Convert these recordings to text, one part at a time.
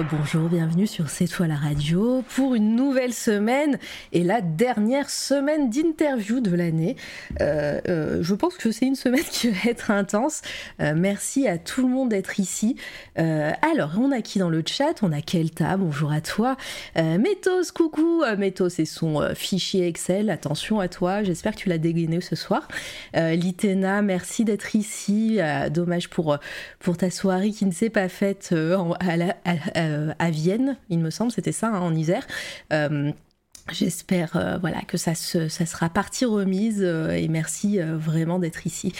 euh, bonjour, bienvenue sur C'est toi la radio pour une nouvelle semaine et la dernière semaine d'interview de l'année. Euh, euh, je pense que c'est une semaine qui va être intense. merci à tout le monde d'être ici. alors, on a qui dans le chat? On a Kelta, bonjour à toi. Métos, coucou. Métos et son fichier Excel, attention à toi, j'espère que tu l'as dégainé ce soir. Litena, merci d'être ici. dommage pour, ta soirée qui ne s'est pas faite à, Vienne, il me semble, c'était ça, hein, en Isère. Euh, j'espère euh, voilà que ça, sera partie remise euh, et merci vraiment d'être ici.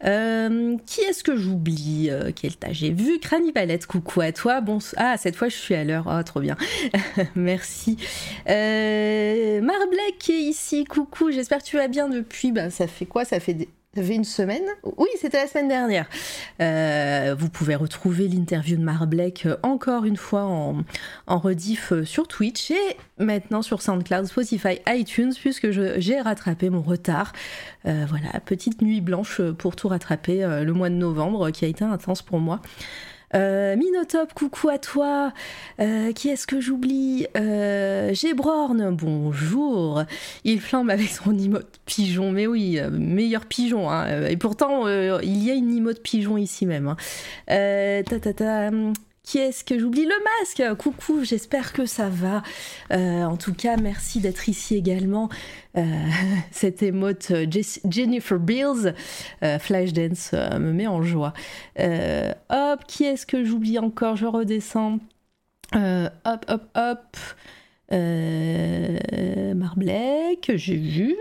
qui est-ce que j'oublie Kelta? J'ai vu Cranivalette, coucou à toi. Bon, ah, cette fois je suis à l'heure. Ah, trop bien. merci. Marblek est ici, coucou. J'espère que tu vas bien depuis. Ben, ça fait quoi? Ça fait ça fait une semaine Oui, c'était la semaine dernière. Euh, vous pouvez retrouver l'interview de Marblek euh, encore une fois en, en rediff euh, sur Twitch et maintenant sur SoundCloud, Spotify, iTunes, puisque j'ai rattrapé mon retard. voilà, petite nuit blanche pour tout rattraper le mois de novembre qui a été intense pour moi. Euh, Minotop, coucou à toi. Euh, qui est-ce que j'oublie? Euh, bonjour. Il flambe avec son emote pigeon, mais oui, euh, meilleur pigeon. Hein. Et pourtant, il y a une emote pigeon ici même. Hein. ta, qui est-ce que j'oublie Le masque Coucou, j'espère que ça va. Euh, en tout cas, merci d'être ici également. Euh, cette émote euh, Jennifer Bills, Flashdance, me met en joie. hop, qui est-ce que j'oublie encore? Je redescends. hop, hop, hop. Marblek, j'ai vu.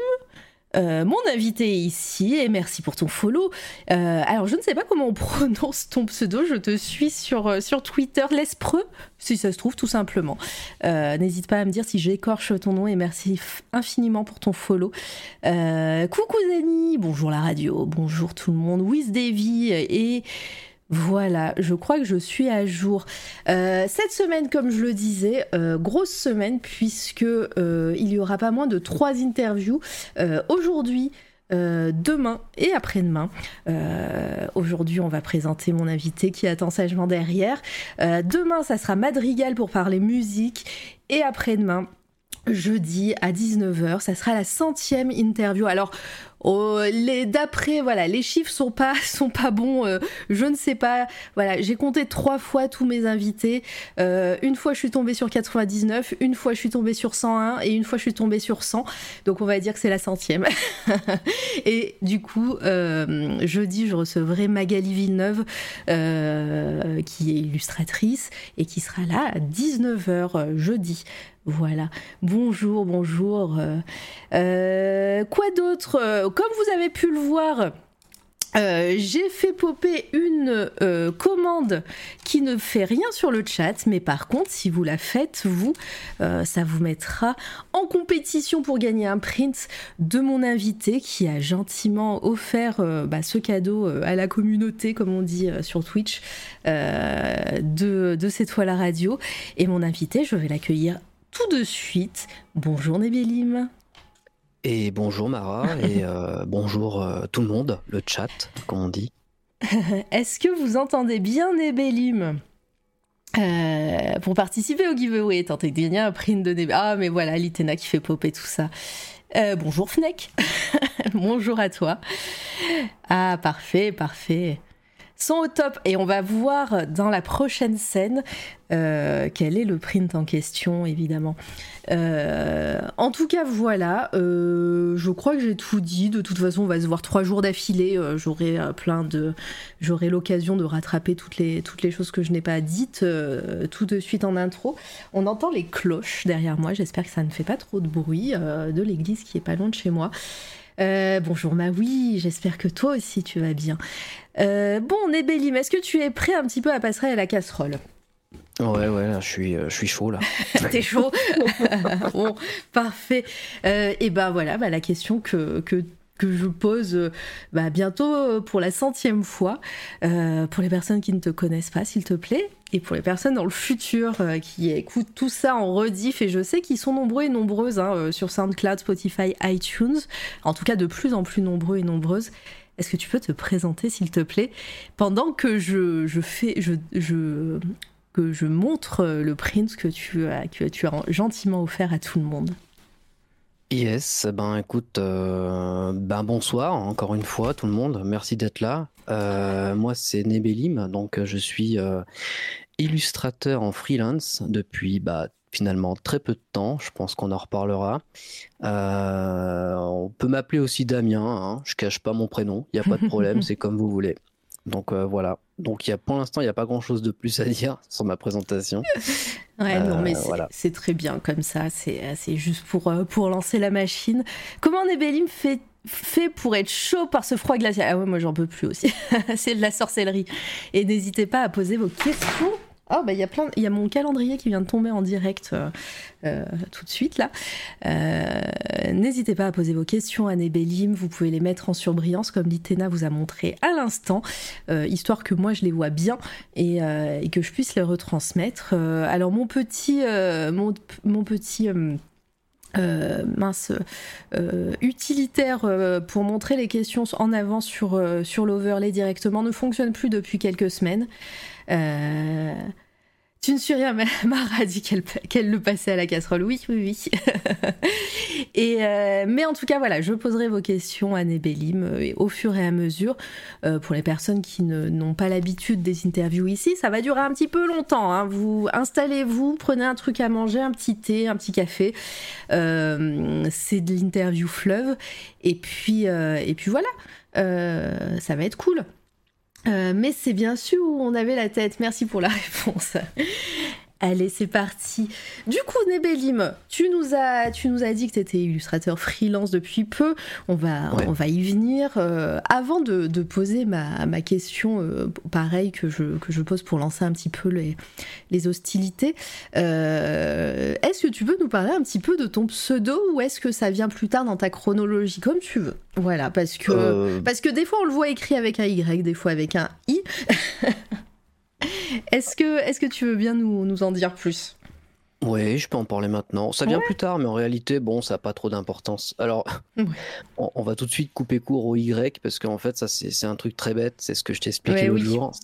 Euh, mon invité ici et merci pour ton follow. Euh, alors, je ne sais pas comment on prononce ton pseudo, je te suis sur, euh, sur Twitter, Lespreux, si ça se trouve, tout simplement. N'hésite pas à me dire si j'écorche ton nom et merci infiniment pour ton follow. coucou Zeni, bonjour la radio, bonjour tout le monde, Wiz et voilà, je crois que je suis à jour. Euh, cette semaine, comme je le disais, euh, grosse semaine puisque euh, il y aura pas moins de trois interviews aujourd'hui. demain et après-demain. Aujourd'hui, on va présenter mon invité qui attend sagement derrière. demain, ça sera Madrigal pour parler musique. Et après-demain, jeudi à 19h, ça sera la centième interview. Alors, Oh, d'après voilà les chiffres sont pas sont pas bons euh, je ne sais pas. Voilà j'ai compté trois fois tous mes invités. Euh, une fois je suis tombée sur 99 une fois je suis tombée sur 101 et une fois je suis tombée sur 100 donc on va dire que c'est la centième. Et du coup euh, jeudi je recevrai Magali Villeneuve qui est illustratrice et qui sera là à 19h jeudi voilà. Bonjour, bonjour. Euh, quoi d'autre? Comme vous avez pu le voir, euh, j'ai fait popper une euh, commande qui ne fait rien sur le chat, mais par contre, si vous la faites, vous, ça vous mettra en compétition pour gagner un print de mon invité qui a gentiment offert bah, ce cadeau à la communauté, comme on dit sur Twitch, de, de cette fois la radio. Et mon invité, je vais l'accueillir tout de suite. Bonjour Nebélim. Et bonjour Mara, et euh, bonjour euh, tout le monde, le chat, comme on dit. Est-ce que vous entendez bien Nebélim euh, pour participer au giveaway, tentez de gagner un print de Nebélim. Ah, mais voilà, Litena qui fait popper tout ça. bonjour Fnek. bonjour à toi. Ah, parfait, parfait sont au top. Et on va voir dans la prochaine scène euh, quel est le print en question, évidemment. Euh, en tout cas, voilà. Euh, je crois que j'ai tout dit. De toute façon, on va se voir trois jours d'affilée. j'aurai plein de, j'aurai l'occasion de rattraper toutes les toutes les choses que je n'ai pas dites tout de suite en intro. On entend les cloches derrière moi. J'espère que ça ne fait pas trop de bruit de l'église qui est pas loin de chez moi. Euh, bonjour Maui, j'espère que toi aussi tu vas bien. Euh, bon, Nébélim, est-ce que tu es prêt un petit peu à passer à la casserole? Ouais, ouais, je suis, euh, je suis chaud là. T'es chaud? Bon, parfait. et ben voilà, bah, la question que, que que je pose bah, bientôt pour la centième fois. pour les personnes qui ne te connaissent pas, s'il te plaît, Et pour les personnes dans le futur qui écoutent tout ça en rediff, et je sais qu'ils sont nombreux et nombreuses hein, sur SoundCloud, Spotify, iTunes, en tout cas de plus en plus nombreux et nombreuses. Est-ce que tu peux te présenter, s'il te plaît, pendant que je, fais, que je montre le print que tu, as, gentiment offert à tout le monde Yes, ben écoute, euh, ben bonsoir encore une fois tout le monde, merci d'être là. Euh, moi c'est Nebelim, donc je suis euh, illustrateur en freelance depuis bah, finalement très peu de temps, je pense qu'on en reparlera. on peut m'appeler aussi Damien, hein, je cache pas mon prénom, il n'y a pas de problème, c'est comme vous voulez. Donc voilà, donc y a, pour l'instant il n'y a pas grand chose de plus à dire sur ma présentation. Ouais, non, mais c'est très bien comme ça, c'est juste pour, pour lancer la machine. Comment Nebelim fait fait pour être chaud par ce froid glacial. Ah ouais, moi j'en peux plus aussi. c'est de la sorcellerie. Et n'hésitez pas à poser vos questions Oh, bah, il y a plein, il y a mon calendrier qui vient de tomber en direct euh, euh, tout de suite là. Euh, n'hésitez pas à poser vos questions à Nebelim, vous pouvez les mettre en surbrillance comme Litena vous a montré à l'instant, histoire que moi je les vois bien et, que je puisse les retransmettre. alors mon petit, mon, mon petit mince utilitaire pour montrer les questions en avant sur, sur l'overlay directement ne fonctionne plus depuis quelques semaines. Euh, tu ne suis rien, Mara a dit qu'elle le passait à la casserole. Oui, oui, oui. euh, mais en tout cas, voilà, je poserai vos questions à Nebelim euh, au fur et à mesure. pour les personnes qui n'ont pas l'habitude des interviews ici, ça va durer un petit peu longtemps. Hein. Vous installez-vous, prenez un truc à manger, un petit thé, un petit café. C'est de l'interview fleuve. Et puis voilà, ça va être cool. Euh, mais c'est bien sûr où on avait la tête. Merci pour la réponse. Allez, c'est parti. Du coup, Nebelim, tu nous as, tu nous as dit que tu étais illustrateur freelance depuis peu. On va, on va y venir. Euh, avant de, poser ma, ma question, euh, pareil, que je, que je pose pour lancer un petit peu les, les hostilités, euh, est-ce que tu peux nous parler un petit peu de ton pseudo ou est-ce que ça vient plus tard dans ta chronologie, comme tu veux? Voilà, parce que, parce que des fois on le voit écrit avec un Y, des fois avec un I. Est-ce que, est que tu veux bien nous, nous en dire plus? Oui, je peux en parler maintenant. Ça vient plus tard, mais en réalité, bon, ça n'a pas trop d'importance. Alors, on, va tout de suite couper court au Y, parce qu'en fait, ça, c'est un truc très bête. C'est ce que je t'expliquais l'autre jour.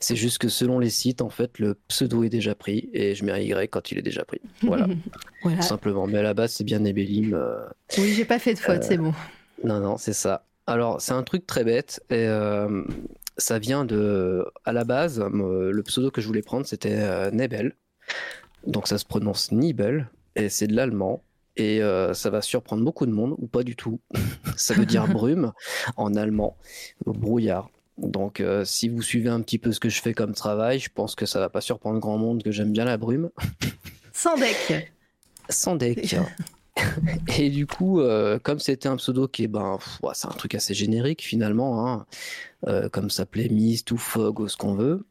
C'est juste que selon les sites, en fait, le pseudo est déjà pris, et je mets un Y quand il est déjà pris. Voilà. simplement. Mais à la base, c'est bien Nebelim. Euh... Oui, j'ai pas fait de faute, c'est bon. Non, non, c'est ça. Alors, c'est un truc très bête, et euh, ça vient de. À la base, le pseudo que je voulais prendre, c'était euh, Nebel. Donc ça se prononce Nibel, et c'est de l'allemand. Et euh, ça va surprendre beaucoup de monde, ou pas du tout. ça veut dire brume en allemand, brouillard. Donc euh, si vous suivez un petit peu ce que je fais comme travail, je pense que ça va pas surprendre grand monde que j'aime bien la brume. Sans deck. Sans deck. et du coup, euh, comme c'était un pseudo qui est, ben, c'est un truc assez générique finalement, hein, euh, comme s'appelait Mist ou Fog ou ce qu'on veut,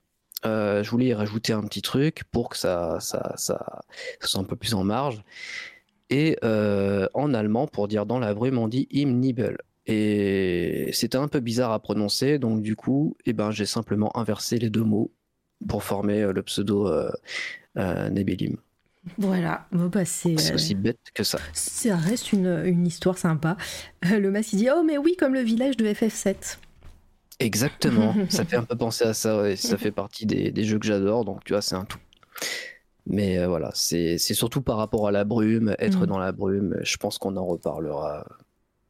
euh, je voulais y rajouter un petit truc pour que ça, ça, ça, soit un peu plus en marge. Et en allemand, pour dire dans la brume, on dit Im Nibel. Et c'était un peu bizarre à prononcer, donc du coup, eh ben, j'ai simplement inversé les deux mots pour former le pseudo Nebelim. Voilà, bah c'est euh, aussi bête que ça. Ça reste une, une histoire sympa. Euh, le mas il dit Oh, mais oui, comme le village de FF7. Exactement, ça fait un peu penser à ça, ça fait partie des, des jeux que j'adore, donc tu vois, c'est un tout. Mais euh, voilà, c'est surtout par rapport à la brume, être mm. dans la brume, je pense qu'on en reparlera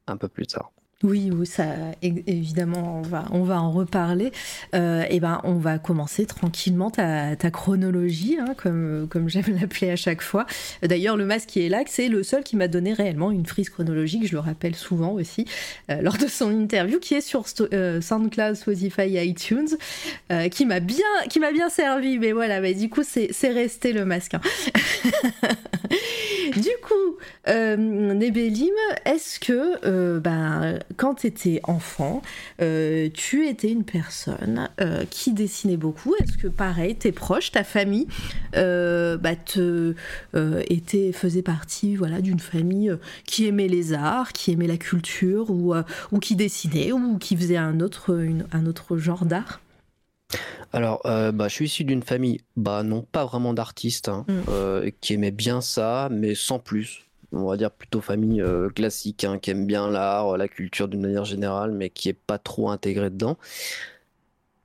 un peu plus tard. Oui, oui, ça, évidemment, on va, en reparler. Euh, et ben, on va commencer tranquillement ta, chronologie, hein, comme, comme j'aime l'appeler à chaque fois. D'ailleurs, le masque qui est là, c'est le seul qui m'a donné réellement une frise chronologique, je le rappelle souvent aussi, euh, lors de son interview, qui est sur euh, SoundCloud, Spotify iTunes, qui m'a bien, servi. Mais voilà, mais du coup, c'est, resté le masque. Hein. du coup, Nebelim, est-ce que, ben, quand tu étais enfant, euh, tu étais une personne euh, qui dessinait beaucoup. Est-ce que pareil, tes proches, ta famille, euh, bah, te, était, faisait partie voilà, d'une famille qui aimait les arts, qui aimait la culture, ou, ou qui dessinait, ou qui faisait un autre, un autre genre d'art? Alors, bah, je suis issu d'une famille, bah, non pas vraiment d'artistes, hein, mm. qui aimait bien ça, mais sans plus on va dire plutôt famille euh, classique, hein, qui aime bien l'art, la culture d'une manière générale, mais qui est pas trop intégré dedans.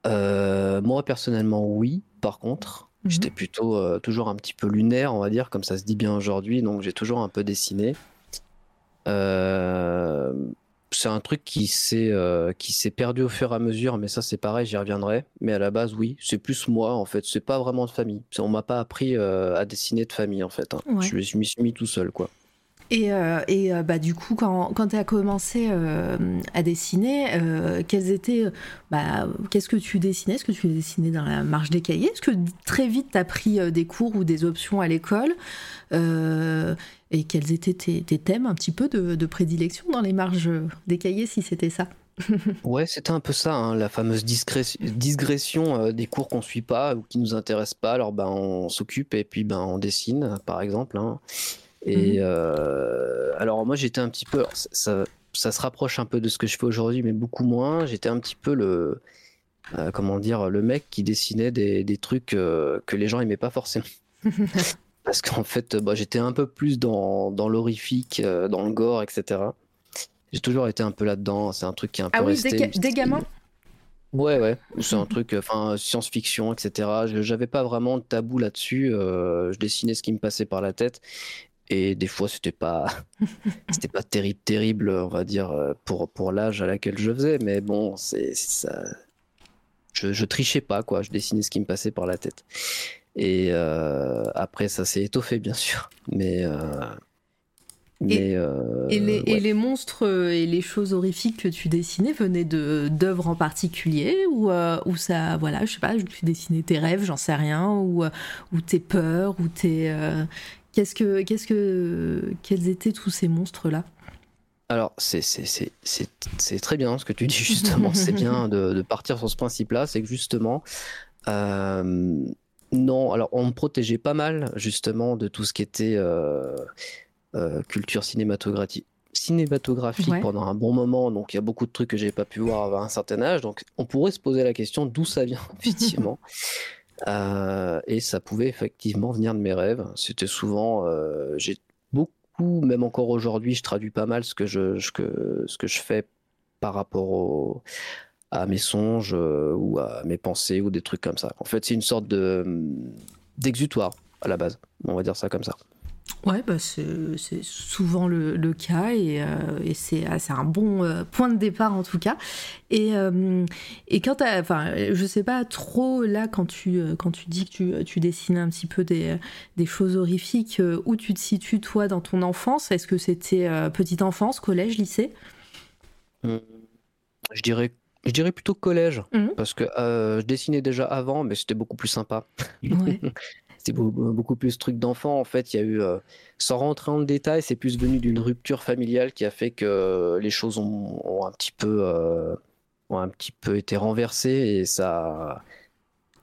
Euh, moi personnellement, oui. Par contre, mhm. j'étais plutôt euh, toujours un petit peu lunaire, on va dire, comme ça se dit bien aujourd'hui. Donc j'ai toujours un peu dessiné. c'est un truc qui s'est qui s'est perdu au fur et à mesure, mais ça c'est pareil, j'y reviendrai. Mais à la base, oui, c'est plus moi en fait. C'est pas vraiment de famille. On m'a pas appris à dessiner de famille en fait. Hein. Je me suis mis tout seul quoi. Et, euh, euh, bah, du coup, quand, tu as commencé euh, à dessiner, quels étaient, bah, qu'est-ce que tu dessinais? Est-ce que tu dessinais dans la marge des cahiers? Est-ce que très vite tu as pris des cours ou des options à l'école Et quels étaient tes, thèmes un petit peu de, de prédilection dans les marges des cahiers, si c'était ça? Ouais, c'était un peu ça, hein, la fameuse digression des cours qu'on suit pas ou qui nous intéressent pas. Alors ben on s'occupe et puis ben on dessine, par exemple. Hein. Et mhm. euh, alors moi j'étais un petit peu, ça, ça, se rapproche un peu de ce que je fais aujourd'hui, mais beaucoup moins. J'étais un petit peu le, euh, comment dire, le mec qui dessinait des, des trucs euh, que les gens aimaient pas forcément. Parce qu'en fait, bah, j'étais un peu plus dans, dans l'horrifique, dans le gore, etc. J'ai toujours été un peu là-dedans. C'est un truc qui est un ah peu oui, resté. Des, gamins Ouais, ouais, c'est un truc, enfin, science-fiction, etc. J'avais pas vraiment de tabou là-dessus. je dessinais ce qui me passait par la tête et des fois c'était pas c'était pas terrible terrible on va dire euh, pour pour l'âge à laquelle je faisais. Mais bon c'est ça. Je, je, trichais pas quoi. Je dessinais ce qui me passait par la tête. Et euh, après ça s'est étoffé bien sûr. Mais euh, mais, et, les, et, les, monstres et les choses horrifiques que tu dessinais venaient de d'œuvres en particulier ou, ou ça voilà je sais pas tu dessinais tes rêves j'en sais rien ou, ou tes peurs ou tes Qu'est-ce que, qu'est-ce que, quels étaient tous ces monstres-là? Alors, c'est, c'est, très bien ce que tu dis, justement. c'est bien de, partir sur ce principe-là. C'est que justement, euh, non, alors on me protégeait pas mal, justement, de tout ce qui était euh, euh, culture cinématographique, cinématographique pendant un bon moment. Donc, il y a beaucoup de trucs que j'ai pas pu voir à un certain âge. Donc, on pourrait se poser la question d'où ça vient, effectivement. Euh, et ça pouvait effectivement venir de mes rêves. C'était souvent, euh, j'ai beaucoup, même encore aujourd'hui, je traduis pas mal ce que je, ce que, je fais par rapport à mes songes euh, ou à mes pensées ou des trucs comme ça. En fait, c'est une sorte de d'exutoire à la base. On va dire ça comme ça. Ouais, bah c'est souvent le, le, cas et, euh, et c'est un bon euh, point de départ en tout cas. Et, euh, et quand enfin, je sais pas trop là quand tu, quand tu dis que tu, tu dessines un petit peu des, des choses horrifiques, où tu te situes toi dans ton enfance? Est-ce que c'était petite enfance, collège, lycée? Je dirais je dirais plutôt collège, mmh. parce que je dessinais déjà avant, mais c'était beaucoup plus sympa. Ouais. c'était beaucoup, plus truc d'enfant. En fait, il y a eu, euh, sans rentrer en détail, c'est plus venu d'une rupture familiale qui a fait que les choses ont, un petit peu, euh, ont un petit peu été renversées et ça,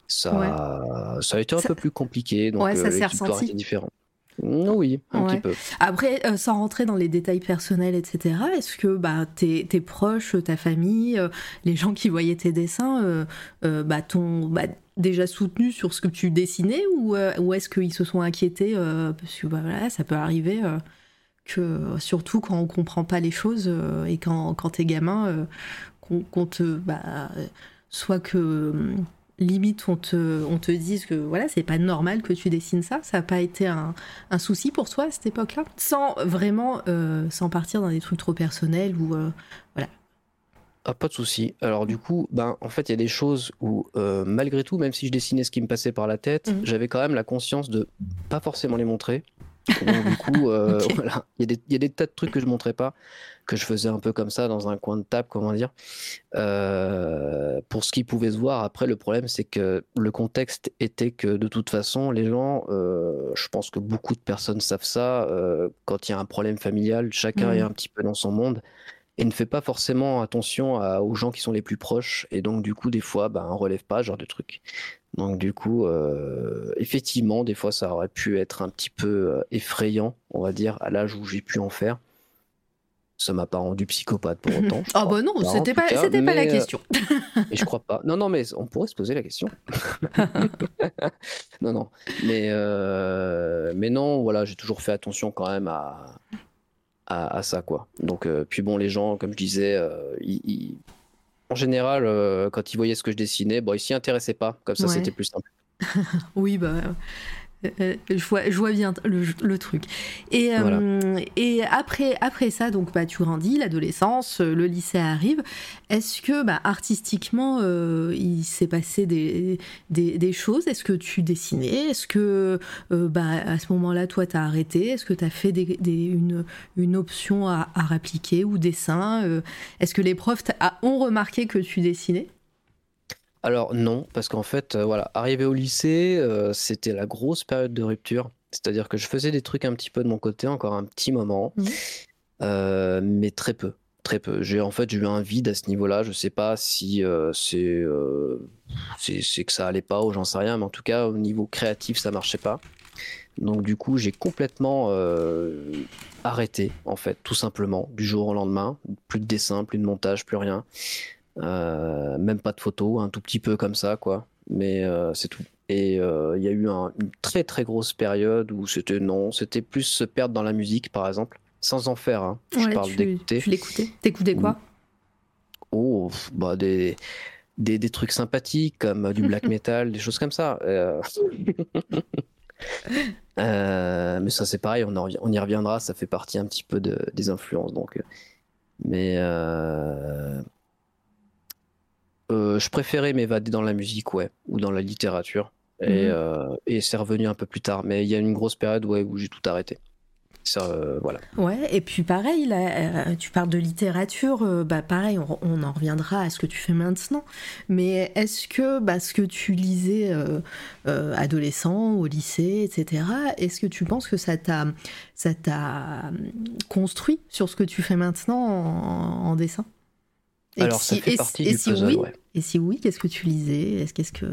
ça, ça a été un peu plus compliqué. Donc, ouais, ça euh, s'est ressenti. différent. Oui, un petit peu. Après, sans rentrer dans les détails personnels, etc., est-ce que bah, tes, tes, proches, ta famille, les gens qui voyaient tes dessins, bah, ton, bah, déjà soutenu sur ce que tu dessinais ou, euh, est-ce qu'ils se sont inquiétés euh, Parce que bah, voilà, ça peut arriver euh, que, surtout quand on comprend pas les choses et quand, quand t'es gamin, qu'on te. Bah, soit que limite on te, on te dise que voilà, c'est pas normal que tu dessines ça, ça n'a pas été un, un, souci pour toi à cette époque-là? Sans vraiment, sans partir dans des trucs trop personnels ou voilà, ah, pas de souci. Alors du coup, ben en fait, il y a des choses où euh, malgré tout, même si je dessinais ce qui me passait par la tête, mhm. j'avais quand même la conscience de pas forcément les montrer. Donc, du coup, euh, voilà, il y, y, a des tas de trucs que je montrais pas, que je faisais un peu comme ça dans un coin de table, comment dire, euh, pour ce qui pouvait se voir. Après, le problème, c'est que le contexte était que de toute façon, les gens, je pense que beaucoup de personnes savent ça, quand il y a un problème familial, chacun est mhm. un petit peu dans son monde et ne fait pas forcément attention aux gens qui sont les plus proches. Et donc, du coup, des fois, ben, on relève pas ce genre de trucs. Donc, du coup, euh, effectivement, des fois, ça aurait pu être un petit peu euh, effrayant, on va dire, à l'âge où j'ai pu en faire. Ça m'a pas rendu psychopathe pour autant. Ah bah non, c'était pas, pas la euh, question. et je crois pas. Non, non, mais on pourrait se poser la question. non, non. Mais, euh, mais non, voilà, j'ai toujours fait attention quand même à, à, ça, quoi. Donc, euh, puis bon, les gens, comme je disais, en général, quand ils voyaient ce que je dessinais, bon, ils s'y intéressaient pas. Comme ça, c'était plus simple. oui, bah euh, je, vois, je vois bien le, truc. Et, euh, et après, après ça, donc bah, tu grandis, l'adolescence, euh, le lycée arrive. Est-ce que bah, artistiquement, il s'est passé des, des, choses? Est-ce que tu dessinais? Est-ce que bah, à ce moment-là, toi, tu as arrêté? Est-ce que tu as fait des, une, une, option à, à, répliquer ou dessin? Est-ce que les profs ont remarqué que tu dessinais? Alors non, parce qu'en fait, euh, voilà, arrivé au lycée, euh, c'était la grosse période de rupture. C'est-à-dire que je faisais des trucs un petit peu de mon côté, encore un petit moment, mmh. euh, mais très peu, très peu. J'ai en fait j'ai eu un vide à ce niveau-là. Je sais pas si c'est c'est que ça allait pas ou j'en sais rien, mais en tout cas au niveau créatif ça marchait pas. Donc du coup j'ai complètement arrêté en fait, tout simplement, du jour au lendemain. Plus de dessin, plus de montage, plus rien. Euh, même pas de photos, un tout petit peu comme ça, quoi. Mais euh, c'est tout. Et euh, il y a eu une très très grosse période où c'était non, c'était plus se perdre dans la musique, par exemple, sans en faire. Hein. Je parle d'écouter. Tu l'écoutais T'écoutais quoi? Oh, bah des, des, des, trucs sympathiques comme du black metal, des choses comme ça. mais ça c'est pareil, on, on, y reviendra, ça fait partie un petit peu de, des influences. Donc, mais euh, je préférais m'évader dans la musique, ouais, ou dans la littérature. Et, mhm. euh, et c'est revenu un peu plus tard. Mais il y a une grosse période ouais, où j'ai tout arrêté. Ça, euh, voilà. Ouais, et puis pareil, là, tu parles de littérature, bah pareil, on, en reviendra à ce que tu fais maintenant. Mais est-ce que bah, ce que tu lisais adolescent, au lycée, etc., est-ce que tu penses que ça t'a, ça t'a construit sur ce que tu fais maintenant en dessin? Alors, ça fait partie du si puzzle, oui, Et si oui, qu'est-ce que tu lisais? Est-ce qu'est-ce que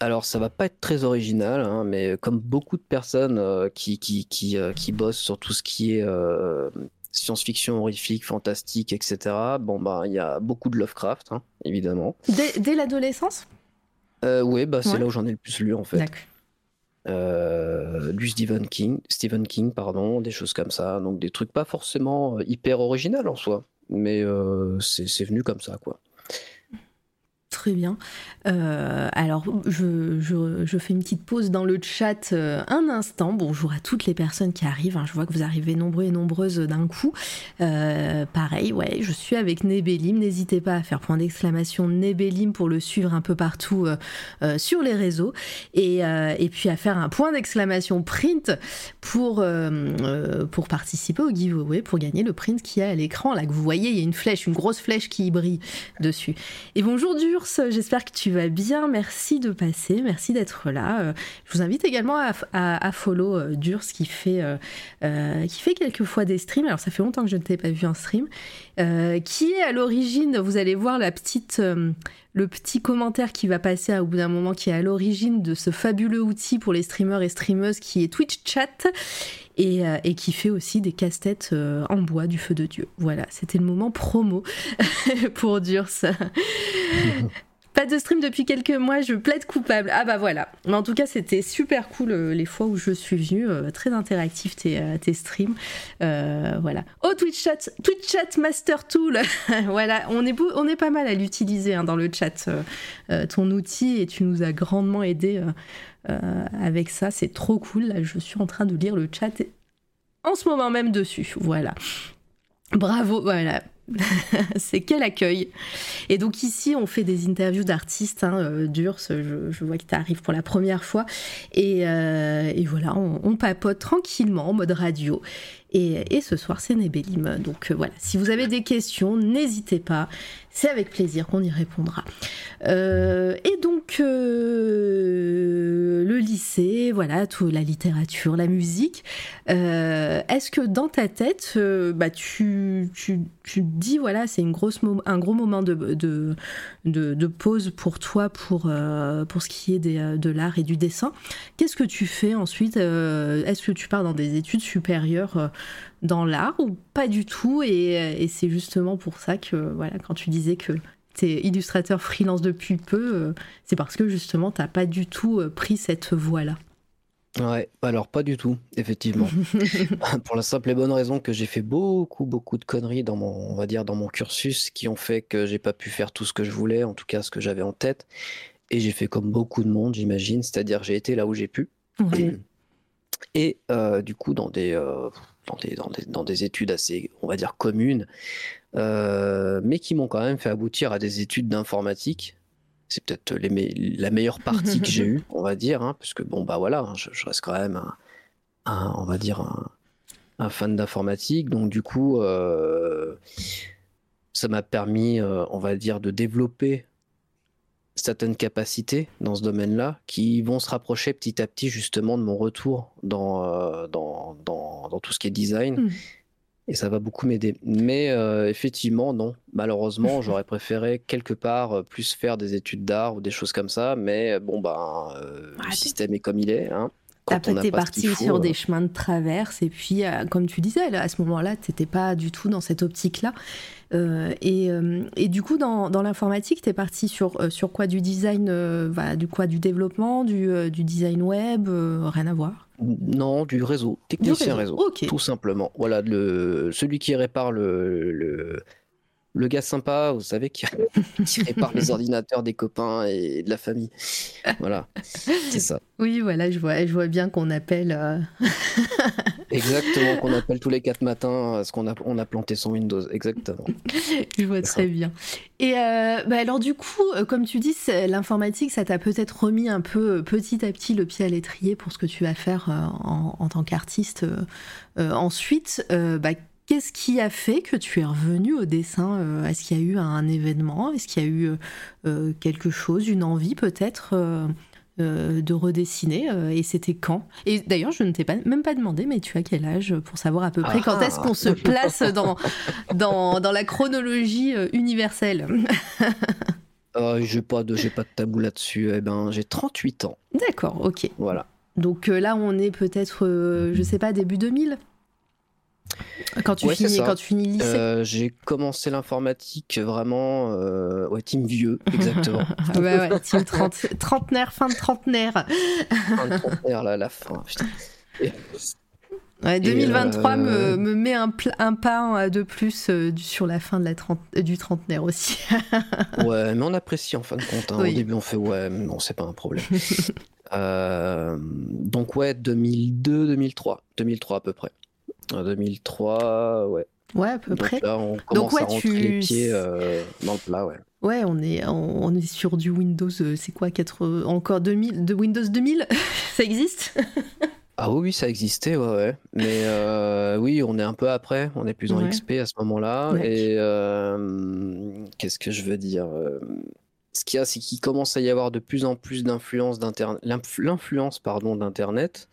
alors, ça va pas être très original, hein, mais comme beaucoup de personnes euh, qui, qui, qui, euh, qui, bossent sur tout ce qui est euh, science-fiction, horrifique, fantastique, etc., bon, bah, il y a beaucoup de Lovecraft, hein, évidemment. Dès, l'adolescence? Oui, bah, c'est là où j'en ai le plus lu, en fait. du Stephen King, Stephen King, pardon, des choses comme ça, donc des trucs pas forcément hyper original en soi mais euh, c'est venu comme ça, quoi. Très bien. Euh, alors, je, fais une petite pause dans le chat euh, un instant. Bonjour à toutes les personnes qui arrivent. Hein. Je vois que vous arrivez nombreux et nombreuses d'un coup. Euh, pareil, ouais, je suis avec Nebelim. N'hésitez pas à faire point d'exclamation Nebelim pour le suivre un peu partout sur les réseaux. Et, et, puis à faire un point d'exclamation print pour, pour participer au giveaway, pour gagner le print qui est à l'écran. Là que vous voyez, il y a une flèche, une grosse flèche qui brille dessus. Et bonjour Durs, j'espère que tu vas bien. Merci de passer, merci d'être là. Euh, je vous invite également à, follow euh, Durs qui fait, euh, qui fait quelques fois des streams. Alors ça fait longtemps que je ne t'ai pas vu en stream. qui est à l'origine, vous allez voir la petite, le petit commentaire qui va passer au bout d'un moment, qui est à l'origine de ce fabuleux outil pour les streamers et streameuses qui est Twitch Chat. Et, et, qui fait aussi des casse-têtes en bois du feu de Dieu. Voilà, c'était le moment promo pour Durs. Pas de stream depuis quelques mois, je plaide coupable. Ah bah voilà. Mais en tout cas, c'était super cool euh, les fois où je suis venue. Euh, très interactif tes, euh, tes streams. voilà. Oh, Twitch Chat, Twitch Chat Master Tool. voilà, on est, on est pas mal à l'utiliser hein, dans le chat, ton outil, et tu nous as grandement aidé avec ça. C'est trop cool. Je suis en train de lire le chat en ce moment même dessus. Voilà. Bravo, voilà. c'est quel accueil. Et donc ici, on fait des interviews d'artistes, hein, euh, Durs, je, vois que tu arrives pour la première fois. Et, euh, voilà, on, papote tranquillement en mode radio. Et, ce soir, c'est Nebelim. Donc euh, voilà, si vous avez des questions, n'hésitez pas. C'est avec plaisir qu'on y répondra. et donc, le lycée, voilà, tout, la littérature, la musique. Est-ce que dans ta tête, bah, tu, tu, dis, voilà, c'est un gros moment de, de, de, pause pour toi pour, pour ce qui est de l'art et du dessin. Qu'est-ce que tu fais ensuite Est-ce que tu pars dans des études supérieures dans l'art ou pas du tout et, et c'est justement pour ça que, voilà, quand tu disais que t'es illustrateur freelance depuis peu, euh, c'est parce que justement t'as pas du tout euh, pris cette voie-là. Ouais, alors pas du tout, effectivement. Pour la simple et bonne raison que j'ai fait beaucoup, beaucoup de conneries dans mon, on va dire, dans mon cursus qui ont fait que j'ai pas pu faire tout ce que je voulais, en tout cas ce que j'avais en tête. Et j'ai fait comme beaucoup de monde, j'imagine, c'est-à-dire j'ai été là où j'ai pu. Et euh, du coup, dans des, dans des, dans, des, dans, des, études assez, on va dire, communes, euh, mais qui m'ont quand même fait aboutir à des études d'informatique. C'est peut-être la meilleure partie que j'ai eue, on va dire, hein, parce que bon, bah voilà, hein, je, reste quand même un, on va dire, un, fan d'informatique. Donc, du coup, euh, ça m'a permis, euh, on va dire, de développer certaines capacités dans ce domaine-là qui vont se rapprocher petit à petit justement de mon retour dans, dans, dans, dans, tout ce qui est design. Hmm et ça va beaucoup m'aider. Mais euh, effectivement, non. Malheureusement, j'aurais préféré quelque part euh, plus faire des études d'art ou des choses comme ça. Mais bon, ben, euh, le système est comme il est. Hein. T'es parti sur des chemins de traverse et puis, comme tu disais, à ce moment-là, t'étais pas du tout dans cette optique-là. et, et, du coup, dans, dans l'informatique, t'es parti sur, sur quoi? Du design, du quoi? Du développement, du, du design web Rien à voir? Non, du réseau, technicien réseau, tout simplement. Voilà, le, celui qui répare le, le, le gars sympa, vous savez, qui, répare les ordinateurs des copains et de la famille. Voilà, c'est ça. Oui, voilà, je vois, je vois bien qu'on appelle. Euh, exactement, qu'on appelle tous les quatre matins ce qu'on a, on a planté son Windows. Exactement. je vois très bien. Et euh, bah alors, du coup, euh, comme tu dis, l'informatique, ça t'a peut-être remis un peu petit à petit le pied à l'étrier pour ce que tu vas faire en, en tant qu'artiste. ensuite, bah, Qu'est-ce qui a fait que tu es revenu au dessin euh, Est-ce qu'il y a eu un événement Est-ce qu'il y a eu euh, euh, quelque chose, une envie peut-être de redessiner Et c'était quand? Et d'ailleurs, je ne t'ai pas, même pas demandé, mais tu as quel âge pour savoir à peu près quand est-ce qu'on se ah. place dans, dans, dans la chronologie universelle? J'ai pas de j'ai pas de tabou là-dessus. Eh ben, j'ai 38 ans. D'accord, ok. Voilà. Donc là, on est peut-être, je sais pas, début 2000 quand tu, finis, quand tu finis lycée euh, J'ai commencé l'informatique vraiment. Euh, ouais, team vieux, exactement. ouais, ouais, team trentenaire, fin de trentenaire. fin de trentenaire, là, la fin, putain. Ouais, 2023 me, euh, me, met un, un, pas de plus sur la fin de la trente, du trentenaire aussi. ouais, mais on apprécie en fin de compte. Hein. Au début, on fait ouais, non, c'est pas un problème. donc, ouais, 2002, 2003. 2003 à peu près. En 2003, ouais. Ouais, à peu près. Là, on commence Donc, à rentrer les pieds euh, dans le plat, ouais. Ouais, on est, on, est sur du Windows, euh, c'est quoi, 4, encore 2000, de Windows 2000 Ça existe? Ah oui, ça existait, ouais, ouais. Mais euh, oui, on est un peu après, on est plus en XP à ce moment-là. Et qu'est-ce que je veux dire Ce qu'il y a, c'est qu'il commence à y avoir de plus en plus d'influence d'Internet, l'influence, pardon, d'Internet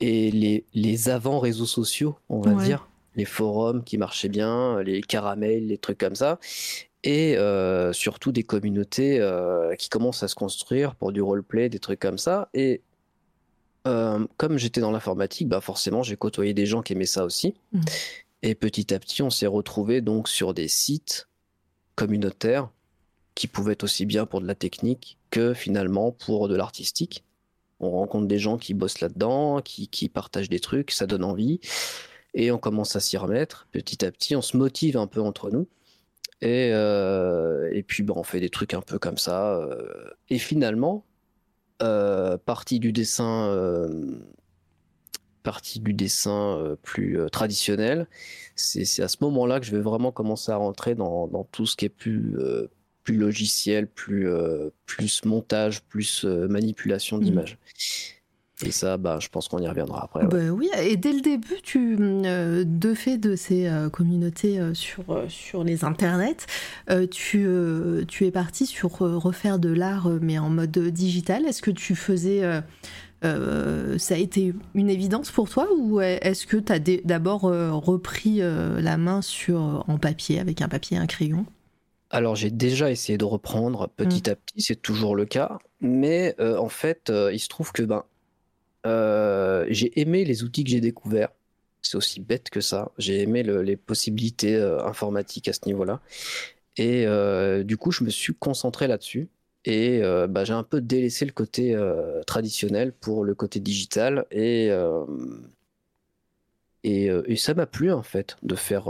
et les, les avant réseaux sociaux, on va dire, les forums qui marchaient bien, les caramels, les trucs comme ça, et euh, surtout des communautés euh, qui commencent à se construire pour du roleplay, des trucs comme ça. Et euh, comme j'étais dans l'informatique, bah forcément j'ai côtoyé des gens qui aimaient ça aussi. Mmh. Et petit à petit, on s'est retrouvé donc sur des sites communautaires qui pouvaient être aussi bien pour de la technique que finalement pour de l'artistique on rencontre des gens qui bossent là-dedans, qui, partagent des trucs, ça donne envie. Et on commence à s'y remettre petit à petit, on se motive un peu entre nous. Et, euh, et puis on fait des trucs un peu comme ça. Euh. et finalement, euh, partie du dessin, partie du dessin plus traditionnel, c'est à ce moment-là que je vais vraiment commencer à rentrer dans, dans tout ce qui est plus plus logiciel, plus, euh, plus montage, plus euh, manipulation mmh. d'images. Et ça, bah, je pense qu'on y reviendra après. Bah oui, et dès le début, tu, euh, de fait de ces euh, communautés sur, sur les internets, tu, tu es parti sur refaire de l'art, mais en mode digital. Est-ce que tu faisais. ça a été une évidence pour toi ou est-ce que tu as d'abord repris la main sur, en papier, avec un papier et un crayon? Alors j'ai déjà essayé de reprendre petit mmh. à petit, c'est toujours le cas, mais en fait il se trouve que ben euh, j'ai aimé les outils que j'ai découverts. C'est aussi bête que ça. J'ai aimé les possibilités euh, informatiques à ce niveau-là. Et euh, du coup, je me suis concentré là-dessus. Et bah, j'ai un peu délaissé le côté traditionnel pour le côté digital. Et, et, ça m'a plu, en fait, de faire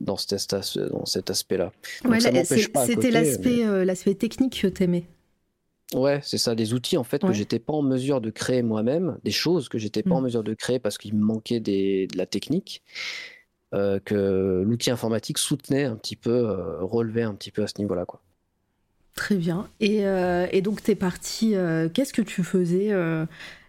dans, cet, dans cet aspect-là. C'était l'aspect technique que tu aimais. Ouais, c'est ça, des outils en fait que j'étais pas en mesure de créer moi-même, des choses que j'étais pas en mmh. mesure de créer parce qu'il me manquait des, de la technique, euh, que l'outil informatique soutenait un petit peu, euh, relevait un petit peu à ce niveau-là, quoi. Très bien. Et, euh, et donc, tu es parti, qu'est-ce que tu faisais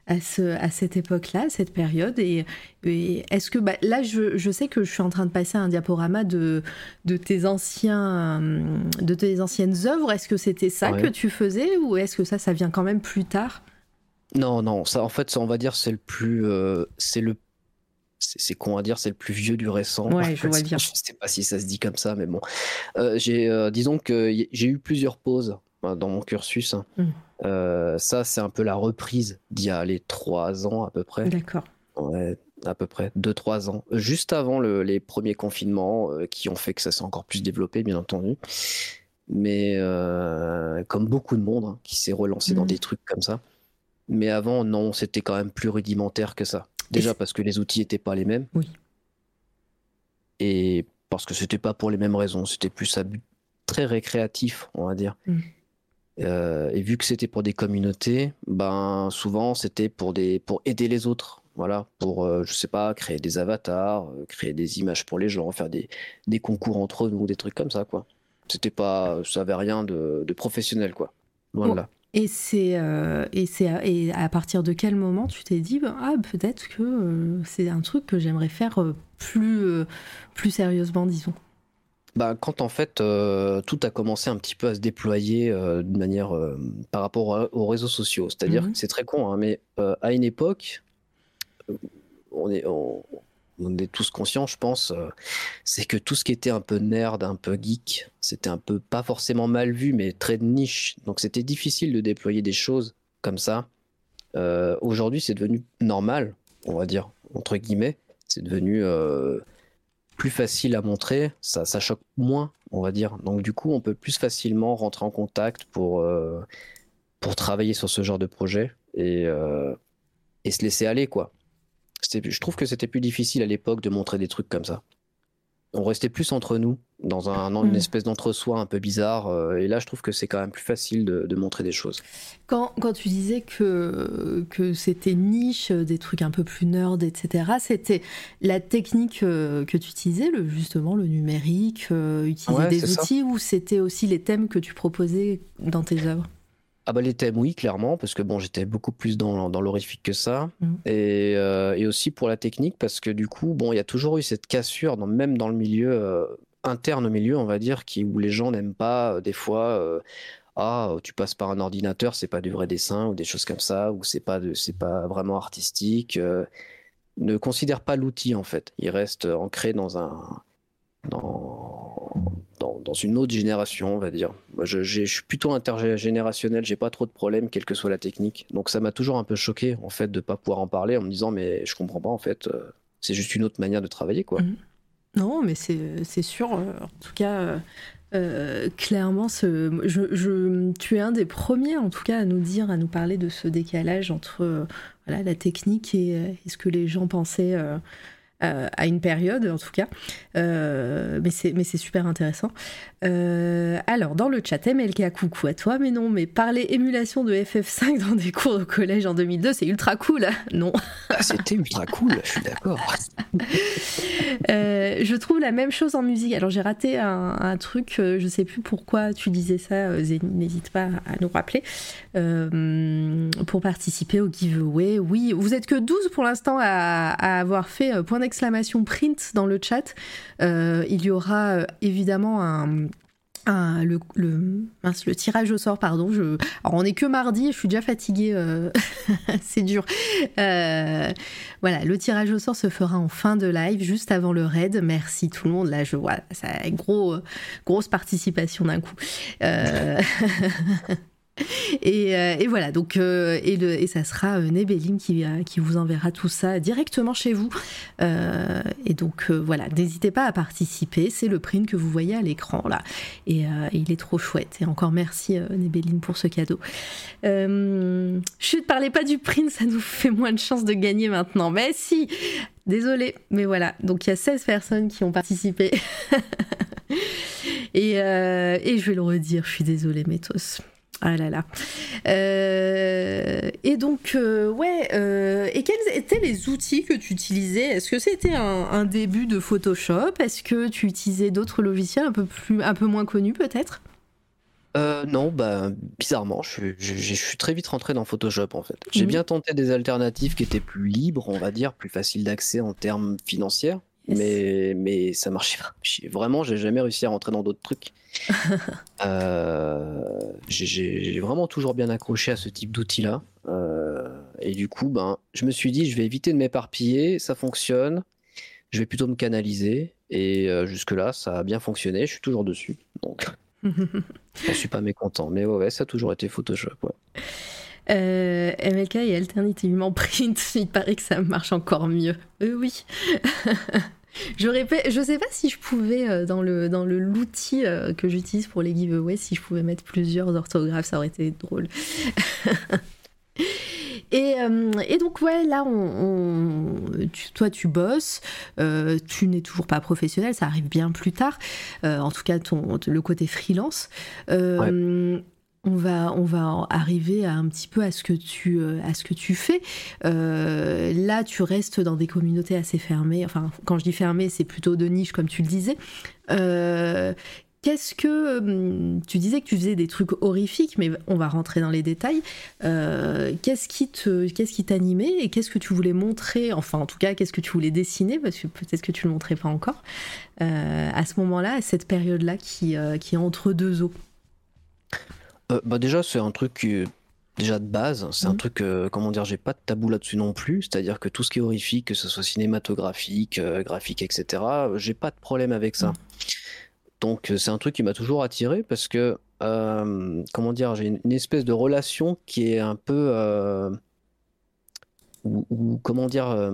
à, ce, à cette époque-là, cette période Et, est-ce que bah, là, je, je, sais que je suis en train de passer un diaporama de, de, tes, anciens, de tes anciennes œuvres. Est-ce que c'était ça que tu faisais ou est-ce que ça, ça vient quand même plus tard? Non, non, ça en fait, ça, on va dire, c'est le plus. Euh, c'est le c'est con à dire, c'est le plus vieux du récent. Ouais, je vois bien. Je sais pas si ça se dit comme ça, mais bon. Euh, j'ai, euh, disons que j'ai eu plusieurs pauses dans mon cursus. Hein. Mmh. Euh, ça, c'est un peu la reprise d'il y a les trois ans à peu près. D'accord. Ouais, à peu près deux trois ans, juste avant les premiers confinements euh, qui ont fait que ça s'est encore plus développé, bien entendu. Mais euh, comme beaucoup de monde hein, qui s'est relancé dans mm. des trucs comme ça. Mais avant, non, c'était quand même plus rudimentaire que ça. Déjà parce que les outils n'étaient pas les mêmes. Oui. Et parce que c'était pas pour les mêmes raisons. C'était plus à but très récréatif, on va dire. Mm. Euh, et vu que c'était pour des communautés, ben souvent c'était pour des pour aider les autres. Voilà, pour euh, je sais pas, créer des avatars, euh, créer des images pour les gens, faire des, des concours entre nous, des trucs comme ça quoi. C'était pas, ça avait rien de, de professionnel quoi. Loin de là. Et c'est et c'est et à partir de quel moment tu t'es dit ben, ah peut-être que c'est un truc que j'aimerais faire plus plus sérieusement disons? Bah, quand en fait euh, tout a commencé un petit peu à se déployer euh, de manière euh, par rapport aux réseaux sociaux. C'est-à-dire mmh que c'est très con, hein, mais à une époque, on est, on, est tous conscients, je pense, c'est que tout ce qui était un peu nerd, un peu geek, c'était un peu pas forcément mal vu, mais très de niche. Donc c'était difficile de déployer des choses comme ça. Aujourd'hui, c'est devenu normal, on va dire, entre guillemets. C'est devenu plus facile à montrer, ça, ça choque moins, on va dire. Donc du coup, on peut plus facilement rentrer en contact pour, euh, pour travailler sur ce genre de projet et, euh, et se laisser aller, quoi. Je trouve que c'était plus difficile à l'époque de montrer des trucs comme ça on restait plus entre nous, dans un, une mm. espèce d'entre-soi un peu bizarre. Euh, et là, je trouve que c'est quand même plus facile de, montrer des choses. Quand, quand tu disais que, que c'était niche, des trucs un peu plus nerd, etc., c'était la technique euh, que tu utilisais, le, justement le numérique, euh, utiliser des outils, ou c'était aussi les thèmes que tu proposais dans tes œuvres? Ah bah les thèmes oui clairement parce que bon j'étais beaucoup plus dans, dans l'horrifique que ça mm. et, euh, et, aussi pour la technique parce que du coup bon il y a toujours eu cette cassure dans, même dans le milieu euh, interne au milieu on va dire qui où les gens n'aiment pas euh, des fois ah tu passes par un ordinateur c'est pas du vrai dessin ou des choses comme ça ou c'est pas c'est pas vraiment artistique ne considère pas l'outil en fait il reste ancré dans un dans, dans, une autre génération, on va dire. Je, je suis plutôt intergénérationnel, j'ai pas trop de problèmes, quelle que soit la technique. Donc ça m'a toujours un peu choqué, en fait, de pas pouvoir en parler en me disant, mais je comprends pas, en fait, euh, c'est juste une autre manière de travailler, quoi. Mmh. Non, mais c'est sûr. Euh, en tout cas, euh, clairement, ce, je, je, tu es un des premiers, en tout cas, à nous dire, à nous parler de ce décalage entre la technique et, ce que les gens pensaient à une période en tout cas. mais c'est super intéressant. alors, dans le chat, MLK, coucou à toi, mais non, mais parler émulation de FF5 dans des cours au collège en 2002, c'est ultra cool. Non. Ah, c'était ultra cool, je suis d'accord. je trouve la même chose en musique. Alors, j'ai raté un, truc, je sais plus pourquoi tu disais ça, n'hésite pas à nous rappeler. pour participer au giveaway, oui, vous êtes que 12 pour l'instant à, avoir fait euh, point d'exclamation print dans le chat. Euh, il y aura euh, évidemment un, le, tirage au sort, pardon. Je, alors on est que mardi, je suis déjà fatiguée, c'est dur. voilà, le tirage au sort se fera en fin de live, juste avant le raid. Merci tout le monde. Là, je vois, ça gros, grosse participation d'un coup. Euh, et, voilà, donc, euh, et, et, ça sera euh, Nebelim qui, qui vous enverra tout ça directement chez vous. et donc voilà, n'hésitez pas à participer, c'est le print que vous voyez à l'écran là. Et, il est trop chouette. Et encore merci Nebelim pour ce cadeau. je ne parlais pas du print, ça nous fait moins de chances de gagner maintenant. Mais si, désolé, mais voilà. Donc il y a 16 personnes qui ont participé. et, et je vais le redire, je suis désolée, Métos. Ah là là. Euh, et donc, euh, ouais, euh, et quels étaient les outils que tu utilisais? Est-ce que c'était un, début de Photoshop? Est-ce que tu utilisais d'autres logiciels un peu, plus, un peu moins connus peut-être? Non, bah, bizarrement, je, suis très vite rentré dans Photoshop en fait. J'ai bien tenté des alternatives qui étaient plus libres, on va dire, plus faciles d'accès en termes financiers. Mais, mais ça marchait pas. Vraiment, j'ai jamais réussi à rentrer dans d'autres trucs. euh, j'ai vraiment toujours bien accroché à ce type d'outil-là. Euh, et du coup, ben, je me suis dit, je vais éviter de m'éparpiller. Ça fonctionne. Je vais plutôt me canaliser. Et euh, jusque-là, ça a bien fonctionné. Je suis toujours dessus. Donc, je suis pas mécontent. Mais ouais, ça a toujours été Photoshop. Ouais. Euh, MLK et alternativement print, il paraît que ça marche encore mieux. Euh, oui. Je répète, je sais pas si je pouvais euh, dans le dans le l'outil euh, que j'utilise pour les giveaways, si je pouvais mettre plusieurs orthographes, ça aurait été drôle. Et, euh, et, donc ouais, là, on, toi tu bosses, tu n'es toujours pas professionnel, ça arrive bien plus tard. en tout cas, ton, le côté freelance on va, on va arriver à un petit peu à ce que tu, euh, à ce que tu fais. Euh, là, tu restes dans des communautés assez fermées. Enfin, quand je dis fermées, c'est plutôt de niche, comme tu le disais. Euh, qu'est-ce que hum, tu disais que tu faisais des trucs horrifiques, mais on va rentrer dans les détails. qu'est-ce qui te, t'animait et qu'est-ce que tu voulais montrer Enfin, en tout cas, qu'est-ce que tu voulais dessiner Parce que peut-être que tu le montrais pas encore à ce moment-là, à cette période-là qui, qui est entre deux eaux? Euh, bah déjà, c'est un truc déjà de base. C'est un mmh. truc, euh, comment dire, j'ai pas de tabou là-dessus non plus. C'est-à-dire que tout ce qui est horrifique, que ce soit cinématographique, euh, graphique, etc., j'ai pas de problème avec ça. Mmh. Donc c'est un truc qui m'a toujours attiré parce que, comment dire, j'ai une, espèce de relation qui est un peu, ou, comment dire,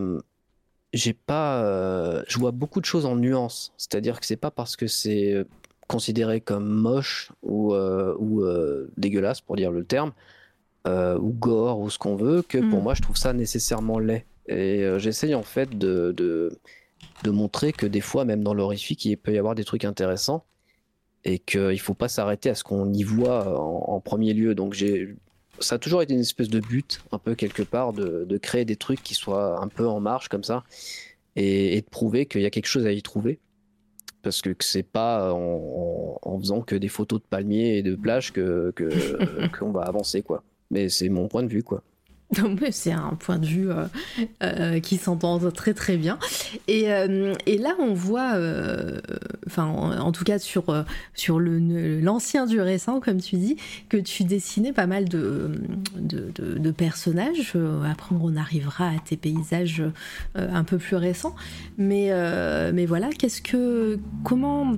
j'ai pas, je vois beaucoup de choses en nuances. C'est-à-dire que c'est pas parce que c'est considéré comme moche ou, euh, ou euh, dégueulasse, pour dire le terme, euh, ou gore, ou ce qu'on veut, que pour mm. moi, je trouve ça nécessairement laid. Et j'essaye en fait de, de, de, montrer que des fois, même dans l'horrifique, il peut y avoir des trucs intéressants et qu'il ne faut pas s'arrêter à ce qu'on y voit en, premier lieu. Donc j'ai ça a toujours été une espèce de but, un peu quelque part, de, de créer des trucs qui soient un peu en marche comme ça, et, et de prouver qu'il y a quelque chose à y trouver parce que c'est pas en, faisant que des photos de palmiers et de plages que qu'on va avancer quoi. Mais c'est mon point de vue quoi. C'est un point de vue euh, euh, qui s'entend très très bien. Et, euh, et là, on voit, enfin, en, tout cas sur, sur l'ancien du récent, comme tu dis, que tu dessinais pas mal de, de, personnages. Après, on arrivera à tes paysages un peu plus récents. Mais, mais voilà, qu'est-ce que, comment,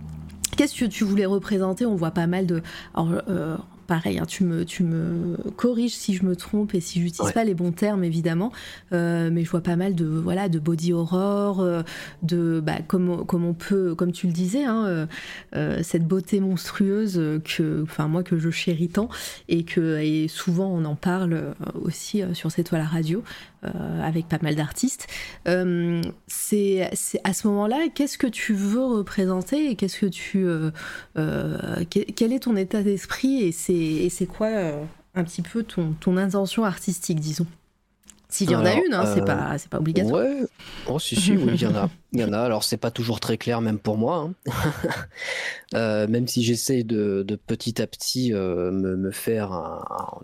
qu'est-ce que tu voulais représenter? On voit pas mal de. Pareil, hein, tu, me, tu me corriges si je me trompe et si j'utilise pas les bons termes évidemment, euh, mais je vois pas mal de voilà de body horror, euh, de bah, comme, comme on peut, comme tu le disais, hein, euh, cette beauté monstrueuse que, enfin moi que je chéris tant et que et souvent on en parle aussi sur cette toile à radio. Avec pas mal d'artistes. c'est à ce moment-là, qu'est-ce que tu veux représenter et qu'est-ce que tu, quel est ton état d'esprit et c'est quoi un petit peu ton, ton intention artistique, disons? S'il y en a une, hein, c'est euh, pas, pas obligatoire. Ouais, oh, si, si, oui, il y en a. Il y en a. Alors, c'est pas toujours très clair, même pour moi. Hein. Euh, même si j'essaye de, de, petit à petit euh, me, me, faire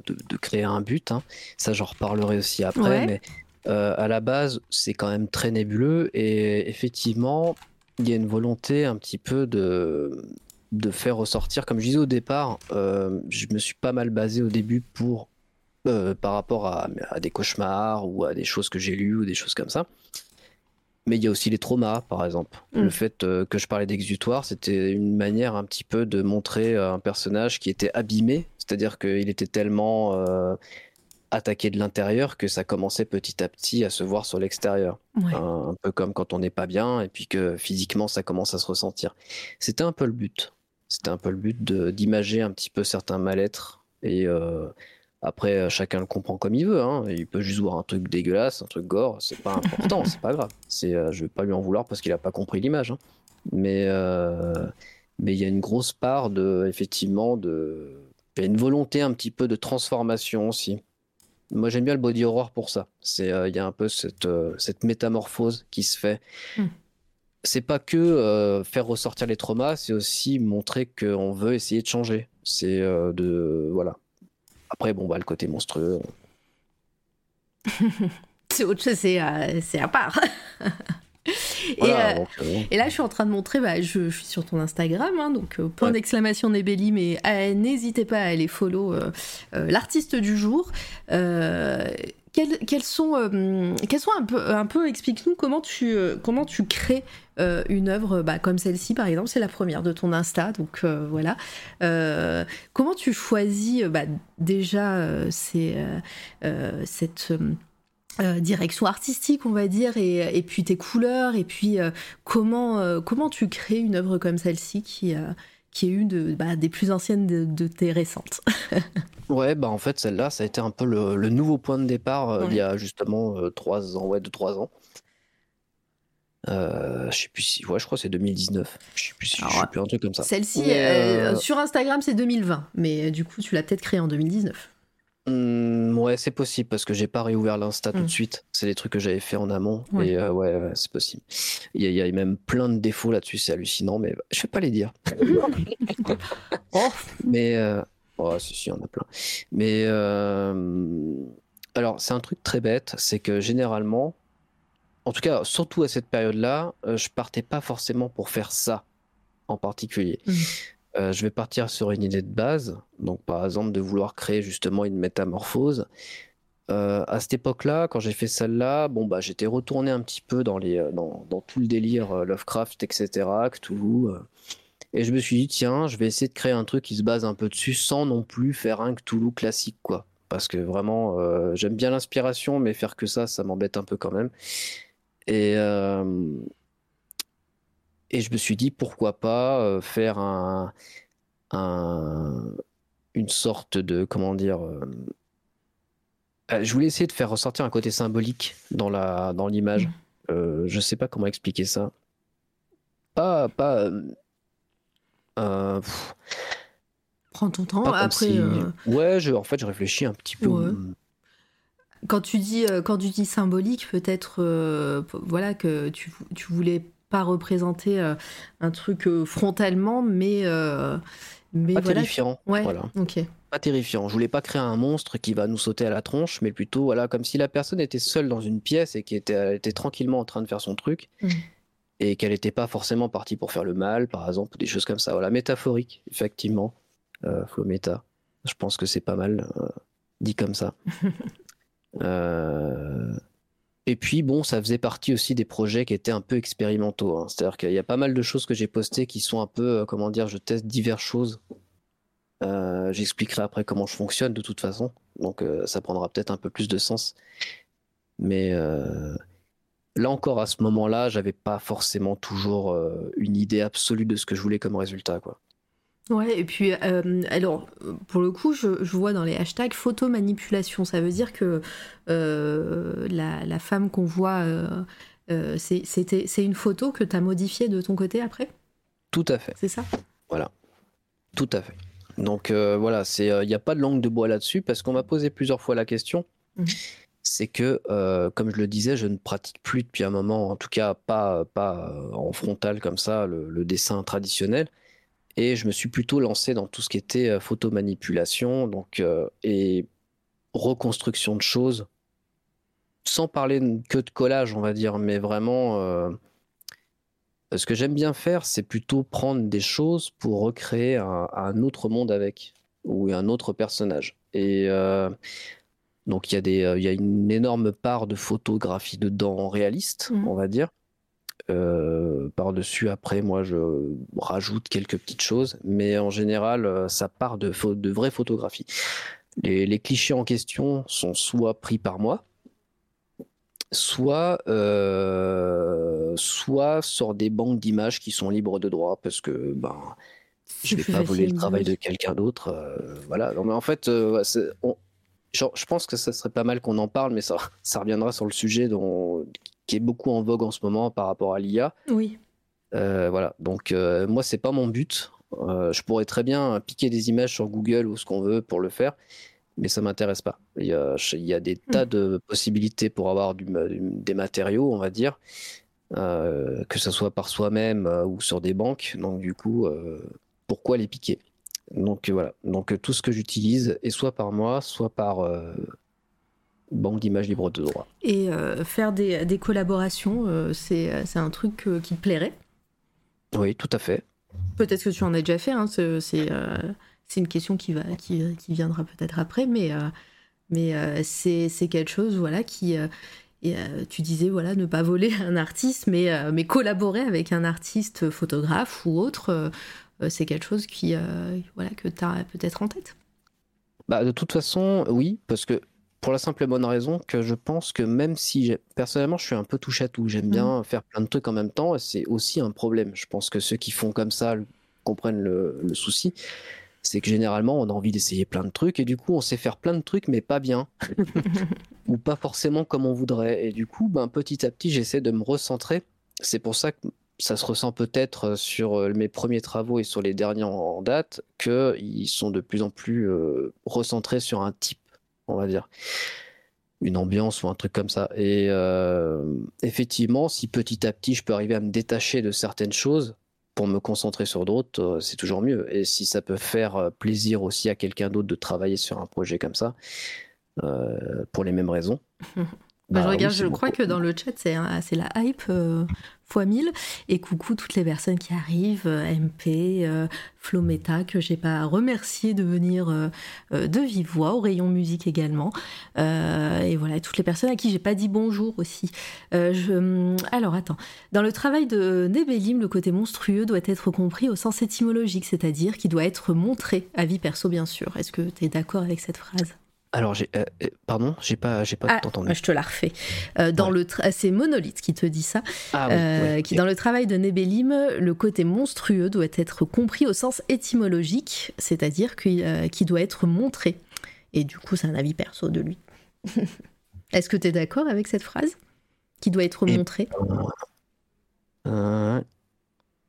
de, de, créer un but. Hein. Ça, j'en reparlerai aussi après. Mais à la base, c'est quand même très nébuleux. Et effectivement, il y a une volonté un petit peu de, de faire ressortir. Comme je disais au départ, je me suis pas mal basé au début pour euh, par rapport à, des cauchemars ou à des choses que j'ai lues ou des choses comme ça. Mais il y a aussi les traumas, par exemple. Le mm. fait euh, que je parlais d'exutoire, c'était une manière un petit peu de montrer euh, un personnage qui était abîmé, c'est-à-dire qu'il était tellement attaqué de l'intérieur que ça commençait petit à petit à se voir sur l'extérieur. Un, peu comme quand on n'est pas bien et puis que physiquement ça commence à se ressentir. C'était un peu le but. C'était un peu le but d'imager un petit peu certains mal-être et après, euh, chacun le comprend comme il veut. Hein. Il peut juste voir un truc dégueulasse, un truc gore. C'est pas important, c'est pas grave. C'est, euh, je vais pas lui en vouloir parce qu'il a pas compris l'image. Hein. Mais euh, mais il y a une grosse part de, effectivement, de, il y a une volonté un petit peu de transformation aussi. Moi, j'aime bien le body horror pour ça. C'est, il y a un peu cette cette métamorphose qui se fait. Hmm. C'est pas que faire ressortir les traumas, c'est aussi montrer qu'on veut essayer de changer. C'est de voilà après, bon, bah, le côté monstrueux. c'est autre chose, c'est euh, à part. Euh, et, là, je suis en train de montrer, bah, je, suis sur ton Instagram, hein, donc euh, point d'exclamation Nebelli, mais n'hésitez pas à aller follow l'artiste du jour. Quels, sont, quels sont un peu, un peu explique-nous comment tu, comment tu crées euh, une œuvre bah, comme celle-ci, par exemple, c'est la première de ton Insta, donc euh, voilà. Euh, comment tu choisis bah, déjà cette direction artistique, on va dire, et, puis tes couleurs, et puis comment, comment tu crées une œuvre comme celle-ci qui, qui est une de, bah, des plus anciennes de, tes récentes Ouais, bah en fait, celle-là, ça a été un peu le, nouveau point de départ il y a justement trois ans, ouais, de trois ans. Euh, je sais plus si, ouais, je crois que c'est 2019. Je sais plus si, je sais plus un truc comme ça. Celle-ci, euh, sur Instagram, c'est 2020, mais euh, du coup, tu l'as peut-être créée en 2019. Mmh, ouais, c'est possible parce que j'ai pas réouvert l'Insta tout de mmh. suite. C'est des trucs que j'avais fait en amont et ouais, c'est possible. Il y, a même plein de défauts là-dessus, c'est hallucinant, mais je vais pas les dire. oh. Mais oh, si, si, il y en a plein. Mais alors, c'est un truc très bête, c'est que généralement, en tout cas, surtout à cette période-là, euh, je partais pas forcément pour faire ça en particulier. Mmh. Euh, je vais partir sur une idée de base, donc par exemple de vouloir créer justement une métamorphose. Euh, à cette époque-là, quand j'ai fait celle-là, bon bah j'étais retourné un petit peu dans les dans, dans tout le délire Lovecraft, etc., Cthulhu, et je me suis dit tiens, je vais essayer de créer un truc qui se base un peu dessus, sans non plus faire un Cthulhu classique quoi, parce que vraiment j'aime bien l'inspiration, mais faire que ça, ça m'embête un peu quand même. Et, euh, et je me suis dit, pourquoi pas euh, faire un, une sorte de, comment dire, euh, je voulais essayer de faire ressortir un côté symbolique dans la dans l'image. Mmh. je sais pas comment expliquer ça. Pas pas. Prends ton temps. Après. Ouais, je, en fait, je réfléchis un petit peu. Quand tu dis, euh, quand tu dis symbolique, peut-être euh, voilà que tu, tu voulais pas représenter euh, un truc frontalement, mais mais pas terrifiant. Ouais. Voilà. Ok. Pas terrifiant. Je voulais pas créer un monstre qui va nous sauter à la tronche, mais plutôt voilà comme si la personne était seule dans une pièce et qui était, était tranquillement en train de faire son truc. Mmh. Et qu'elle n'était pas forcément partie pour faire le mal, par exemple, des choses comme ça. Voilà, métaphorique, effectivement. Euh, méta. Je pense que c'est pas mal dit comme ça. Euh, et puis bon, ça faisait partie aussi des projets qui étaient un peu expérimentaux. Hein. C'est-à-dire qu'il y a pas mal de choses que j'ai postées qui sont un peu, euh, comment dire, je teste diverses choses. Euh, j'expliquerai après comment je fonctionne de toute façon, donc ça prendra peut-être un peu plus de sens. Mais là encore, à ce moment-là, j'avais pas forcément toujours une idée absolue de ce que je voulais comme résultat, quoi. Ouais, et puis, euh, alors, pour le coup, je, vois dans les hashtags photo manipulation. Ça veut dire que euh, la, femme qu'on voit, euh, c'est une photo que tu as modifiée de ton côté après? Tout à fait. C'est ça? Voilà. Tout à fait. Donc voilà, il n'y a pas de langue de bois là-dessus parce qu'on m'a posé plusieurs fois la question. Mmh. C'est que, comme je le disais, je ne pratique plus depuis un moment, en tout cas pas, pas en frontal comme ça, le dessin traditionnel et je me suis plutôt lancé dans tout ce qui était euh, photomanipulation donc, euh, et reconstruction de choses, sans parler que de collage, on va dire, mais vraiment, euh, ce que j'aime bien faire, c'est plutôt prendre des choses pour recréer un, autre monde avec, ou un autre personnage. Et donc, il y, a y a une énorme part de photographie dedans réaliste, mmh. on va dire. Euh, par-dessus, après, moi, je rajoute quelques petites choses, mais en général, euh, ça part de, de vraies photographies. Les, clichés en question sont soit pris par moi, soit, euh, soit sur des banques d'images qui sont libres de droit, parce que ben, je vais pas voler le travail de quelqu'un d'autre. voilà. mais en fait, je pense que ça serait pas mal qu'on en parle, mais ça, ça reviendra sur le sujet dont, qui est beaucoup en vogue en ce moment par rapport à l'IA. Oui. Euh, voilà, donc euh, moi, c'est pas mon but. Euh, je pourrais très bien piquer des images sur Google ou ce qu'on veut pour le faire, mais ça m'intéresse pas. Il y a, il y a des tas hmm. de possibilités pour avoir du, des matériaux, on va dire, que ce soit par soi-même ou sur des banques. Donc, du coup, pourquoi les piquer? Donc voilà, donc tout ce que j'utilise est soit par moi, soit par banque d'images libres de droit. Et euh, faire des, des collaborations, euh, c'est un truc euh, qui te plairait? Oui, tout à fait. Peut-être que tu en as déjà fait, hein, c'est une question qui, va, qui, qui viendra peut-être après, mais, mais c'est quelque chose voilà, qui... Et, tu disais voilà ne pas voler un artiste mais, mais collaborer avec un artiste photographe ou autre c'est quelque chose qui voilà que tu as peut-être en tête? Bah, de toute façon oui parce que pour la simple et bonne raison que je pense que même si personnellement je suis un peu touche à tout, j'aime bien mmh. faire plein de trucs en même temps, c'est aussi un problème. Je pense que ceux qui font comme ça comprennent le, souci. C'est que généralement on a envie d'essayer plein de trucs et du coup on sait faire plein de trucs mais pas bien ou pas forcément comme on voudrait. Et du coup, ben, petit à petit j'essaie de me recentrer. C'est pour ça que ça se ressent peut-être sur euh, mes premiers travaux et sur les derniers en date qu'ils sont de plus en plus euh, recentrés sur un type on va dire. Une ambiance ou un truc comme ça. Et euh, effectivement, si petit à petit je peux arriver à me détacher de certaines choses pour me concentrer sur d'autres, euh, c'est toujours mieux. Et si ça peut faire euh, plaisir aussi à quelqu'un d'autre de travailler sur un projet comme ça, pour les mêmes raisons. Bah, je bah regarde, je crois que dans le chat, c'est la hype fois 1000. Et coucou toutes les personnes qui arrivent, euh, MP, euh, Flometa, que j'ai pas remercié de venir euh, de vive voix, au rayon musique également. et voilà, toutes les personnes à qui j'ai pas dit bonjour aussi. je... Hum, alors attends, dans le travail de Nebellim, le côté monstrueux doit être compris au sens étymologique, c'est-à-dire qu'il doit être montré, à vie perso bien sûr. Est-ce que tu es d'accord avec cette phrase? Alors, j'ai, euh, euh, pardon, j'ai pas, j'ai pas ah, entendu. Je te la refais. Euh, dans le c'est Monolith qui te dit ça. Ah qui dans le travail de Nebellim, le côté monstrueux doit être compris au sens étymologique, c'est-à-dire qu'il doit être montré. Et du coup, c'est un avis perso de lui. Est-ce que tu es d'accord avec cette phrase? Qui doit être montré?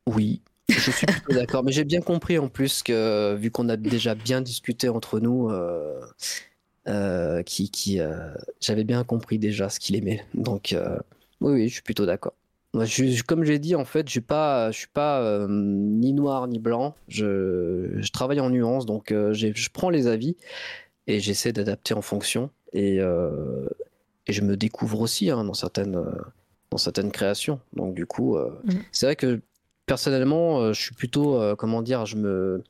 Oui, je suis plutôt d'accord. Mais j'ai bien compris en plus que, vu qu'on a déjà bien discuté entre nous, euh, qui, qui euh, j'avais bien compris déjà ce qu'il aimait. Donc euh, oui, oui, je suis plutôt d'accord. Moi, je, comme j'ai dit, en fait, je suis pas, je suis pas ni noir ni blanc. Je, je travaille en nuances, donc je prends les avis et j'essaie d'adapter en fonction. Et, et, je me découvre aussi hein, dans certaines, dans certaines créations. Donc du coup, mmh. c'est vrai que personnellement, je suis plutôt, comment dire, je me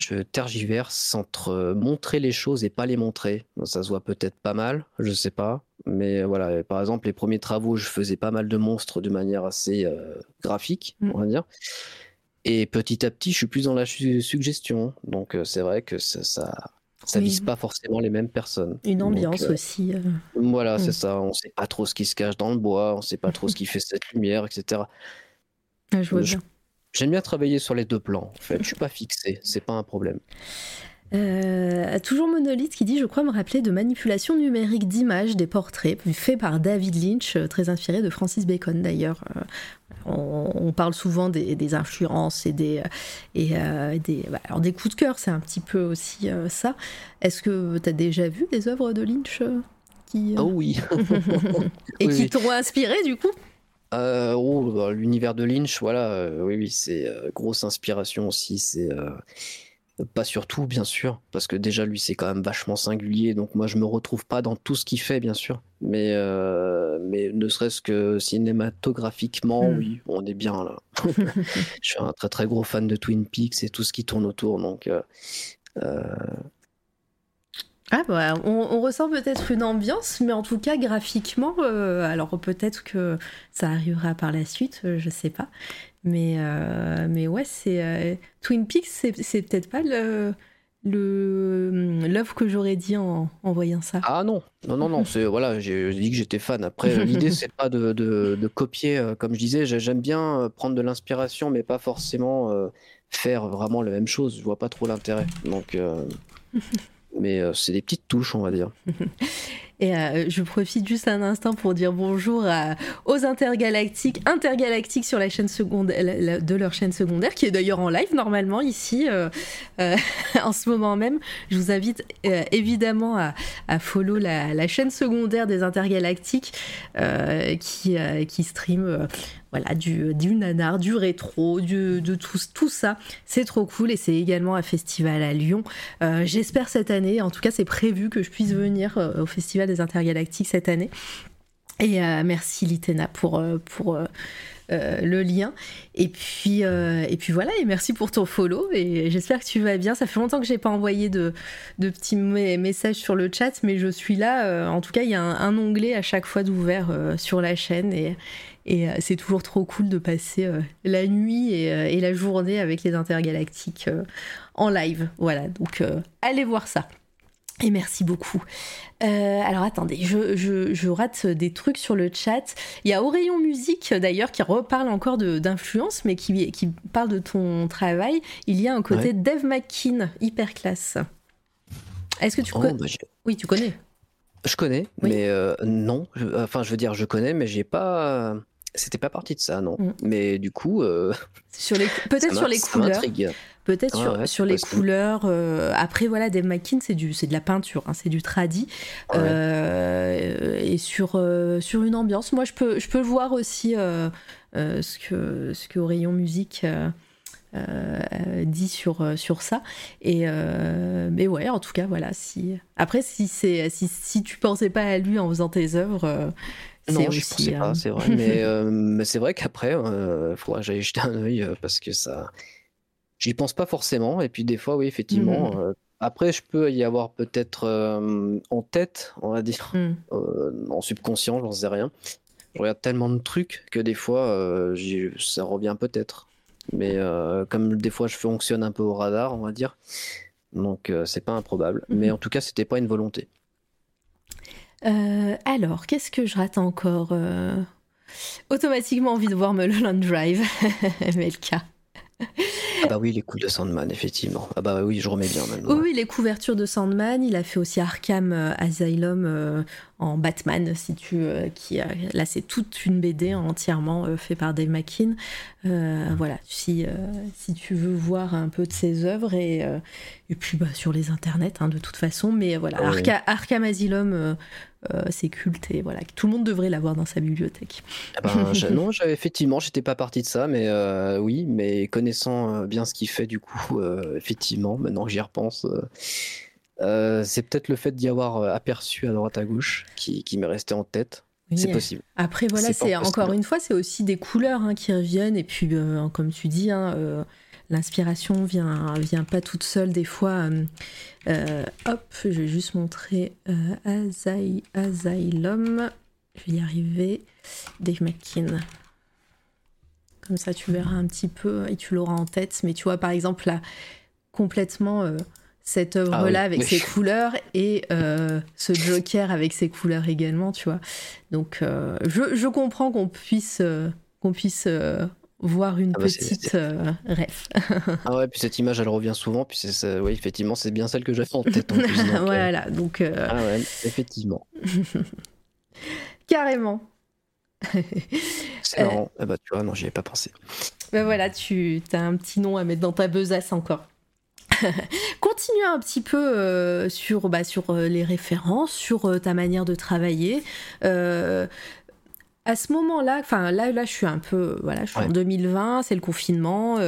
je tergiverse entre euh, montrer les choses et pas les montrer. Ça se voit peut-être pas mal, je sais pas. Mais voilà, par exemple, les premiers travaux, je faisais pas mal de monstres de manière assez euh, graphique, mm. on va dire. Et petit à petit, je suis plus dans la suggestion. Donc euh, c'est vrai que ça, ça, vise pas forcément les mêmes personnes. Une ambiance aussi. Voilà, c'est mm. ça. On sait pas trop ce qui se cache dans le bois, on sait pas trop ce qui fait cette lumière, etc. Je vois bien J'aime bien travailler sur les deux plans. En fait, je suis pas fixé, c'est pas un problème. Euh, toujours Monolith qui dit Je crois me rappeler de manipulation numérique d'images des portraits faits par David Lynch, euh, très inspiré de Francis Bacon d'ailleurs. Euh, on, parle souvent des, influences et des, et, des, bah, alors des coups de cœur, c'est un petit peu aussi ça. Est-ce que tu as déjà vu des œuvres de Lynch qui, Oh oui Et qui t'ont inspiré du coup? Oh, bah, L'univers de Lynch, voilà, oui, oui, c'est grosse inspiration aussi. C'est pas surtout, bien sûr, parce que déjà lui c'est quand même vachement singulier, donc moi je me retrouve pas dans tout ce qu'il fait, bien sûr. Mais, euh, mais ne serait-ce que cinématographiquement, hmm. oui, on est bien là. je suis un très très gros fan de Twin Peaks et tout ce qui tourne autour, donc. Euh, euh, ah bah, on, ressent peut-être une ambiance, mais en tout cas graphiquement, alors peut-être que ça arrivera par la suite, je sais pas. Mais, euh, mais ouais, c'est euh, Twin Peaks, c'est peut-être pas le l'œuvre que j'aurais dit en, en, voyant ça. Ah non, non, non, non, c'est voilà, j'ai dit que j'étais fan. Après, l'idée c'est pas de, de, de, copier, euh, comme je disais, j'aime bien prendre de l'inspiration, mais pas forcément faire vraiment la même chose. Je vois pas trop l'intérêt. Donc, mais c'est des petites touches, on va dire. Et euh, je profite juste un instant pour dire bonjour aux intergalactiques, intergalactiques sur la chaîne secondaire, de leur chaîne secondaire, qui est d'ailleurs en live normalement ici, euh, euh, en ce moment même. Je vous invite évidemment à, follow la, chaîne secondaire des intergalactiques qui, qui stream voilà, du, du nanar, du rétro, de tout, ça. C'est trop cool et c'est également un festival à Lyon. Euh, j'espère cette année, en tout cas c'est prévu que je puisse venir euh, au Festival des Intergalactiques cette année. Et euh, merci Litena pour, le lien. Et puis, voilà, et merci pour ton follow. Et j'espère que tu vas bien. Ça fait longtemps que j'ai pas envoyé de, petits messages sur le chat, mais je suis là. en tout cas, il y a un, onglet à chaque fois d'ouvert sur la chaîne. Et euh, c'est toujours trop cool de passer euh, la nuit euh, et, la journée avec les intergalactiques en live. Voilà, donc allez voir ça. Et merci beaucoup. alors attendez, je, rate des trucs sur le chat. Il y a Auréon Musique d'ailleurs qui reparle encore d'influence, mais qui, qui, parle de ton travail. Il y a un côté Dave McKean, hyper classe. Est-ce que tu oh, connais bah, Oui, tu connais. Je connais, mais non. enfin, je veux dire, je connais, mais j'ai pas. C'était pas parti de ça, non. Mm. Mais du coup, euh, sur les peut-être sur les couleurs. Peut-être sur, sur les couleurs. Euh, après, voilà, Dave McKean, c'est du, c'est de la peinture, hein, c'est du tradi. Euh, et sur sur une ambiance, moi, je peux je peux voir aussi ce que ce que Rayon Musique. Dit sur, sur ça et mais ouais en tout cas voilà si après si si, si tu pensais pas à lui en faisant tes œuvres non, je pensais pas, c'est vrai. mais, euh, mais c'est vrai qu'après, il euh, faudra que j'aille jeter un œil euh, parce que ça. J'y pense pas forcément. Et puis des fois, oui, effectivement. Mmh. après, je peux y avoir peut-être en tête, on va dire, mmh. en subconscient, j'en sais rien. Je regarde tellement de trucs que des fois, ça revient peut-être. Mais comme des fois, je fonctionne un peu au radar, on va dire. Donc, c'est pas improbable. Mmh. Mais en tout cas, c'était pas une volonté. Euh, alors, qu'est-ce que je rate encore euh, Automatiquement envie de voir Mulholland Drive, Melka? Ah bah oui, les coups de Sandman, effectivement. Ah bah oui, je remets bien maintenant. Oui, les couvertures de Sandman. Il a fait aussi Arkham euh, Asylum en Batman, si tu, qui là c'est toute une BD entièrement fait par Dave McKean. voilà, si si tu veux voir un peu de ses œuvres et et puis bah, sur les internets hein, de toute façon, mais voilà, ah Arkham Asylum euh, c'est culte et voilà, tout le monde devrait l'avoir dans sa bibliothèque. Eh ben, non, effectivement, j'étais pas parti de ça, mais euh, oui, mais connaissant euh, bien ce qu'il fait, du coup, effectivement, maintenant que j'y repense, c'est peut-être le fait d'y avoir aperçu à droite à gauche qui, m'est resté en tête. C'est possible. Après, voilà, c'est encore une fois, c'est aussi des couleurs hein, qui reviennent. Et puis, comme tu dis, hein, l'inspiration vient, vient pas toute seule des fois. Euh, hop, je vais juste montrer euh, Asylum. Je vais y arriver. Dave McKean. Comme ça, tu verras un petit peu et tu l'auras en tête. Mais tu vois, par exemple, là, complètement euh, cette œuvre-là ah avec ses couleurs et ce Joker avec ses couleurs également, tu vois. Donc, je, je, comprends qu'on puisse, qu'on puisse voir une ah bah, petite euh, ref. ah ouais, puis cette image, elle revient souvent. Puis c'est, oui, effectivement, c'est bien celle que j'avais en tête. voilà, donc. Ah ouais, effectivement. Carrément. c'est marrant. Ah bah, tu vois, non, j'y avais pas pensé. Bah voilà, tu as un petit nom à mettre dans ta besace encore. Continue un petit peu euh, sur, bah, sur euh, les références, sur euh, ta manière de travailler. à ce moment-là, enfin là, là, je suis un peu, voilà, je suis en 2020, c'est le confinement.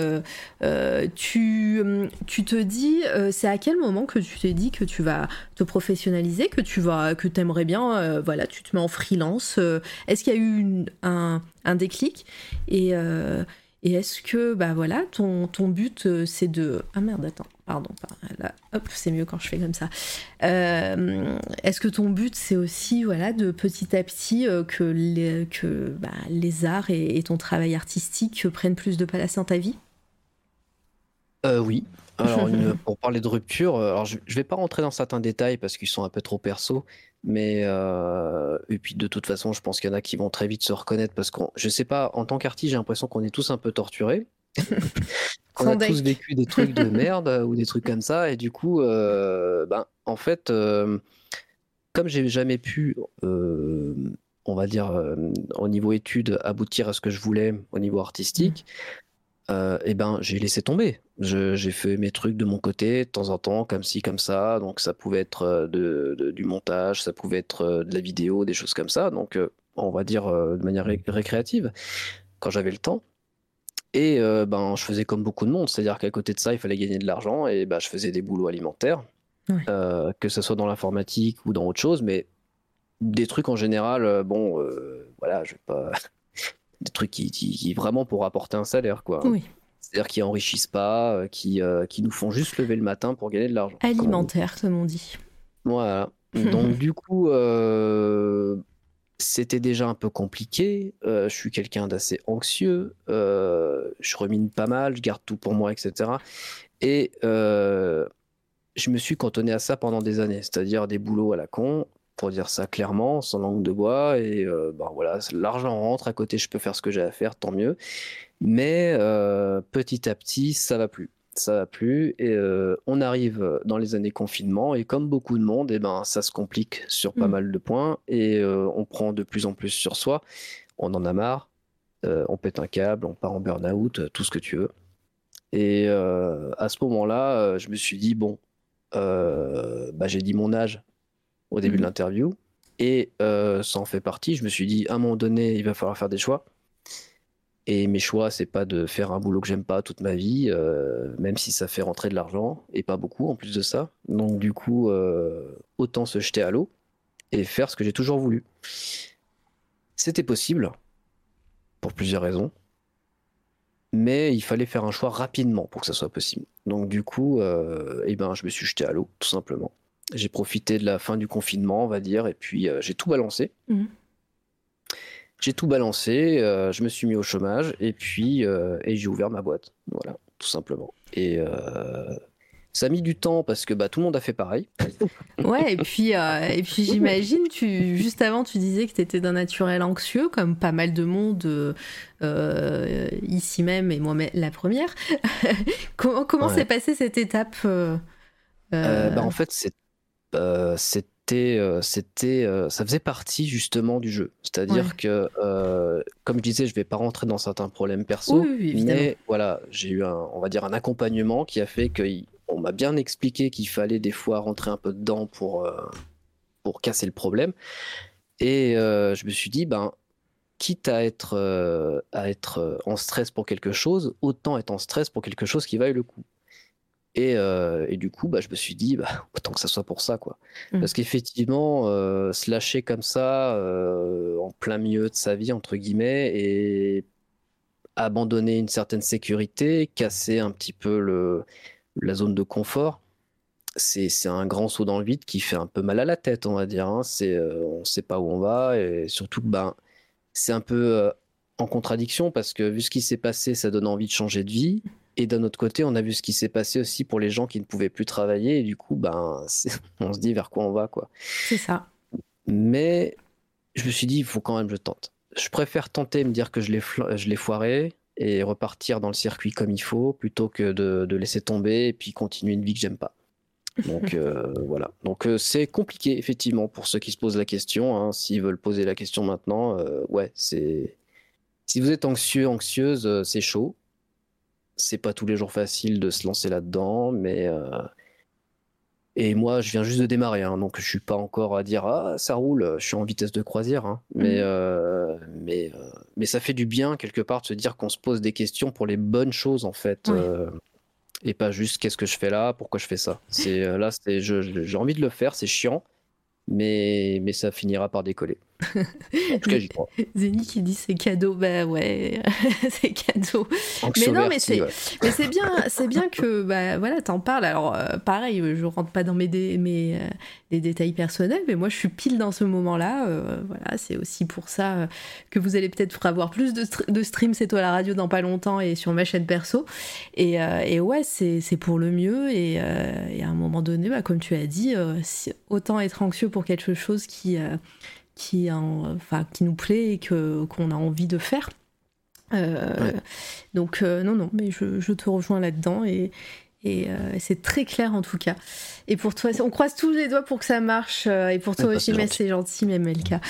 tu, tu te dis, c'est à quel moment que tu t'es dit que tu vas te professionnaliser, que tu vas, que aimerais bien, voilà, tu te mets en freelance. Est-ce qu'il y a eu un, un, déclic? Et et est-ce que, bah voilà, ton, ton but, c'est de... Ah merde, attends, pardon, là, hop, c'est mieux quand je fais comme ça. Euh, est-ce que ton but, c'est aussi, voilà, de petit à petit euh, que, les, que bah, les arts et, ton travail artistique prennent plus de place dans ta vie? Oui. Alors, pour parler de rupture, alors je, je vais pas rentrer dans certains détails parce qu'ils sont un peu trop perso, mais euh, et puis de toute façon, je pense qu'il y en a qui vont très vite se reconnaître parce qu'on, je sais pas, en tant qu'artiste, j'ai l'impression qu'on est tous un peu torturés, qu'on a tous vécu des trucs de merde ou des trucs comme ça, et du coup, euh, ben en fait, euh, comme j'ai jamais pu, on va dire, au niveau études, aboutir à ce que je voulais au niveau artistique, euh, et ben j'ai laissé tomber. J'ai fait mes trucs de mon côté de temps en temps, comme ci, comme ça. Donc ça pouvait être euh, de, du montage, ça pouvait être euh, de la vidéo, des choses comme ça. Donc on va dire de manière récréative, quand j'avais le temps. Et ben je faisais comme beaucoup de monde, c'est-à-dire qu'à côté de ça, il fallait gagner de l'argent et ben je faisais des boulots alimentaires, que ce soit dans l'informatique ou dans autre chose, mais des trucs en général, bon, voilà, je vais pas des trucs qui, qui, vraiment pour apporter un salaire, quoi. Oui. C'est-à-dire qui enrichissent pas, euh, qui, euh, qui nous font juste lever le matin pour gagner de l'argent. Alimentaire, comme on dit. Voilà. Donc du coup, euh, c'était déjà un peu compliqué. je suis quelqu'un d'assez anxieux. je remine pas mal, je garde tout pour moi, etc. Et je me suis cantonné à ça pendant des années, c'est-à-dire des boulots à la con, pour dire ça clairement, sans langue de bois. Et euh, ben voilà, l'argent rentre à côté, je peux faire ce que j'ai à faire, tant mieux. Mais euh, petit à petit, ça va plus. Ça va plus. Et euh, on arrive dans les années confinement. Et comme beaucoup de monde, et eh ben, ça se complique sur pas mm. mal de points. Et on prend de plus en plus sur soi. On en a marre. on pète un câble, on part en burn-out, tout ce que tu veux. Et à ce moment-là, je me suis dit, bon, bah, j'ai dit mon âge au début de mhm. l'interview. Et euh, ça en fait partie. Je me suis dit, à un moment donné, il va falloir faire des choix. Et mes choix, c'est pas de faire un boulot que j'aime pas toute ma vie, euh, même si ça fait rentrer de l'argent, et pas beaucoup en plus de ça. Donc du coup, euh, autant se jeter à l'eau et faire ce que j'ai toujours voulu. C'était possible, pour plusieurs raisons. Mais il fallait faire un choix rapidement pour que ça soit possible. Donc du coup, eh ben, je me suis jeté à l'eau, tout simplement. J'ai profité de la fin du confinement, on va dire, et puis euh, j'ai tout balancé. Mhm. J'ai tout balancé, euh, je me suis mis au chômage, et puis euh, et j'ai ouvert ma boîte. Voilà, tout simplement. Et ça a mis du temps parce que bah, tout le monde a fait pareil. Ouais, et puis, et puis j'imagine, tu, juste avant, tu disais que tu étais d'un naturel anxieux, comme pas mal de monde ici même, et moi la première. comment comment s'est passée cette étape bah, En fait, c'est euh, c'était, euh, c'était, euh, ça faisait partie justement du jeu. C'est-à-dire que, comme je disais, je vais pas rentrer dans certains problèmes perso, mais voilà, j'ai eu un, on va dire, un accompagnement qui a fait qu'on m'a bien expliqué qu'il fallait des fois rentrer un peu dedans pour, pour casser le problème. Et je me suis dit, ben, quitte à être, à être en stress pour quelque chose, autant être en stress pour quelque chose qui vaille le coup. Et, euh, et, du coup, bah, je me suis dit, bah, autant que ça soit pour ça, quoi. Mmh. Parce qu'effectivement, euh, se lâcher comme ça, euh, en plein milieu de sa vie, entre guillemets, et abandonner une certaine sécurité, casser un petit peu le, la zone de confort, c'est un grand saut dans le vide qui fait un peu mal à la tête, on va dire. Hein. C'est, on ne sait pas où on va, et surtout ben, c'est un peu en contradiction, parce que vu ce qui s'est passé, ça donne envie de changer de vie. Et d'un autre côté, on a vu ce qui s'est passé aussi pour les gens qui ne pouvaient plus travailler. Et du coup, ben, on se dit vers quoi on va. quoi. C'est ça. Mais je me suis dit, il faut quand même que je tente. Je préfère tenter et me dire que je l'ai foiré et repartir dans le circuit comme il faut plutôt que de, laisser tomber et puis continuer une vie que j'aime pas. Donc euh, voilà. Donc euh, c'est compliqué effectivement pour ceux qui se posent la question. Hein. S'ils veulent poser la question maintenant, euh, ouais, c'est. Si vous êtes anxieux, anxieuse, c'est chaud. C'est pas tous les jours facile de se lancer là-dedans, mais et moi, je viens juste de démarrer, hein, donc je suis pas encore à dire ah ça roule, je suis en vitesse de croisière, hein. mais mmh. euh, mais euh, mais ça fait du bien quelque part de se dire qu'on se pose des questions pour les bonnes choses en fait, euh, et pas juste qu'est-ce que je fais là, pourquoi je fais ça. C'est là, c'est j'ai envie de le faire, c'est chiant, mais mais ça finira par décoller. En tout cas, j'y crois. Qui dit c'est cadeau, bah ouais, c'est cadeau. Mais non, mais c'est, mais c'est bien, c'est bien que bah voilà, t'en parles. Alors euh, pareil, je rentre pas dans mes, mes euh, les détails personnels, mais moi je suis pile dans ce moment-là. Euh, voilà, c'est aussi pour ça que vous allez peut-être avoir plus de, de streams c'est toi la radio dans pas longtemps et sur ma chaîne perso. Et, et ouais, c'est, pour le mieux. Et, et, à un moment donné, bah, comme tu as dit, autant être anxieux pour quelque chose qui qui, enfin, qui nous plaît et que, qu'on a envie de faire. Euh, donc euh, non, non, mais je, je te rejoins là-dedans et, et euh, c'est très clair en tout cas. Et pour toi, on croise tous les doigts pour que ça marche. Euh, et pour toi bah, aussi, mais c'est gentil, mais Melka.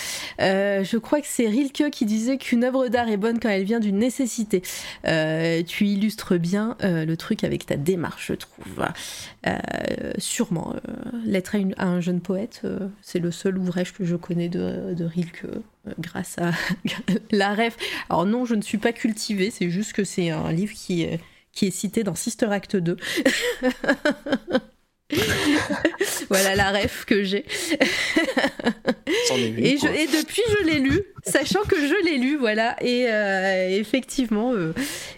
Euh, je crois que c'est Rilke qui disait qu'une œuvre d'art est bonne quand elle vient d'une nécessité. tu illustres bien le truc avec ta démarche, je trouve. sûrement. Lettre à, un jeune poète, c'est le seul ouvrage que je connais de, de Rilke grâce à la ref. Alors non, je ne suis pas cultivée, c'est juste que c'est un livre qui qui est cité dans Sister Act 2. voilà la ref que j'ai. et, depuis, je l'ai lu, sachant que je l'ai lu, voilà. Et euh, effectivement, euh,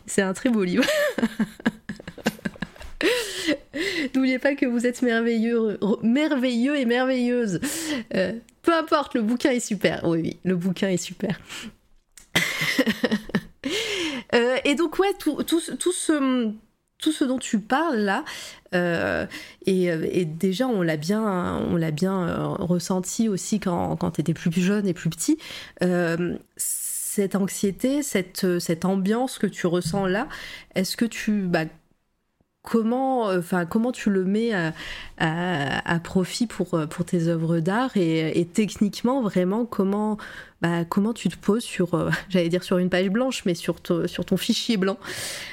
c'est un très beau livre. N'oubliez pas que vous êtes merveilleux, merveilleux et merveilleuse. Euh, peu importe, le bouquin est super. Oui, oui, le bouquin est super. Euh, et donc, ouais, tout, tout, ce, tout ce dont tu parles là, euh, et, déjà on l'a bien, on l'a bien euh, ressenti aussi quand, quand tu étais plus jeune et plus petit. cette anxiété, cette, cette ambiance que tu ressens là, est-ce que tu, bah, comment, comment tu le mets à, profit pour, pour tes œuvres d'art et, et, techniquement vraiment comment, bah, comment tu te poses sur, euh, j'allais dire sur une page blanche, mais sur, sur ton fichier blanc.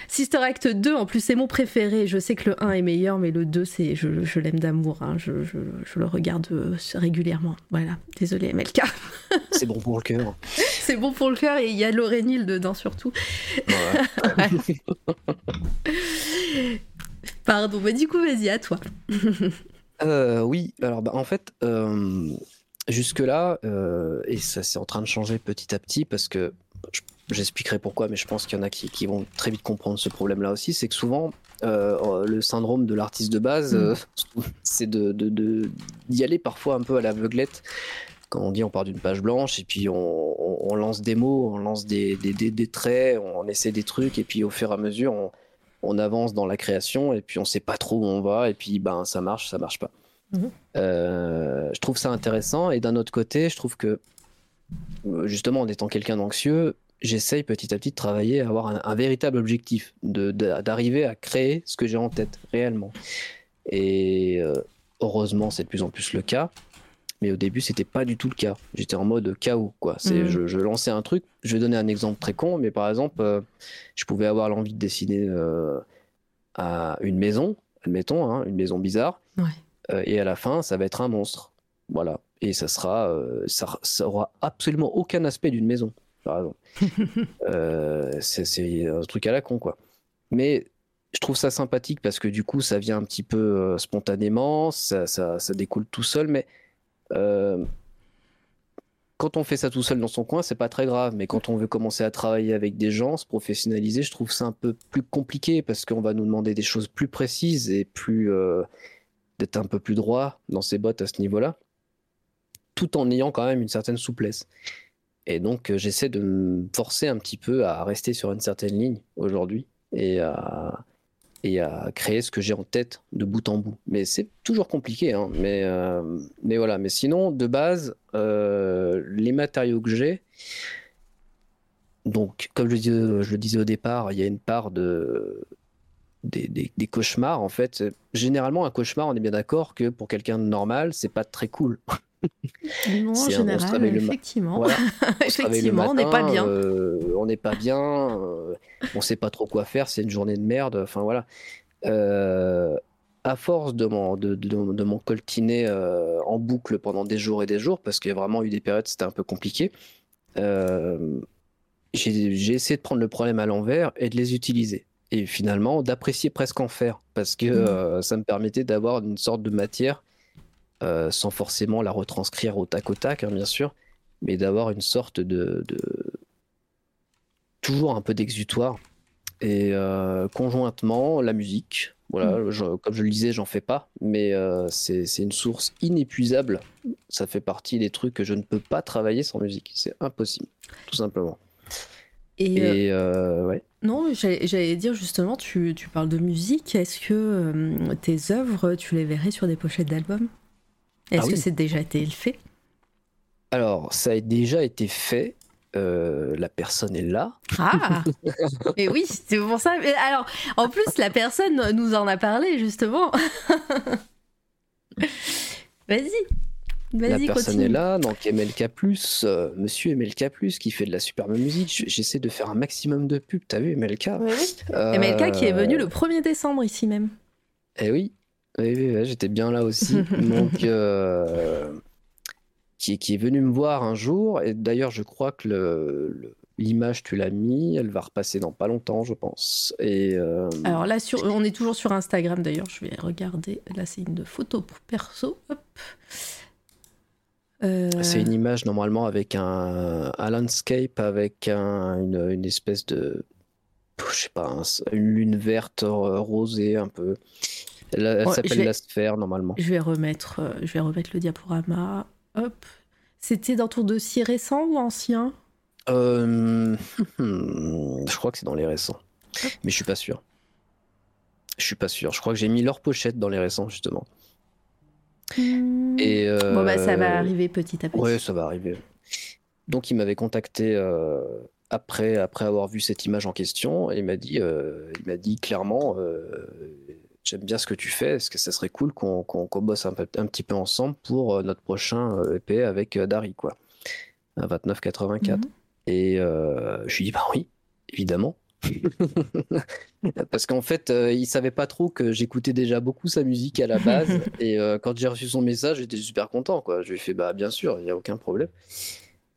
Sister Act 2, en plus, c'est mon préféré. Je sais que le 1 est meilleur, mais le 2, c'est, je, je l'aime d'amour. Hein. Je, je, je, le regarde euh, régulièrement. Voilà, désolé MLK. c'est bon pour le cœur. c'est bon pour le cœur et il y a Laurénil dedans surtout. Pardon, mais du coup, vas-y, à toi. Euh, oui, alors bah, en fait, jusque-là, euh, et ça c'est en train de changer petit à petit parce que j'expliquerai pourquoi, mais je pense qu'il y en a qui, vont très vite comprendre ce problème-là aussi, c'est que souvent euh, le syndrome de l'artiste de base, mm. euh, c'est de, d'y aller parfois un peu à l'aveuglette. Quand on dit on part d'une page blanche et puis on, lance des mots, on lance des, des, traits, on essaie des trucs et puis au fur et à mesure on, on avance dans la création et puis on sait pas trop où on va et puis ben ça marche, ça marche pas. Mhm. Euh, je trouve ça intéressant. Et d'un autre côté, je trouve que, justement, en étant quelqu'un d'anxieux, j'essaye petit à petit de travailler à avoir un, véritable objectif, d'arriver à créer ce que j'ai en tête réellement. Et euh, heureusement, c'est de plus en plus le cas. Mais au début, c'était pas du tout le cas. J'étais en mode chaos, quoi. C'est, mhm. je, lançais un truc. Je vais donner un exemple très con, mais par exemple, euh, je pouvais avoir l'envie de dessiner à une maison, admettons, hein, une maison bizarre. Ouais. Euh, et à la fin, ça va être un monstre. Voilà. Et ça sera, euh, ça, ça, aura absolument aucun aspect d'une maison. Euh, c'est un truc à la con, quoi. Mais je trouve ça sympathique parce que du coup, ça vient un petit peu spontanément, ça, ça, ça, découle tout seul, mais quand on fait ça tout seul dans son coin, c'est pas très grave. Mais quand on veut commencer à travailler avec des gens, se professionnaliser, je trouve ça un peu plus compliqué parce qu'on va nous demander des choses plus précises et plus d'être un peu plus droit dans ses bottes à ce niveau-là, tout en ayant quand même une certaine souplesse. Et donc euh, j'essaie de me forcer un petit peu à rester sur une certaine ligne aujourd'hui et à, et à créer ce que j'ai en tête de bout en bout. Mais c'est toujours compliqué, hein. mais, euh, mais voilà. Mais sinon, de base, euh, les matériaux que j'ai, donc, comme je, je, le disais au départ, il y a une part de, des, cauchemars. En fait, généralement, un cauchemar, on est bien d'accord que pour quelqu'un de normal, c'est pas très cool. Non, en général, effectivement. effectivement, on n'est pas bien. Euh, on n'est pas bien. Euh, on sait pas trop quoi faire. C'est une journée de merde. Enfin voilà. Euh, à force de mon, de, de, mon coltiner en boucle pendant des jours et des jours, parce qu'il y a vraiment eu des périodes c'était un peu compliqué, j'ai essayé de prendre le problème à l'envers et de les utiliser et finalement d'apprécier presque en faire parce que mmh. euh, ça me permettait d'avoir une sorte de matière euh, sans forcément la retranscrire au tac au tac, hein, bien sûr, mais d'avoir une sorte de, toujours un peu d'exutoire et euh, conjointement la musique. Voilà, mmh. comme je le disais, j'en fais pas, mais c'est une source inépuisable. Ça fait partie des trucs que je ne peux pas travailler sans musique. C'est impossible, tout simplement. Et, euh, ouais. Non, j'allais dire justement, tu, tu, parles de musique. Est-ce que euh, tes œuvres, tu les verrais sur des pochettes d'albums? Est-ce ah que c'est déjà été fait? Alors, ça a déjà été fait. Euh, la personne est là. Ah Et oui, c'est pour ça. Mais alors, en plus, la personne nous en a parlé justement. Vas-y. La personne est là, donc MLK+, euh, monsieur MLK+, qui fait de la superbe musique. J'essaie de faire un maximum de pubs, t'as vu MLK oui, euh, MLK qui est venu le 1er décembre ici même. Eh oui, oui, j'étais bien là aussi. donc, euh, qui, qui, est venu me voir un jour, et d'ailleurs je crois que l'image tu l'as mis, elle va repasser dans pas longtemps, je pense. Et Alors là, sur, on est toujours sur Instagram d'ailleurs, je vais regarder. Là, c'est une photo pour perso. Hop. Euh, c'est une image normalement avec un, landscape, avec une, espèce de. Je sais pas, une lune verte euh, rosée un peu. Elle, s'appelle la sphère normalement. Je vais, remettre, euh, je vais remettre le diaporama. Hop. C'était dans ton dossier récent ou ancien? Je crois que c'est dans les récents. Mais je suis pas sûr. Je suis pas sûr. Je crois que j'ai mis leur pochette dans les récents justement. Et bon, bah, ça va euh, arriver petit à petit. Oui, ça va arriver. Donc, il m'avait contacté euh, après, après avoir vu cette image en question et il m'a dit, euh, il m'a dit clairement J'aime bien ce que tu fais, est-ce que ça serait cool qu'on bosse un, un, petit peu ensemble pour notre prochain EP avec Dari, quoi, à 2984. Mhm. Et je lui dis Bah oui, évidemment. Parce qu'en fait, euh, il savait pas trop que j'écoutais déjà beaucoup sa musique à la base. et euh, quand j'ai reçu son message, j'étais super content. Quoi. Je lui ai fait, bah, bien sûr, il n'y a aucun problème.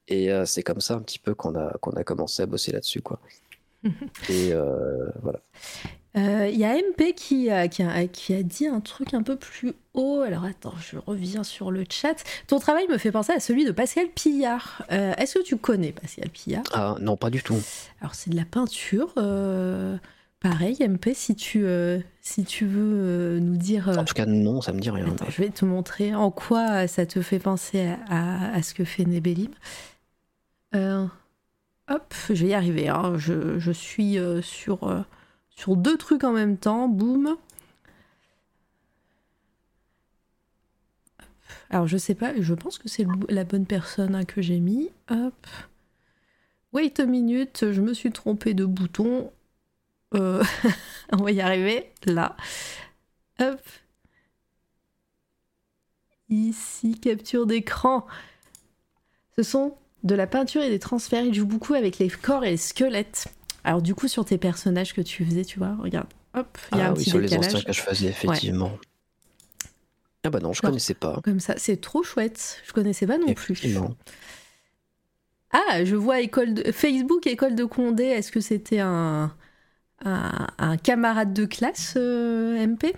Et euh, c'est comme ça un petit peu qu'on a, qu'on a commencé à bosser là-dessus. Quoi. et voilà. Il euh, y a MP qui a, qui, a, qui a, dit un truc un peu plus haut. Alors attends, je reviens sur le chat. Ton travail me fait penser à celui de Pascal Pillard. Euh, est-ce que tu connais Pascal Pillard? Ah non, pas du tout. Alors c'est de la peinture. Euh, pareil, MP, si tu, si tu veux nous dire... En tout cas, non, ça me dit rien. Attends, je vais te montrer en quoi ça te fait penser à, à, ce que fait Nebelim. hop, je vais y arriver. Hein. Je, je, suis sur sur deux trucs en même temps, boum. Alors je sais pas, je pense que c'est la bonne personne hein, que j'ai mis. Hop. Wait a minute, je me suis trompée de bouton. Euh, on va y arriver. Là. Hop. Ici, capture d'écran. Ce sont de la peinture et des transferts. Il joue beaucoup avec les corps et les squelettes. Alors du coup, sur tes personnages que tu faisais, tu vois, regarde, hop, il y a ah un petit sur les anciens que je faisais, effectivement. Ah bah non, je connaissais pas. Comme ça, c'est trop chouette. Je connaissais pas non plus. Ah, je vois école de... Facebook école de Condé. Est-ce que c'était un... un... camarade de classe euh, MP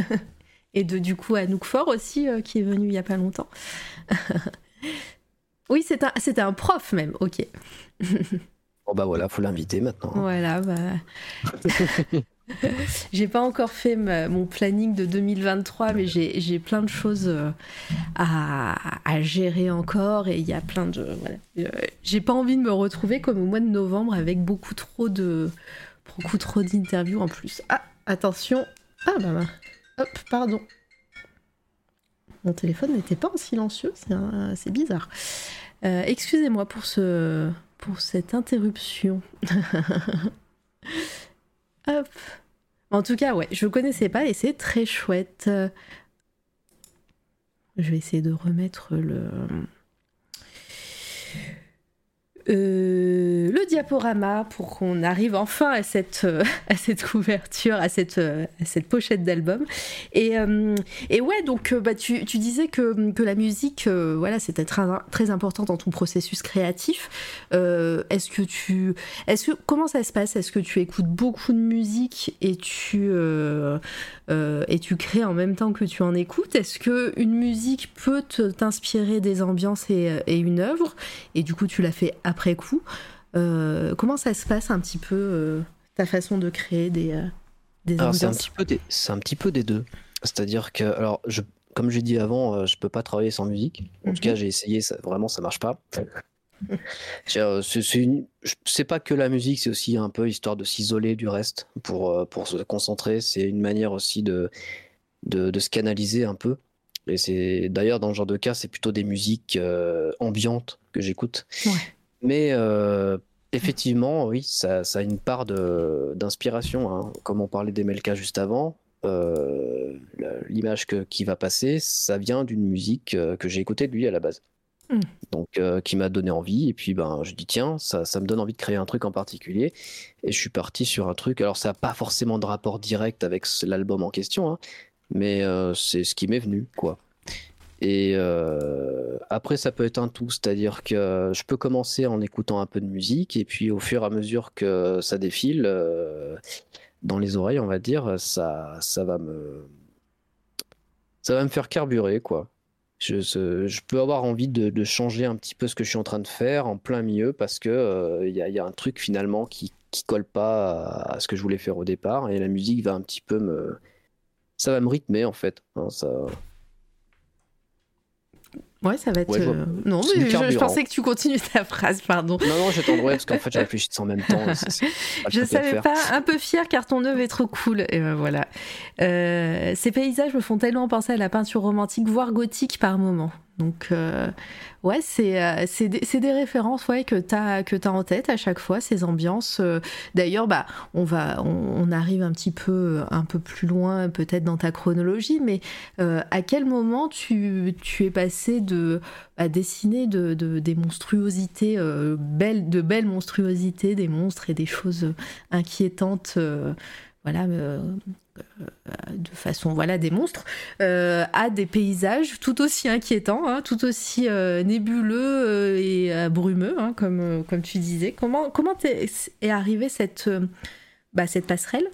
Et de du coup Anouk Fort aussi euh, qui est venu il y a pas longtemps. oui, c'était un... un prof même. Ok. Bon bah voilà, faut l'inviter maintenant. Voilà, bah. j'ai pas encore fait mon planning de 2023, mais j'ai plein de choses euh, à, gérer encore et il y a plein de. Voilà. Euh, j'ai pas envie de me retrouver comme au mois de novembre avec beaucoup trop de beaucoup trop d'interviews en plus. Ah, attention. Ah bah, bah. hop, pardon. Mon téléphone n'était pas en silencieux, c'est bizarre. Euh, excusez-moi pour ce pour cette interruption. Hop. En tout cas, ouais, je connaissais pas et c'est très chouette. Je vais essayer de remettre le. Euh, le diaporama pour qu'on arrive enfin à cette, euh, à cette couverture, à cette, euh, cette pochette d'album. Et, et, ouais, donc bah, tu, tu, disais que, que la musique, voilà, c'était très, très important dans ton processus créatif. est-ce que tu, est-ce que comment ça se passe? Est-ce que tu écoutes beaucoup de musique et tu et tu crées en même temps que tu en écoutes? Est-ce que une musique peut t'inspirer des ambiances et, et une œuvre? Et du coup, tu l'as fait après après coup. Euh, comment ça se passe un petit peu euh, ta façon de créer des, euh, des c'est un petit peu des, c'est un petit peu des deux. C'est-à-dire que alors je comme j'ai dit avant, je peux pas travailler sans musique. En tout cas, mhm. j'ai essayé, ça, vraiment, ça marche pas. c'est pas que la musique, c'est aussi un peu histoire de s'isoler du reste pour, pour se concentrer. C'est une manière aussi de, de, de, se canaliser un peu. Et c'est d'ailleurs dans ce genre de cas, c'est plutôt des musiques ambiantes que j'écoute. Ouais. Mais euh, effectivement, oui, ça, a une part d'inspiration. Hein. Comme on parlait d'Emelka juste avant, euh, l'image qui va passer, ça vient d'une musique euh, que j'ai écoutée de lui à la base. Hmm. Donc, qui m'a donné envie. Et puis, ben, je dis, tiens, ça, ça, me donne envie de créer un truc en particulier. Et je suis parti sur un truc. Alors, ça n'a pas forcément de rapport direct avec l'album en question, hein, mais c'est ce qui m'est venu, quoi. Et euh, après, ça peut être un tout, c'est-à-dire que je peux commencer en écoutant un peu de musique, et puis au fur et à mesure que ça défile euh, dans les oreilles, on va dire, ça, ça va me, ça va me faire carburer, quoi. Je, peux avoir envie de, changer un petit peu ce que je suis en train de faire en plein milieu parce que il euh, y, y, a un truc finalement qui, qui colle pas à, ce que je voulais faire au départ, et la musique va un petit peu me, ça va me rythmer en fait. Hein, Ouais, ça va être. Euh, non, mais je, pensais que tu continues ta phrase, pardon. Non, non, j'attendrai parce qu'en fait, je réfléchissais en même temps. je savais pas, un peu fier car ton œuvre est trop cool. Et ben voilà. Euh, ces paysages me font tellement penser à la peinture romantique, voire gothique par moments. Donc, euh, ouais, c'est euh, des, des, références ouais, que tu as, en tête à chaque fois, ces ambiances. Euh. D'ailleurs, bah, on, on, arrive un petit peu, un peu plus loin, peut-être dans ta chronologie, mais à quel moment tu, es passé de à dessiner de, de des monstruosités, belles, de belles monstruosités, des monstres et des choses inquiétantes voilà, de façon, voilà, des monstres, euh, à des paysages tout aussi inquiétants, hein, tout aussi euh, nébuleux et brumeux, hein, comme, comme tu disais. Comment, comment est, est arrivée cette, bah, cette passerelle?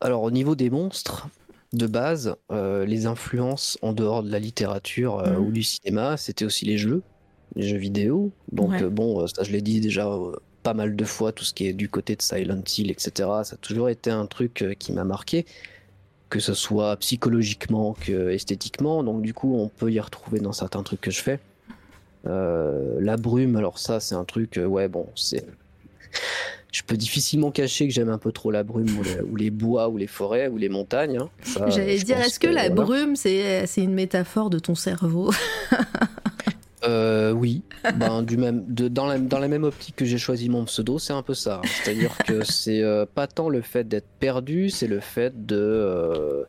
Alors, au niveau des monstres, de base, les influences en dehors de la littérature mmh. ou du cinéma, c'était aussi les jeux, les jeux vidéo. Donc, bon, ça, je l'ai dit déjà pas mal de fois tout ce qui est du côté de Silent Hill, etc. Ça a toujours été un truc euh, qui m'a marqué, que ce soit psychologiquement que esthétiquement. Donc du coup, on peut y retrouver dans certains trucs que je fais. Euh, la brume, alors ça, c'est un truc, euh, ouais, bon, c'est. Je peux difficilement cacher que j'aime un peu trop la brume ou, les bois ou les forêts ou les montagnes. Hein. J'allais dire, est-ce que, la brume, c'est une métaphore de ton cerveau? Euh, oui, ben, du même, de, dans, la, dans la même optique que j'ai choisi mon pseudo, c'est un peu ça. Hein. C'est-à-dire que c'est euh, pas tant le fait d'être perdu, c'est le fait de. Euh,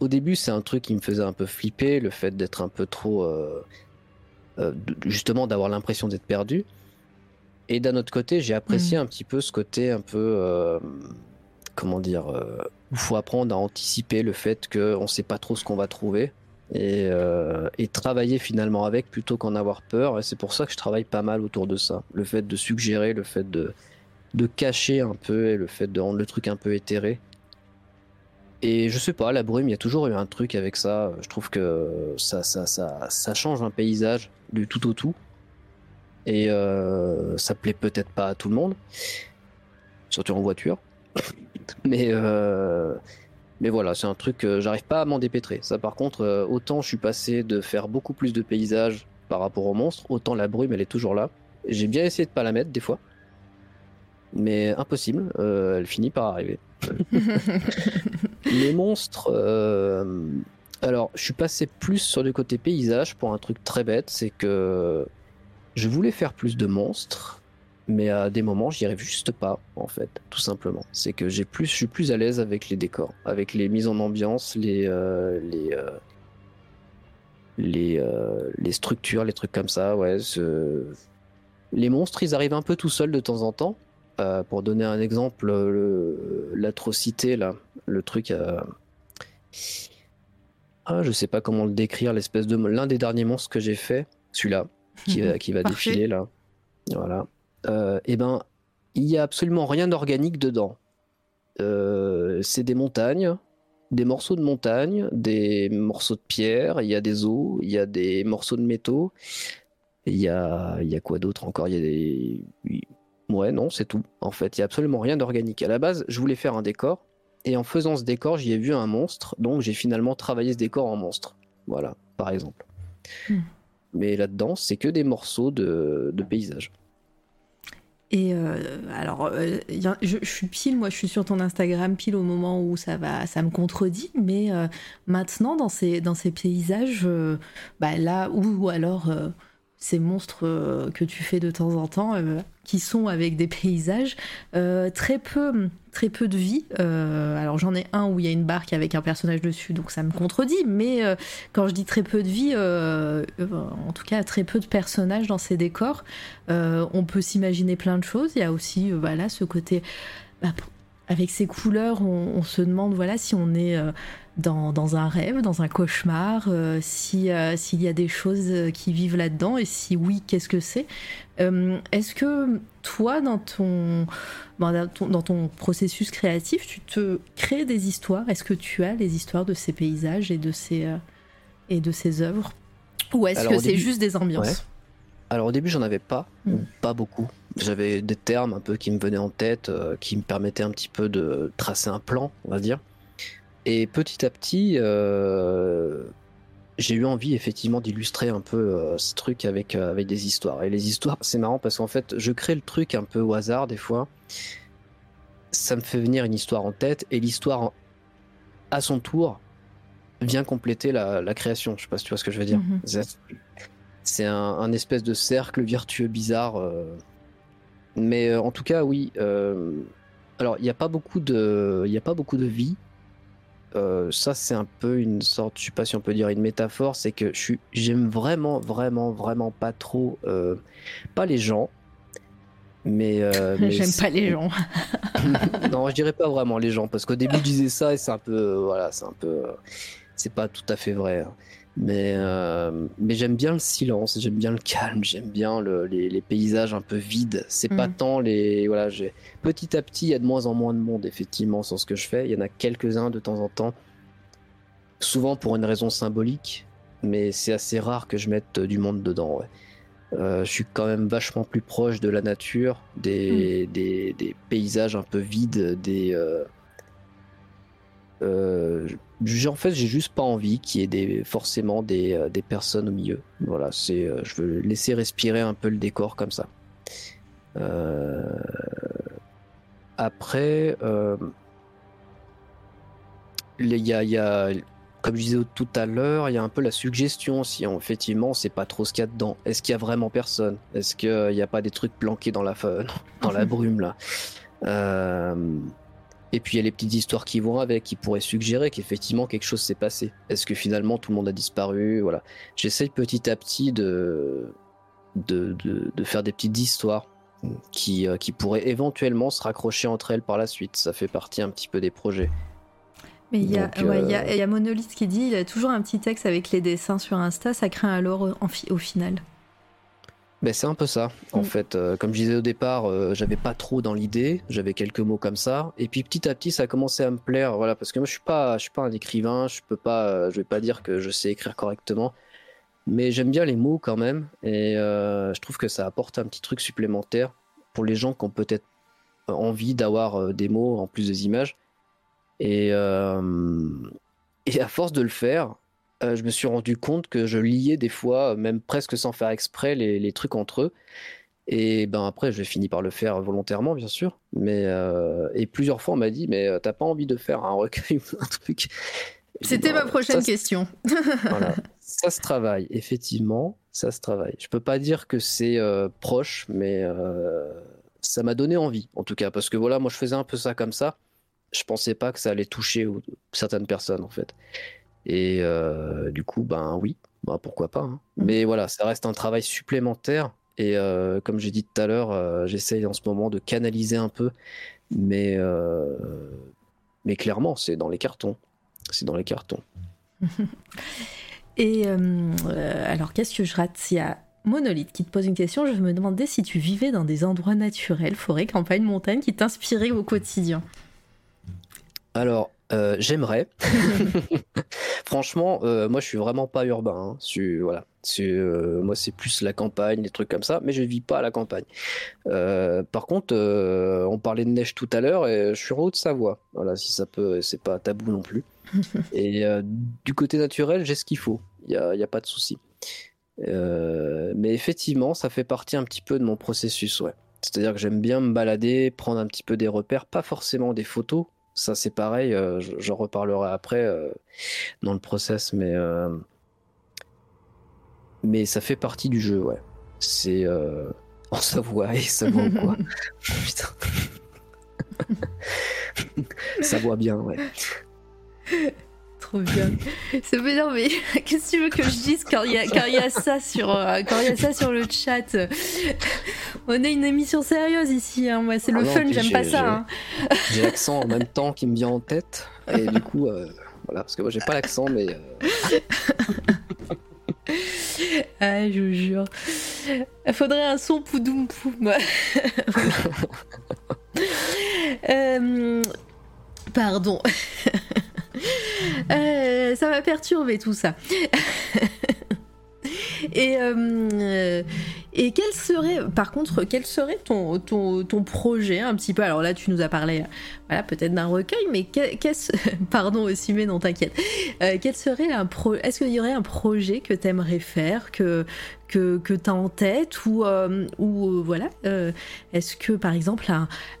au début, c'est un truc qui me faisait un peu flipper, le fait d'être un peu trop. justement, d'avoir l'impression d'être perdu. Et d'un autre côté, j'ai apprécié mm. un petit peu ce côté un peu. comment dire Il faut apprendre à anticiper le fait qu'on sait pas trop ce qu'on va trouver euh, et, travailler finalement avec plutôt qu'en avoir peur. Et c'est pour ça que je travaille pas mal autour de ça. Le fait de suggérer, le fait de, de cacher un peu et le fait de rendre le truc un peu éthéré. Et je sais pas, la brume, il y a toujours eu un truc avec ça. Je trouve que ça, ça, ça, ça change un paysage du tout au tout. Et euh, ça plaît peut-être pas à tout le monde, surtout en voiture. Mais euh, mais voilà, c'est un truc que j'arrive pas à m'en dépêtrer. Ça, par contre, euh, autant je suis passé de faire beaucoup plus de paysages par rapport aux monstres, autant la brume, elle est toujours là. J'ai bien essayé de pas la mettre des fois, mais impossible. Euh, elle finit par arriver. Les monstres. Euh, alors, je suis passé plus sur le côté paysage pour un truc très bête, c'est que je voulais faire plus de monstres, mais à des moments, j'y arrive juste pas, en fait, tout simplement. C'est que j'ai plus, je suis plus à l'aise avec les décors, avec les mises en ambiance, les, euh, les, euh, les, euh, les, structures, les trucs comme ça. Ouais, les monstres, ils arrivent un peu tout seuls de temps en temps. pour donner un exemple, l'atrocité là, le truc. Ah, je sais pas comment le décrire, l'espèce de l'un des derniers monstres que j'ai fait, celui-là, qui, qui va défiler là. Voilà eh ben, il n'y a absolument rien d'organique dedans. Euh, c'est des montagnes, des morceaux de montagne, des morceaux de pierre, il y a des os, il y a des morceaux de métaux, il y a, il y a quoi d'autre encore? Il y a des. Ouais, non, c'est tout. En fait, il n'y a absolument rien d'organique. À la base, je voulais faire un décor, et en faisant ce décor, j'y ai vu un monstre, donc j'ai finalement travaillé ce décor en monstre. Voilà, par exemple. Hmm. Mais là-dedans, c'est que des morceaux de, de paysage. Et euh, alors, euh, je, suis pile, moi je suis sur ton Instagram pile au moment où ça va, ça me contredit, mais euh, maintenant dans ces, dans ces paysages, bah, là, ou alors ces monstres que tu fais de temps en temps, qui sont avec des paysages, très peu très peu de vie. Euh, alors j'en ai un où il y a une barque avec un personnage dessus, donc ça me contredit. Mais euh, quand je dis très peu de vie, euh, en tout cas très peu de personnages dans ces décors, on peut s'imaginer plein de choses. Il y a aussi voilà ce côté bah, avec ces couleurs, on, se demande voilà si on est dans, un rêve, dans un cauchemar, si s'il y a des choses qui vivent là-dedans et si oui, qu'est-ce que c'est? Est-ce que toi, dans ton dans ton, processus créatif, tu te crées des histoires? Est-ce que tu as les histoires de ces paysages et de ces, euh, et de ces œuvres? Ou est-ce que c'est juste des ambiances? Alors au début, j'en avais pas, hmm. pas beaucoup. J'avais des termes un peu qui me venaient en tête, euh, qui me permettaient un petit peu de tracer un plan, on va dire. Et petit à petit, euh, j'ai eu envie effectivement d'illustrer un peu ce truc avec, avec des histoires. Et les histoires, c'est marrant parce qu'en fait, je crée le truc un peu au hasard des fois ça me fait venir une histoire en tête et l'histoire à son tour vient compléter la, création. Je sais pas si tu vois ce que je veux dire. Mhm. C'est un, espèce de cercle vertueux bizarre. Euh. Mais euh, en tout cas, oui. Euh, alors, il n'y a pas beaucoup de, il a pas beaucoup de vie. ça, c'est un peu une sorte, je sais pas si on peut dire une métaphore, c'est que j'aime vraiment, vraiment, vraiment pas trop, pas les gens, euh, mais, j'aime pas les gens. non, je dirais pas vraiment les gens parce qu'au début je disais ça et c'est un peu euh, voilà, c'est un peu euh, c'est pas tout à fait vrai. Hein. Mais mais j'aime bien le silence, j'aime bien le calme, j'aime bien les, paysages un peu vides. C'est pas mm. tant les voilà, petit à petit il y a de moins en moins de monde effectivement sur ce que je fais. Il y en a quelques-uns de temps en temps, souvent pour une raison symbolique, mais c'est assez rare que je mette du monde dedans. Ouais. Euh, je suis quand même vachement plus proche de la nature, des, hmm. des, paysages un peu vides, des. Euh, euh, en fait, j'ai juste pas envie qu'il y ait des, forcément des, des, personnes au milieu. Voilà, c'est, je veux laisser respirer un peu le décor comme ça. après, il y a, y a comme je disais tout à l'heure, il y a un peu la suggestion si effectivement on sait pas trop ce qu'il y a dedans. Est-ce qu'il y a vraiment personne? Est-ce qu'il n'y a pas des trucs planqués dans la, dans la brume là? Euh, Et puis il y a les petites histoires qui vont avec, qui pourraient suggérer qu'effectivement quelque chose s'est passé. Est-ce que finalement tout le monde a disparu? Voilà. J'essaye petit à petit de, de, de, faire des petites histoires qui, euh, qui pourraient éventuellement se raccrocher entre elles par la suite. Ça fait partie un petit peu des projets. Mais il y, euh, y, a Monolith qui dit il a toujours un petit texte avec les dessins sur Insta, ça crée un lore au final. Ben c'est un peu ça, en mm. fait. Euh, comme je disais au départ, euh, j'avais pas trop dans l'idée, j'avais quelques mots comme ça, et puis petit à petit, ça a commencé à me plaire, voilà, parce que moi, je suis pas, je suis pas un écrivain, je peux pas, je vais pas dire que je sais écrire correctement, mais j'aime bien les mots quand même, et je trouve que ça apporte un petit truc supplémentaire pour les gens qui ont peut-être envie d'avoir des mots en plus des images. Et, euh, et à force de le faire, euh, je me suis rendu compte que je liais des fois, même presque sans faire exprès, les, trucs entre eux. Et ben après, j'ai fini par le faire volontairement, bien sûr. Mais euh, et plusieurs fois, on m'a dit, mais t'as pas envie de faire un recueil ou un truc? C'était ma prochaine question. voilà, ça se travaille, effectivement, ça se travaille. Je peux pas dire que c'est proche, mais ça m'a donné envie, en tout cas, parce que voilà, moi je faisais un peu ça comme ça. Je pensais pas que ça allait toucher certaines personnes, en fait. Et euh, du coup, ben oui, ben, pourquoi pas. Hein. Mmh. Mais voilà, ça reste un travail supplémentaire. Et euh, comme j'ai dit tout à l'heure, euh, j'essaye en ce moment de canaliser un peu. Mais, mais clairement, c'est dans les cartons. C'est dans les cartons. Et alors, qu'est-ce que je rate? S'il y a Monolith qui te pose une question, je me demandais si tu vivais dans des endroits naturels, forêt, campagne, montagne, qui t'inspiraient au quotidien. Alors, euh, j'aimerais. Franchement, euh, moi je suis vraiment pas urbain. Hein. voilà. Euh, moi c'est plus la campagne, des trucs comme ça, mais je vis pas à la campagne. par contre, on parlait de neige tout à l'heure et je suis en Haute-Savoie. Voilà, si ça peut, c'est pas tabou non plus. et du côté naturel, j'ai ce qu'il faut. Il n'y a, y a, pas de souci. mais effectivement, ça fait partie un petit peu de mon processus, ouais. C'est-à-dire que j'aime bien me balader, prendre un petit peu des repères, pas forcément des photos, ça c'est pareil, euh, j'en reparlerai après euh, dans le process, mais euh, mais ça fait partie du jeu, ouais. C'est en Savoie et ça voit quoi Putain. ça voit bien, ouais. Trop bien. Veut dire, mais qu'est-ce que tu veux que je dise quand il y a, quand y a ça sur quand il y a ça sur le chat? On est une émission sérieuse ici, hein. moi c'est le ah fun, j'aime pas ça. Hein. J'ai l'accent en même temps qui me vient en tête et du coup euh, voilà parce que moi j'ai pas l'accent mais. Euh... ah je vous jure. Il faudrait un son poudoum euh, Pardon. Euh, ça m'a perturbé tout ça. Et, euh, et quel serait, par contre, quel serait ton, projet un petit peu? Alors là, tu nous as parlé, voilà, peut-être d'un recueil, mais qu'est-ce, pardon aussi, non, t'inquiète. Euh, quel serait un pro Est-ce qu'il y aurait un projet que t'aimerais faire, que que, que tu as en tête ou, euh, ou euh, voilà euh, est-ce que par exemple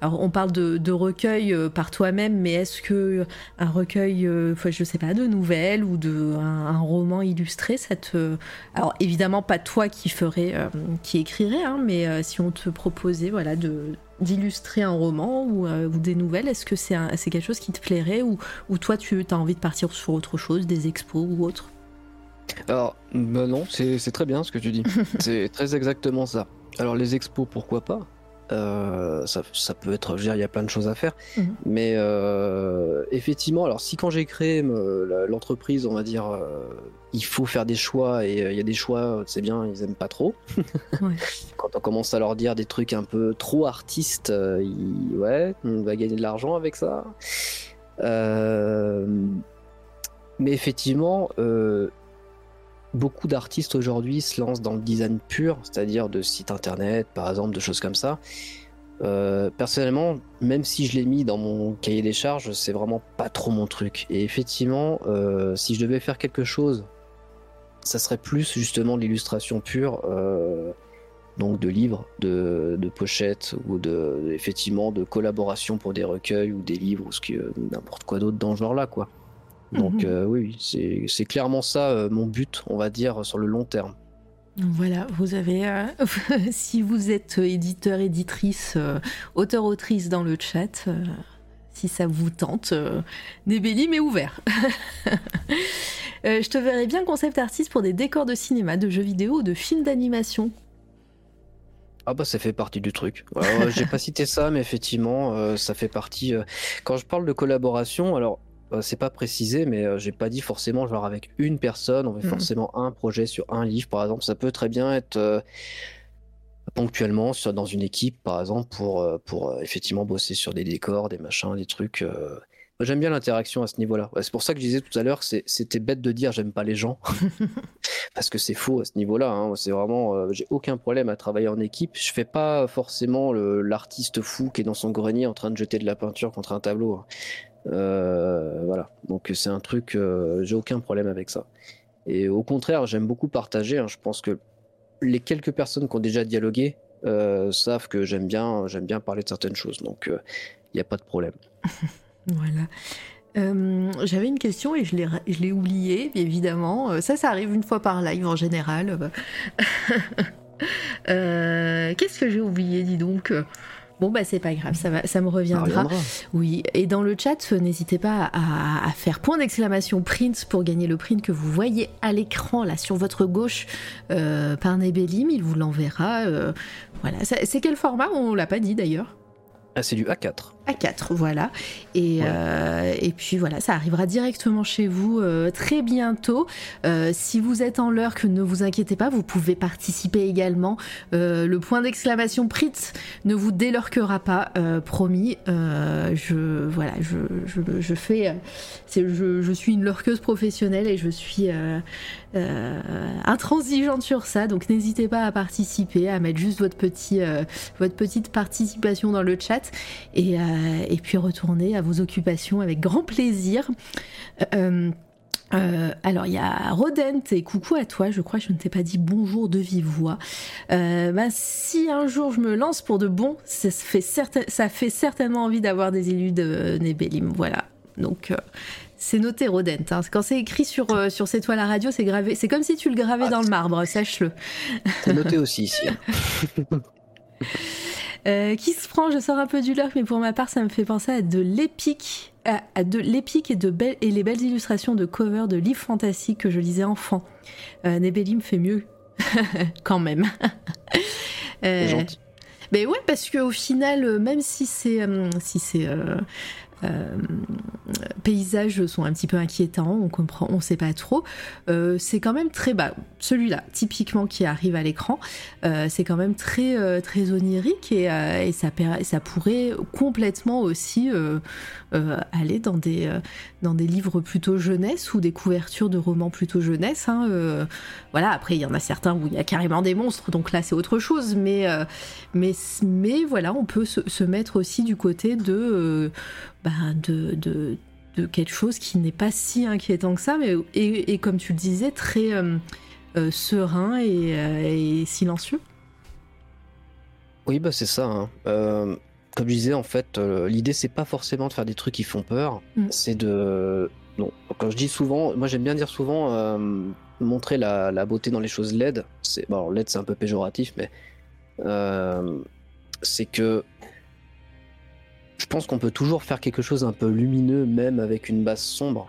alors on parle de, de recueil par toi-même mais est-ce que un recueil je sais pas de nouvelles ou de un, roman illustré ça te alors évidemment pas toi qui ferais qui écrirait hein, mais si on te proposait voilà de d'illustrer un roman ou, ou, des nouvelles Est-ce que c'est c'est quelque chose qui te plairait ou, ou toi tu as envie de partir sur autre chose, des expos ou autre? Alors, bah non, c'est très bien ce que tu dis. c'est très exactement ça. Alors, les expos, pourquoi pas? Euh, ça, peut être, je veux dire, il y a plein de choses à faire. Mhm. Mais euh, effectivement, alors si quand j'ai créé l'entreprise, on va dire, euh, il faut faire des choix et il y a des choix, c'est bien, ils aiment pas trop. quand on commence à leur dire des trucs un peu trop artistes, ouais, on va gagner de l'argent avec ça. mais effectivement, beaucoup d'artistes aujourd'hui se lancent dans le design pur, c'est-à-dire de sites internet, par exemple, de choses comme ça. Euh, personnellement, même si je l'ai mis dans mon cahier des charges, c'est vraiment pas trop mon truc. Et effectivement, euh, si je devais faire quelque chose, ça serait plus justement l'illustration pure, euh, donc de livres, de, pochettes ou de effectivement de collaboration pour des recueils ou des livres ou ce que n'importe quoi d'autre dans ce genre-là, quoi. Donc mhm. euh, oui, c'est clairement ça euh, mon but, on va dire, sur le long terme. Voilà, vous avez, euh, si vous êtes éditeur, éditrice, auteur, autrice dans le chat, si ça vous tente, Nébelli mais ouvert. je te verrais bien concept artiste pour des décors de cinéma, de jeux vidéo ou de films d'animation. Ah bah ça fait partie du truc. J'ai pas cité ça, mais effectivement, ça fait partie. Quand je parle de collaboration, alors c'est pas précisé, mais euh, j'ai pas dit forcément genre avec une personne, on fait mhm. forcément un projet sur un livre, par exemple. Ça peut très bien être euh, ponctuellement sur, dans une équipe, par exemple, pour, pour effectivement bosser sur des décors, des machins, des trucs. J'aime bien l'interaction à ce niveau-là. c'est pour ça que je disais tout à l'heure c'était bête de dire j'aime pas les gens. Parce que c'est faux à ce niveau-là. Hein. C'est vraiment, j'ai aucun problème à travailler en équipe. Je fais pas forcément l'artiste fou qui est dans son grenier en train de jeter de la peinture contre un tableau. Hein. Euh, voilà. Donc c'est un truc, euh, j'ai aucun problème avec ça. Et au contraire, j'aime beaucoup partager. Hein. Je pense que les quelques personnes qui ont déjà dialogué euh, savent que j'aime bien, j'aime bien parler de certaines choses. Donc il n'y a pas de problème. voilà. J'avais une question et je l'ai oubliée, évidemment. Ça, ça arrive une fois par live en général. Qu'est-ce que j'ai oublié, dis donc? Bon, bah, c'est pas grave, ça, va, ça me reviendra. Oui, et dans le chat, n'hésitez pas à, faire point d'exclamation print pour gagner le print que vous voyez à l'écran, là, sur votre gauche, euh, par Nebelim. Il vous l'enverra. Euh, voilà. C'est quel format? On l'a pas dit d'ailleurs. Ah, c'est du A4. A4, voilà. Et, euh, et puis voilà, ça arrivera directement chez vous euh, très bientôt. Euh, si vous êtes en l'heure, que ne vous inquiétez pas, vous pouvez participer également. le point d'exclamation Pritz ne vous délurquera pas, promis. je voilà, je, je, je fais, je, je, suis une lurqueuse professionnelle et je suis intransigeante sur ça. Donc n'hésitez pas à participer, à mettre juste votre petit, votre petite participation dans le chat et et puis retourner à vos occupations avec grand plaisir. Euh, euh, alors il y a Rodent et coucou à toi, je crois que je ne t'ai pas dit bonjour de vive voix. bah, si un jour je me lance pour de bon, ça fait, ça fait certainement envie d'avoir des élus de Nebelim, voilà. Donc c'est noté Rodent, hein. quand c'est écrit sur, sur cette toile à radio, c'est gravé, c'est comme si tu le gravais ah, dans le marbre, sache-le. C'est noté aussi ici. Euh, qui se prend Je sors un peu du lurk, mais pour ma part, ça me fait penser à de l'épique, à, de l'épique et de belles et les belles illustrations de cover de livres fantastiques que je lisais enfant. Euh, me fait mieux, quand même. euh, gentil. Mais ouais, parce qu'au final, euh, même si c'est si c'est euh, paysages sont un petit peu inquiétants, on comprend, on sait pas trop. Euh, c'est quand même très bas. Celui-là, typiquement qui arrive à l'écran, euh, c'est quand même très très onirique et, ça, pourrait complètement aussi aller dans des dans des livres plutôt jeunesse ou des couvertures de romans plutôt jeunesse. Hein, voilà. Après, il y en a certains où il y a carrément des monstres, donc là c'est autre chose. Mais mais mais voilà, on peut se mettre aussi du côté de bah, de, de, de, quelque chose qui n'est pas si inquiétant que ça, mais et, comme tu le disais, très euh, euh, serein euh, et, silencieux. Oui, bah c'est ça. Hein. comme je disais, en fait, l'idée c'est pas forcément de faire des trucs qui font peur, mm. c'est de. Non, quand je dis souvent, moi j'aime bien dire souvent montrer la, la, beauté dans les choses LED. C'est bon, LED c'est un peu péjoratif, mais c'est que je pense qu'on peut toujours faire quelque chose un peu lumineux, même avec une base sombre.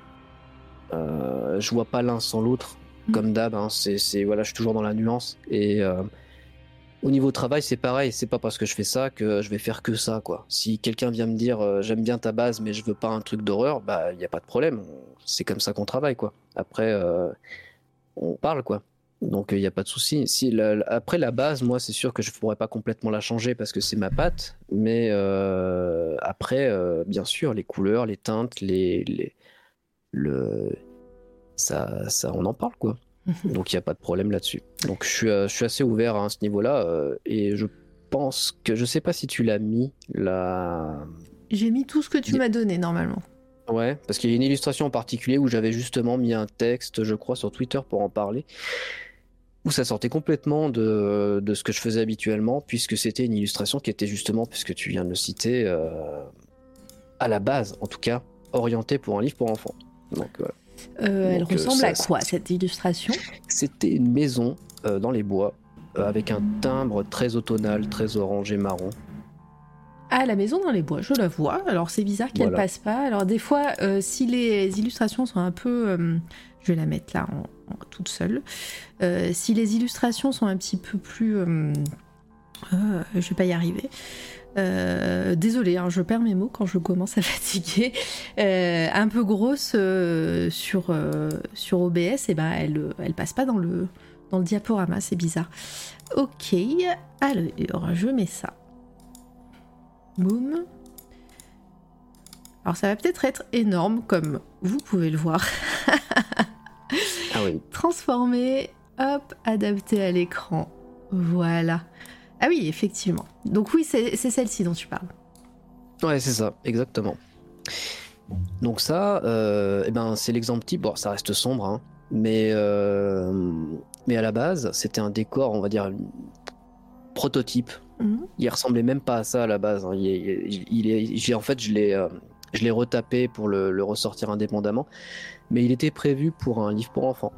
Euh, je vois pas l'un sans l'autre, mm. comme d'hab. Hein. c'est, voilà, je suis toujours dans la nuance. Et euh, au niveau travail, c'est pareil. C'est pas parce que je fais ça que je vais faire que ça, quoi. Si quelqu'un vient me dire euh, j'aime bien ta base, mais je veux pas un truc d'horreur, bah il y a pas de problème. C'est comme ça qu'on travaille, quoi. Après, on parle, quoi. Donc il n'y a pas de souci. Si après la base, moi c'est sûr que je ne pourrais pas complètement la changer parce que c'est ma patte, mais euh, après, euh, bien sûr, les couleurs, les teintes, les, les le ça, ça, on en parle quoi. Donc il n'y a pas de problème là-dessus. Donc je suis, euh, je suis assez ouvert à ce niveau-là et je pense que je sais pas si tu l'as mis là. J'ai mis tout ce que tu m'as donné normalement. Ouais, parce qu'il y a une illustration en particulier où j'avais justement mis un texte, je crois, sur Twitter pour en parler où ça sortait complètement de, de, ce que je faisais habituellement, puisque c'était une illustration qui était justement, puisque tu viens de le citer, euh, à la base, en tout cas, orientée pour un livre pour enfants. Donc, euh, elle ressemble à quoi cette illustration? C'était une maison euh, dans les bois, avec un timbre très automnal, très orange et marron. Ah, la maison dans les bois, je la vois. Alors c'est bizarre qu'elle passe pas. Alors des fois, si les illustrations sont un peu je vais la mettre là en, toute seule. Euh, si les illustrations sont un petit peu plus... Euh, euh, je vais pas y arriver. désolée, hein, je perds mes mots quand je commence à fatiguer. un peu grosse sur, sur OBS, et eh ben elle, elle passe pas dans le, dans le diaporama, c'est bizarre. Ok, alors je mets ça. Boum. Alors ça va peut-être être énorme comme vous pouvez le voir. Ah oui. Transformer, hop, adapter à l'écran. Voilà. Ah oui, effectivement. Donc oui, c'est celle-ci dont tu parles. Ouais, c'est ça, exactement. Donc ça, euh, eh ben, c'est l'exemple type. Bon, ça reste sombre, hein, mais, euh, mais à la base, c'était un décor, on va dire, prototype. Mhm. Il ressemblait même pas à ça à la base. Hein. Il, est, en fait, je l'ai, euh, je l'ai retapé pour le, ressortir indépendamment, mais il était prévu pour un livre pour enfants.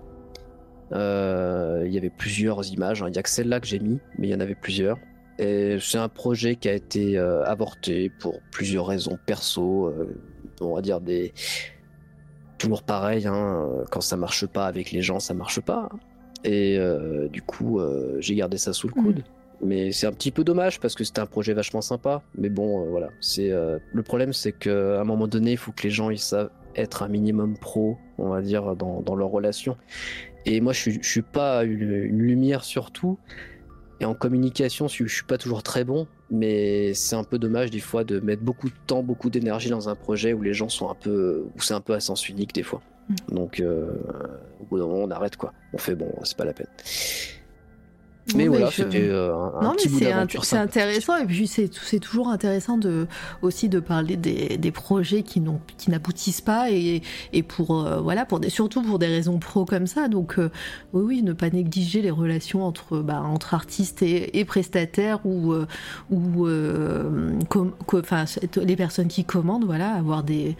Euh, il y avait plusieurs images, hein. il n'y a que celle-là que j'ai mis, mais il y en avait plusieurs. Et c'est un projet qui a été euh, avorté pour plusieurs raisons perso, euh, on va dire des toujours pareil, hein, quand ça marche pas avec les gens, ça marche pas. Et du coup, j'ai gardé ça sous le coude. Mais c'est un petit peu dommage parce que c'était un projet vachement sympa. Mais bon, euh, voilà. C'est euh, le problème, c'est qu'à un moment donné, il faut que les gens ils savent être un minimum pro, on va dire, dans, dans leur relation. Et moi, je je suis pas une, lumière sur tout. Et en communication, je, je suis pas toujours très bon. Mais c'est un peu dommage des fois de mettre beaucoup de temps, beaucoup d'énergie dans un projet où les gens sont un peu, où c'est un peu à sens unique des fois. Mm. Donc, euh, au bout d'un moment, on arrête quoi. On fait bon, c'est pas la peine. Mais voilà, c'était euh, un, non, petit C'est intéressant et puis c'est toujours intéressant de aussi de parler des, des projets qui n'ont qui n'aboutissent pas et, et pour euh, voilà pour des surtout pour des raisons pro comme ça. Donc euh, oui oui, ne pas négliger les relations entre bah, entre artistes et, et prestataires ou ou enfin les personnes qui commandent voilà avoir des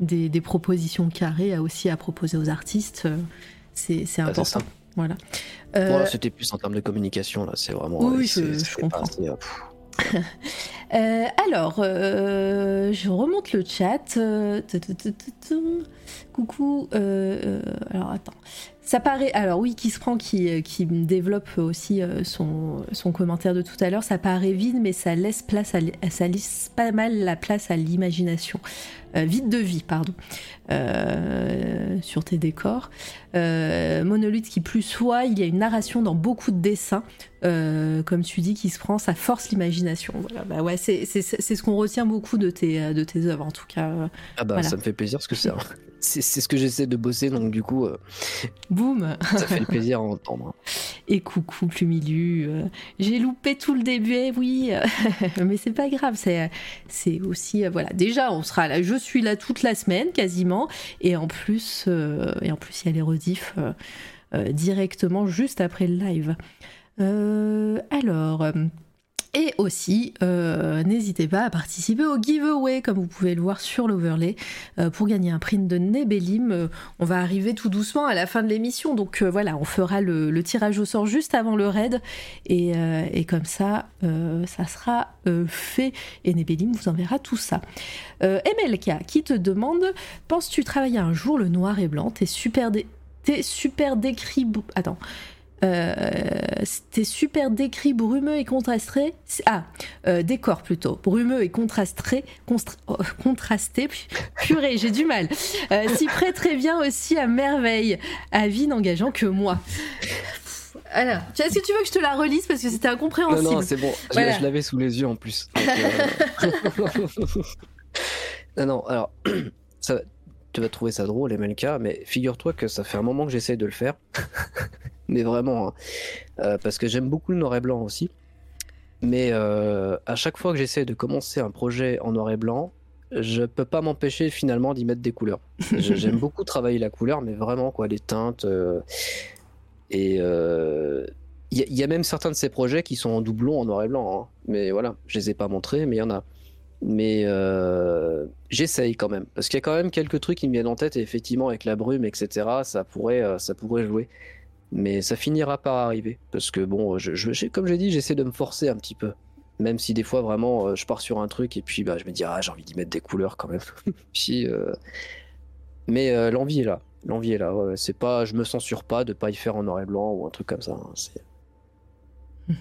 des, des propositions carrées aussi à proposer aux artistes. C'est bah, important. Voilà. Euh, c'était plus en termes de communication, là, c'est vraiment. Oui, je, comprends. Euh, euh, alors, je remonte le chat. Coucou. alors, attends. Ça paraît. Alors, oui, qui se prend, qui, qui développe aussi son, son commentaire de tout à l'heure, ça paraît vide, mais ça laisse, place à, ça laisse pas mal la place à l'imagination. Vide de vie, pardon. Euh, sur tes décors. Euh, monolithe qui plus soit, il y a une narration dans beaucoup de dessins, euh, comme tu dis, qui se prend, ça force l'imagination. Voilà, bah ouais, c'est ce qu'on retient beaucoup de tes, de tes œuvres, en tout cas. Ah bah ça me fait plaisir parce que c'est c'est ce que j'essaie de bosser, donc du coup, euh, boum, ça fait plaisir à entendre. Et coucou Plumilu, euh, j'ai loupé tout le début, eh oui, mais c'est pas grave, c'est c'est aussi euh, voilà. Déjà, on sera là, je suis là toute la semaine quasiment, et en plus et en plus il y a les rediffs directement juste après le live. alors. Et aussi, euh, n'hésitez pas à participer au giveaway, comme vous pouvez le voir sur l'overlay, euh, pour gagner un print de Nebellim. Euh, on va arriver tout doucement à la fin de l'émission, donc voilà, on fera le, tirage au sort juste avant le raid, et, comme ça, ça sera fait, et Nebellim vous enverra tout ça. MLK qui te demande, penses-tu travailler un jour le noir et blanc? T'es super, T'es super décrit... Attends. C'était super décrit, brumeux et contrasté. Ah, euh, décor plutôt. Brumeux et contrasté. Oh, contrasté. Purée, j'ai du mal. Euh, S'y prête très bien aussi à merveille. Avis n'engageant que moi. Alors, est-ce que tu veux que je te la relise parce que c'était incompréhensible Non, non, c'est bon. Je, l'avais sous les yeux en plus. Euh, non, non, alors, ça, tu vas trouver ça drôle, MLK, mais figure-toi que ça fait un moment que j'essaie de le faire. mais vraiment, hein. euh, parce que j'aime beaucoup le noir et blanc aussi. Mais euh, à chaque fois que j'essaie de commencer un projet en noir et blanc, je peux pas m'empêcher finalement d'y mettre des couleurs. j'aime beaucoup travailler la couleur, mais vraiment quoi, les teintes. Euh, et il y, a même certains de ces projets qui sont en doublon en noir et blanc. Hein. Mais voilà, je les ai pas montrés, mais il y en a. Mais j'essaye quand même, parce qu'il y a quand même quelques trucs qui me viennent en tête, et effectivement avec la brume, etc., ça pourrait, ça pourrait jouer mais ça finira par arriver parce que bon, je, comme j'ai dit, j'essaie de me forcer un petit peu, même si des fois vraiment euh, je pars sur un truc et puis bah, je me dis ah j'ai envie d'y mettre des couleurs quand même. euh, mais euh, l'envie est là, l'envie est là. c'est pas, je me censure pas de pas y faire en noir et blanc ou un truc comme ça. Hein,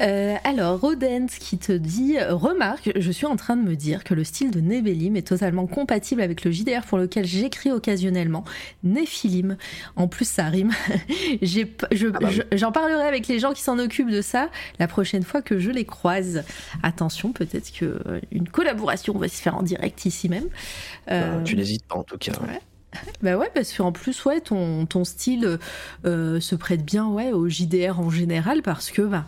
Euh, alors, Rodent qui te dit Remarque, je suis en train de me dire que le style de Nebelim est totalement compatible avec le JDR pour lequel j'écris occasionnellement, Nephilim. En plus, ça rime. Ah bah j'en parlerai avec les gens qui s'en occupent de ça la prochaine fois que je les croise. Attention, peut-être qu'une collaboration va se faire en direct ici même. Euh, tu n'hésites pas en tout cas. Bah ouais, parce qu'en plus, ouais, ton, ton style euh, se prête bien ouais, au JDR en général, parce que bah,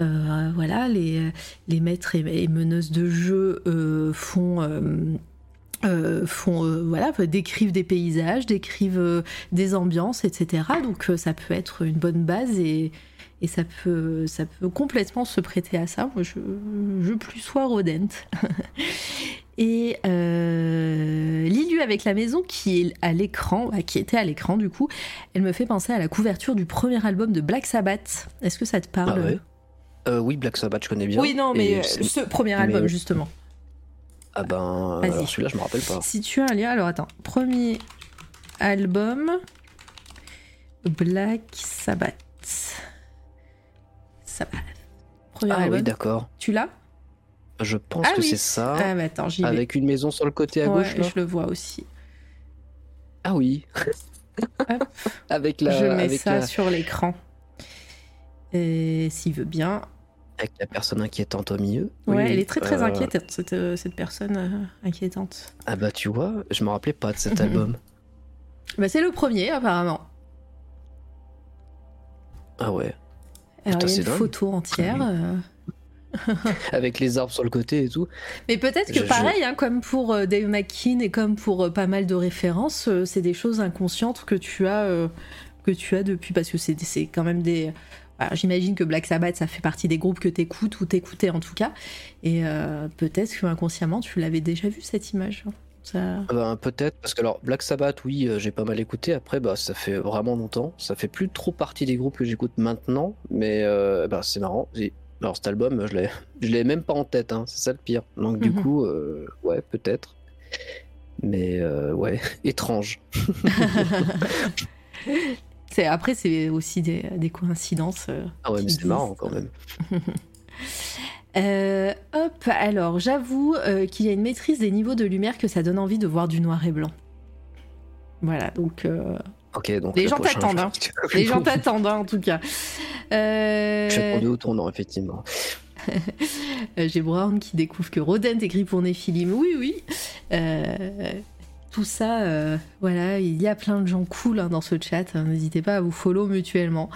euh, voilà, les, les maîtres et, meneuses de jeu euh, font. font voilà décrivent des paysages décrivent des ambiances etc donc ça peut être une bonne base et, et ça peut ça peut complètement se prêter à ça moi je je plus sois rodent et vue avec la maison qui est à l'écran, qui était à l'écran du coup, elle me fait penser à la couverture du premier album de Black Sabbath. Est-ce que ça te parle? Ah Oui, Black Sabbath, je connais bien. Oui, non, mais ce premier album justement. Ah ben, celui-là, je me rappelle pas. Si tu as un lien, alors attends, premier album Black Sabbath. Sabbath. Premier ah oui, d'accord. Tu l'as? Je pense ah que c'est ça. Ah, mais attends, j'y Avec une maison sur le côté à gauche, là. je le vois aussi. Ah oui. avec la. Je mets avec ça sur l'écran. Et s'il veut bien. Avec la personne inquiétante au milieu. Ouais, elle est très très euh, inquiétante, cette, euh, cette personne euh, inquiétante. Ah bah tu vois, je me rappelais pas de cet album. Bah c'est le premier apparemment. Ah ouais. Alors il y a une photo entière. Avec les arbres sur le côté et tout. Mais peut-être que pareil, hein, comme pour Dave McKean et comme pour pas mal de références, c'est des choses inconscientes que tu as, que tu as depuis, parce que c'est quand même des, J'imagine que Black Sabbath, ça fait partie des groupes que t'écoutes ou t'écoutais en tout cas. Et euh, peut-être que inconsciemment, tu l'avais déjà vu cette image. Ça... Ah ben, peut-être, parce que alors Black Sabbath, oui, euh, j'ai pas mal écouté. Après, bah, ça fait vraiment longtemps. Ça fait plus trop partie des groupes que j'écoute maintenant. Mais euh, bah, c'est marrant. Alors cet album, je l'ai, je l'ai même pas en tête. Hein. C'est ça le pire. Donc du mhm. coup, ouais, peut-être. Mais ouais, étrange. après, c'est aussi des, coïncidences. Euh, ah ouais, mais c'est marrant quand même. Euh, hop, alors j'avoue euh, qu'il y a une maîtrise des niveaux de lumière que ça donne envie de voir du noir et blanc. Voilà, donc. Ok, donc. Les gens t'attendent, hein. Les gens t'attendent, hein, en tout cas. J'attendais au tournant, effectivement. J'ai Brown qui découvre que Rodent écrit pour Néphilim. Oui, oui tout ça, euh, voilà, il y a plein de gens cool hein, dans ce chat. N'hésitez pas à vous follow mutuellement.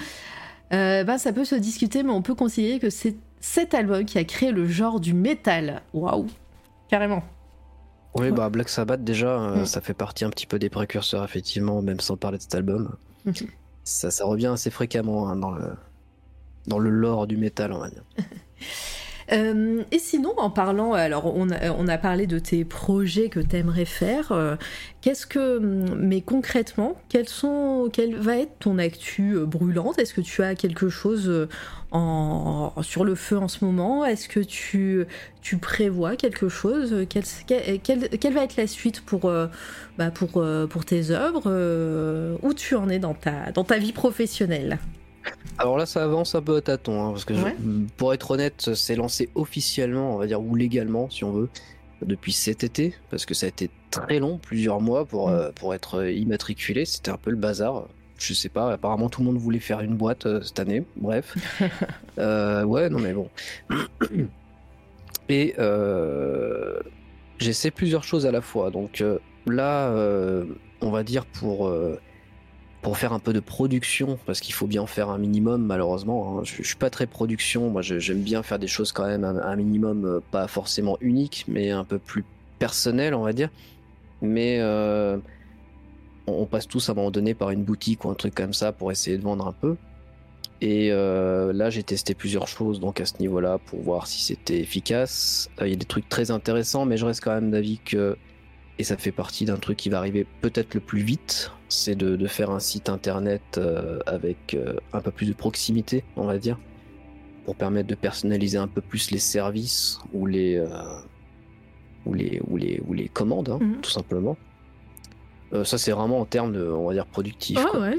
Euh, bah, ça peut se discuter, mais on peut considérer que c'est cet album qui a créé le genre du métal. Waouh, carrément. Oui, bah Black Sabbath déjà, euh, mm. ça fait partie un petit peu des précurseurs effectivement, même sans parler de cet album. Mm-hmm. Ça, ça revient assez fréquemment hein, dans le dans le lore du métal, on va dire. Euh, et sinon, en parlant, alors on a, parlé de tes projets que tu aimerais faire. Euh, qu'est-ce que, mais concrètement, quels sont, quelle va être ton actu euh, brûlante? Est-ce que tu as quelque chose en, sur le feu en ce moment? Est-ce que tu, tu prévois quelque chose? Quelle, quelle, va être la suite pour, bah pour, pour tes œuvres Où tu en es dans ta, dans ta vie professionnelle? Alors là, ça avance un peu à tâtons, hein, parce que pour être honnête, c'est lancé officiellement, on va dire, ou légalement, si on veut, depuis cet été, parce que ça a été très long, plusieurs mois pour, mm. euh, pour être immatriculé. C'était un peu le bazar. Je sais pas, apparemment tout le monde voulait faire une boîte euh, cette année, bref. Euh, ouais, non mais bon. Et j'essaie plusieurs choses à la fois. Donc là, on va dire pour pour faire un peu de production, parce qu'il faut bien faire un minimum, malheureusement. Hein. Je, suis pas très production, moi j'aime bien faire des choses quand même un, minimum, euh, pas forcément unique, mais un peu plus personnel, on va dire. Mais euh, on, passe tous à un moment donné par une boutique ou un truc comme ça pour essayer de vendre un peu. Et euh, là, j'ai testé plusieurs choses donc à ce niveau-là pour voir si c'était efficace. Il y a des trucs très intéressants, mais je reste quand même d'avis que et ça fait partie d'un truc qui va arriver peut-être le plus vite, c'est de, faire un site internet euh, avec euh, un peu plus de proximité, on va dire, pour permettre de personnaliser un peu plus les services ou les, euh, ou les, ou les, ou les commandes, hein, mhm. tout simplement. ça, c'est vraiment en termes de, on va dire, productif. Ah ouais,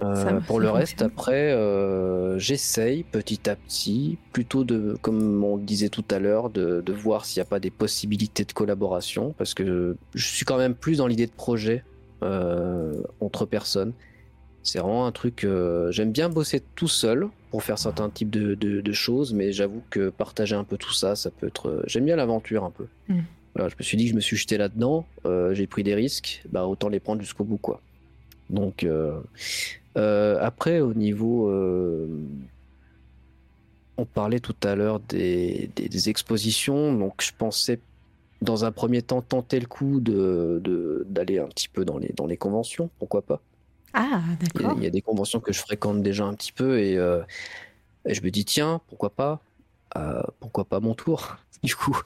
euh, pour le reste, après, euh, j'essaye petit à petit, plutôt de, comme on disait tout à l'heure, de, voir s'il n'y a pas des possibilités de collaboration, parce que je suis quand même plus dans l'idée de projet euh, entre personnes. C'est vraiment un truc. J'aime bien bosser tout seul pour faire certains types de, choses, mais j'avoue que partager un peu tout ça, ça peut être. J'aime bien l'aventure un peu. Mm. Voilà, je me suis dit que je me suis jeté là-dedans, j'ai pris des risques, bah autant les prendre jusqu'au bout, quoi. Donc, euh, après, au niveau. Euh, on parlait tout à l'heure des, expositions, donc je pensais dans un premier temps tenter le coup de, d'aller un petit peu dans les, dans les conventions, pourquoi pas. Ah, d'accord. Il y, a des conventions que je fréquente déjà un petit peu et, euh, je me dis, tiens, pourquoi pas Pourquoi pas mon tour, du coup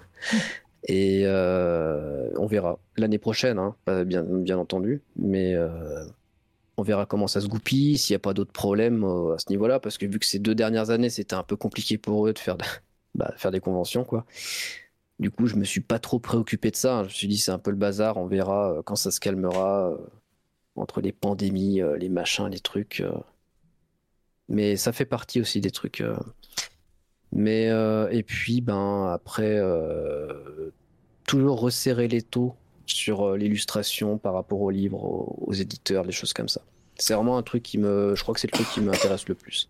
Et on verra l'année prochaine, hein, bien, bien entendu, mais on verra comment ça se goupille, s'il n'y a pas d'autres problèmes à ce niveau-là, parce que vu que ces deux dernières années, c'était un peu compliqué pour eux de faire, bah, faire des conventions, quoi. Du coup, je me suis pas trop préoccupé de ça. Je me suis dit, c'est un peu le bazar, on verra quand ça se calmera entre les pandémies, les machins, les trucs. Mais ça fait partie aussi des trucs. Mais et puis, ben après, toujours resserrer les taux sur l'illustration par rapport aux livres, aux, éditeurs, des choses comme ça. C'est vraiment un truc qui me, je crois que c'est le truc qui m'intéresse le plus.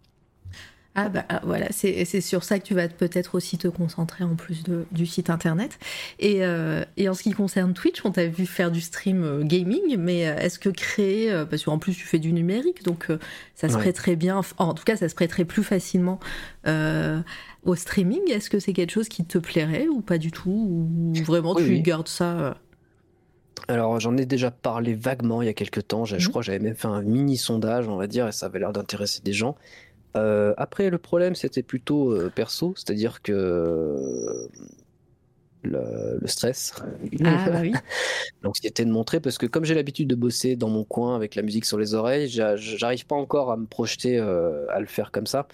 Ah bah ah, voilà, c'est sur ça que tu vas peut-être aussi te concentrer en plus de, du site internet. Et, euh, et, en ce qui concerne Twitch, on t'a vu faire du stream euh, gaming, mais euh, est-ce que créer, parce qu'en plus tu fais du numérique, donc ça se prêterait bien, en tout cas ça se prêterait plus facilement au streaming, est-ce que c'est quelque chose qui te plairait ou pas du tout Ou vraiment tu gardes ça alors j'en ai déjà parlé vaguement il y a quelques temps, je, je mhm. crois que j'avais même fait un mini sondage on va dire et ça avait l'air d'intéresser des gens. Euh, après, le problème, c'était plutôt euh, perso, c'est-à-dire que euh, le, stress, ah, bah oui. l'anxiété de montrer, parce que comme j'ai l'habitude de bosser dans mon coin avec la musique sur les oreilles, j'arrive pas encore à me projeter à le faire comme ça.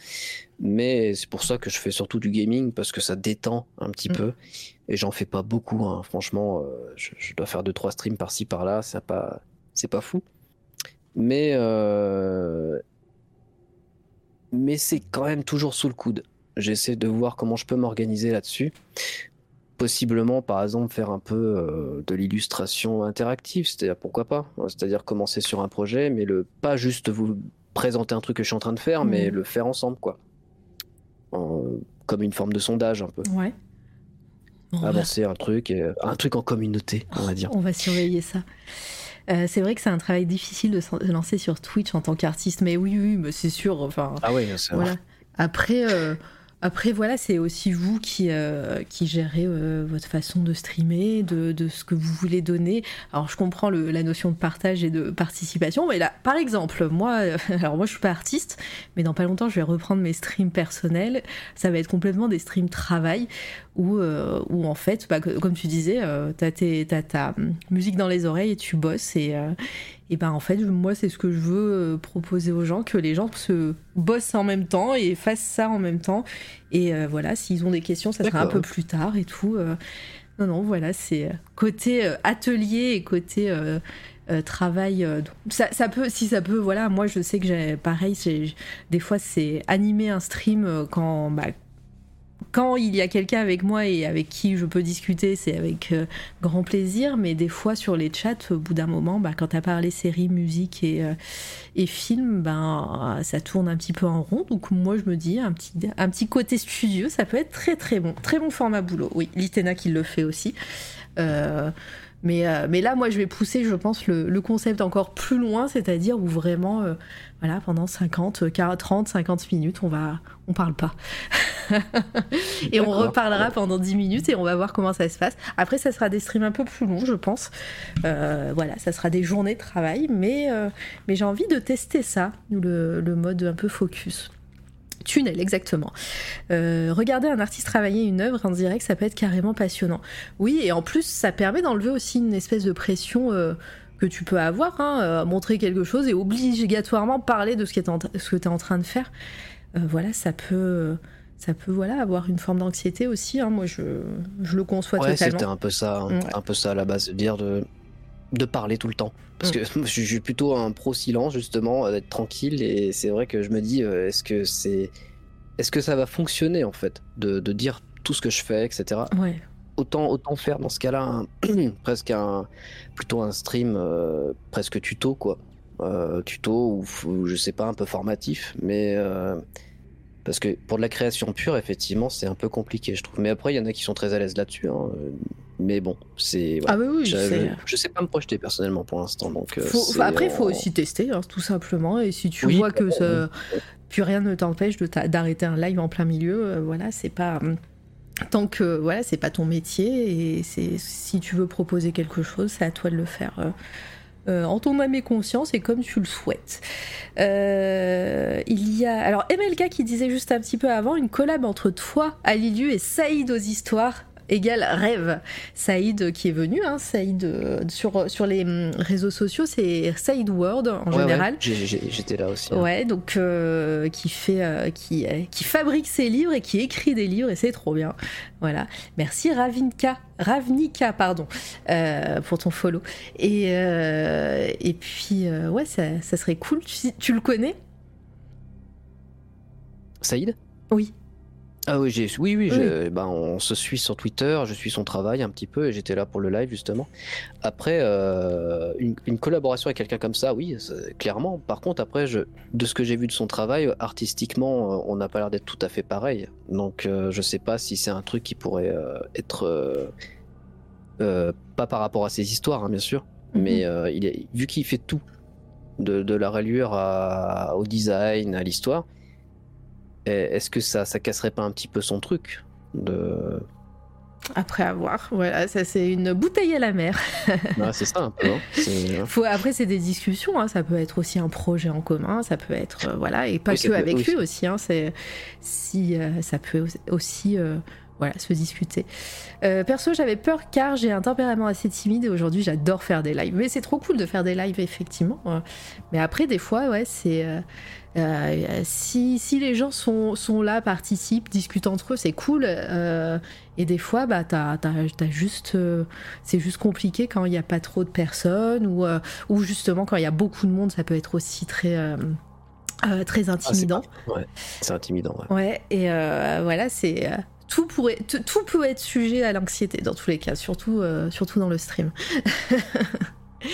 Mais c'est pour ça que je fais surtout du gaming, parce que ça détend un petit mm. peu. Et j'en fais pas beaucoup, hein. franchement. Je, je, dois faire 2-3 streams par-ci par-là, c'est pas, pas fou. Mais mais c'est quand même toujours sous le coude. J'essaie de voir comment je peux m'organiser là-dessus. Possiblement, par exemple, faire un peu euh, de l'illustration interactive, c'est-à-dire pourquoi pas C'est-à-dire commencer sur un projet, mais le pas juste vous présenter un truc que je suis en train de faire, mais mmh. le faire ensemble, quoi. comme une forme de sondage, un peu. Ouais. Avancer un truc, un truc en communauté, on va dire. On va surveiller ça. Euh, c'est vrai que c'est un travail difficile de se lancer sur Twitch en tant qu'artiste, mais oui, oui, mais c'est sûr. Enfin, ah oui, c'est voilà. Après, euh, après, voilà, c'est aussi vous qui, euh, qui gérez euh, votre façon de streamer, de, de, ce que vous voulez donner. Alors, je comprends la notion de partage et de participation, mais là, par exemple, moi, alors moi, je suis pas artiste, mais dans pas longtemps, je vais reprendre mes streams personnels. Ça va être complètement des streams travail où, euh, où en fait, bah, comme tu disais, tu as, ta musique dans les oreilles et tu bosses et ben en fait moi c'est ce que je veux euh, proposer aux gens que les gens se bossent en même temps et fassent ça en même temps et euh, voilà s'ils ont des questions ça sera un peu plus tard et tout euh. non non voilà c'est côté atelier et côté travail ça, ça, peut si ça peut voilà moi je sais que j'ai pareil des fois c'est animer un stream quand bah, quand il y a quelqu'un avec moi et avec qui je peux discuter, c'est avec euh, grand plaisir. Mais des fois, sur les chats, au bout d'un moment, bah, quand tu as parlé séries, musique et, euh, et films, ben, ça tourne un petit peu en rond. Donc, moi, je me dis, un petit, un petit côté studio, ça peut être très très bon. Très bon format boulot. Oui, Litena qui le fait aussi. Euh, mais, mais là, moi, je vais pousser, je pense, le, le concept encore plus loin, c'est-à-dire où vraiment voilà, pendant 50, 30, 50 minutes, on va, on parle pas. et on reparlera pendant 10 minutes et on va voir comment ça se passe. Après, ça sera des streams un peu plus longs, je pense. Euh, voilà, ça sera des journées de travail, mais, euh, mais j'ai envie de tester ça, le, le mode un peu focus. Tunnel, exactement. Euh, regarder un artiste travailler une œuvre en direct, ça peut être carrément passionnant. Oui, et en plus, ça permet d'enlever aussi une espèce de pression que tu peux avoir, hein, euh, montrer quelque chose et obligatoirement parler de ce que tu es, en train de faire. Euh, voilà, ça peut, ça peut voilà, avoir une forme d'anxiété aussi. Hein. Moi, je, je, le conçois ouais, totalement. C'était un peu ça, un peu ça à la base, de dire de, de parler tout le temps. Parce mm. que je suis plutôt un pro silence, justement, d'être tranquille. Et c'est vrai que je me dis, euh, est-ce que c'est. Est-ce que ça va fonctionner, en fait, de, de dire tout ce que je fais, etc. Ouais autant, autant faire dans ce cas-là presque un plutôt un stream euh, presque tuto quoi euh, tuto ou, je sais pas un peu formatif mais euh, parce que pour de la création pure effectivement c'est un peu compliqué je trouve mais après il y en a qui sont très à l'aise là-dessus hein. mais bon c'est ah oui, je, sais pas me projeter personnellement pour l'instant donc après il faut aussi tester hein, tout simplement et si tu vois que ça, plus rien ne t'empêche d'arrêter un live en plein milieu voilà c'est pas hum, tant que voilà, c'est pas ton métier et c'est si tu veux proposer quelque chose, c'est à toi de le faire. Euh, en ton âme et conscience et comme tu le souhaites. Euh, il y a alors MLK qui disait juste un petit peu avant une collab entre toi, Alilu et Saïd aux histoires. Égale rêve. Saïd qui est venu, hein, Saïd euh, sur, sur les hum, réseaux sociaux, c'est Saïd World en général. J'étais là aussi. Hein. Ouais, donc euh, qui fait, euh, qui, qui fabrique ses livres et qui écrit des livres et c'est trop bien. Voilà. Merci Ravinka, Ravnika, pardon, pour ton follow. Et, et puis, ouais, ça, ça, serait cool. Tu, tu le connais? Saïd? Oui. Ah oui, oui, oui, ben, on se suit sur Twitter, je suis son travail un petit peu et j'étais là pour le live justement. Après, euh, une, collaboration avec quelqu'un comme ça, oui, clairement. Par contre, après, je, de ce que j'ai vu de son travail, artistiquement, euh, on n'a pas l'air d'être tout à fait pareil. Donc, euh, je sais pas si c'est un truc qui pourrait être. pas par rapport à ses histoires, hein, bien sûr, mhm. mais il est, vu qu'il fait tout, de, la rallure au design, à l'histoire est-ce que ça, ça casserait pas un petit peu son truc de... Après avoir, voilà, ça c'est une bouteille à la mer. c'est ça un peu. Hein. Faut, après c'est des discussions, hein. ça peut être aussi un projet en commun, ça peut être euh, voilà et pas que avec lui aussi. Hein. si euh, ça peut aussi euh, voilà, se discuter. Perso, j'avais peur car j'ai un tempérament assez timide et aujourd'hui j'adore faire des lives. Mais c'est trop cool de faire des lives, effectivement. Mais après, des fois, ouais, c'est. Euh, euh, si, si, les gens sont, sont, là, participent, discutent entre eux, c'est cool. et des fois, bah, t'as, juste, c'est juste compliqué quand il n'y a pas trop de personnes ou, ou justement quand il y a beaucoup de monde, ça peut être aussi très. très ah, intimidant. ouais, c'est intimidant. Ouais. ouais et voilà, c'est tout pourrait, tout peut être sujet à l'anxiété dans tous les cas, surtout, euh, surtout dans le stream.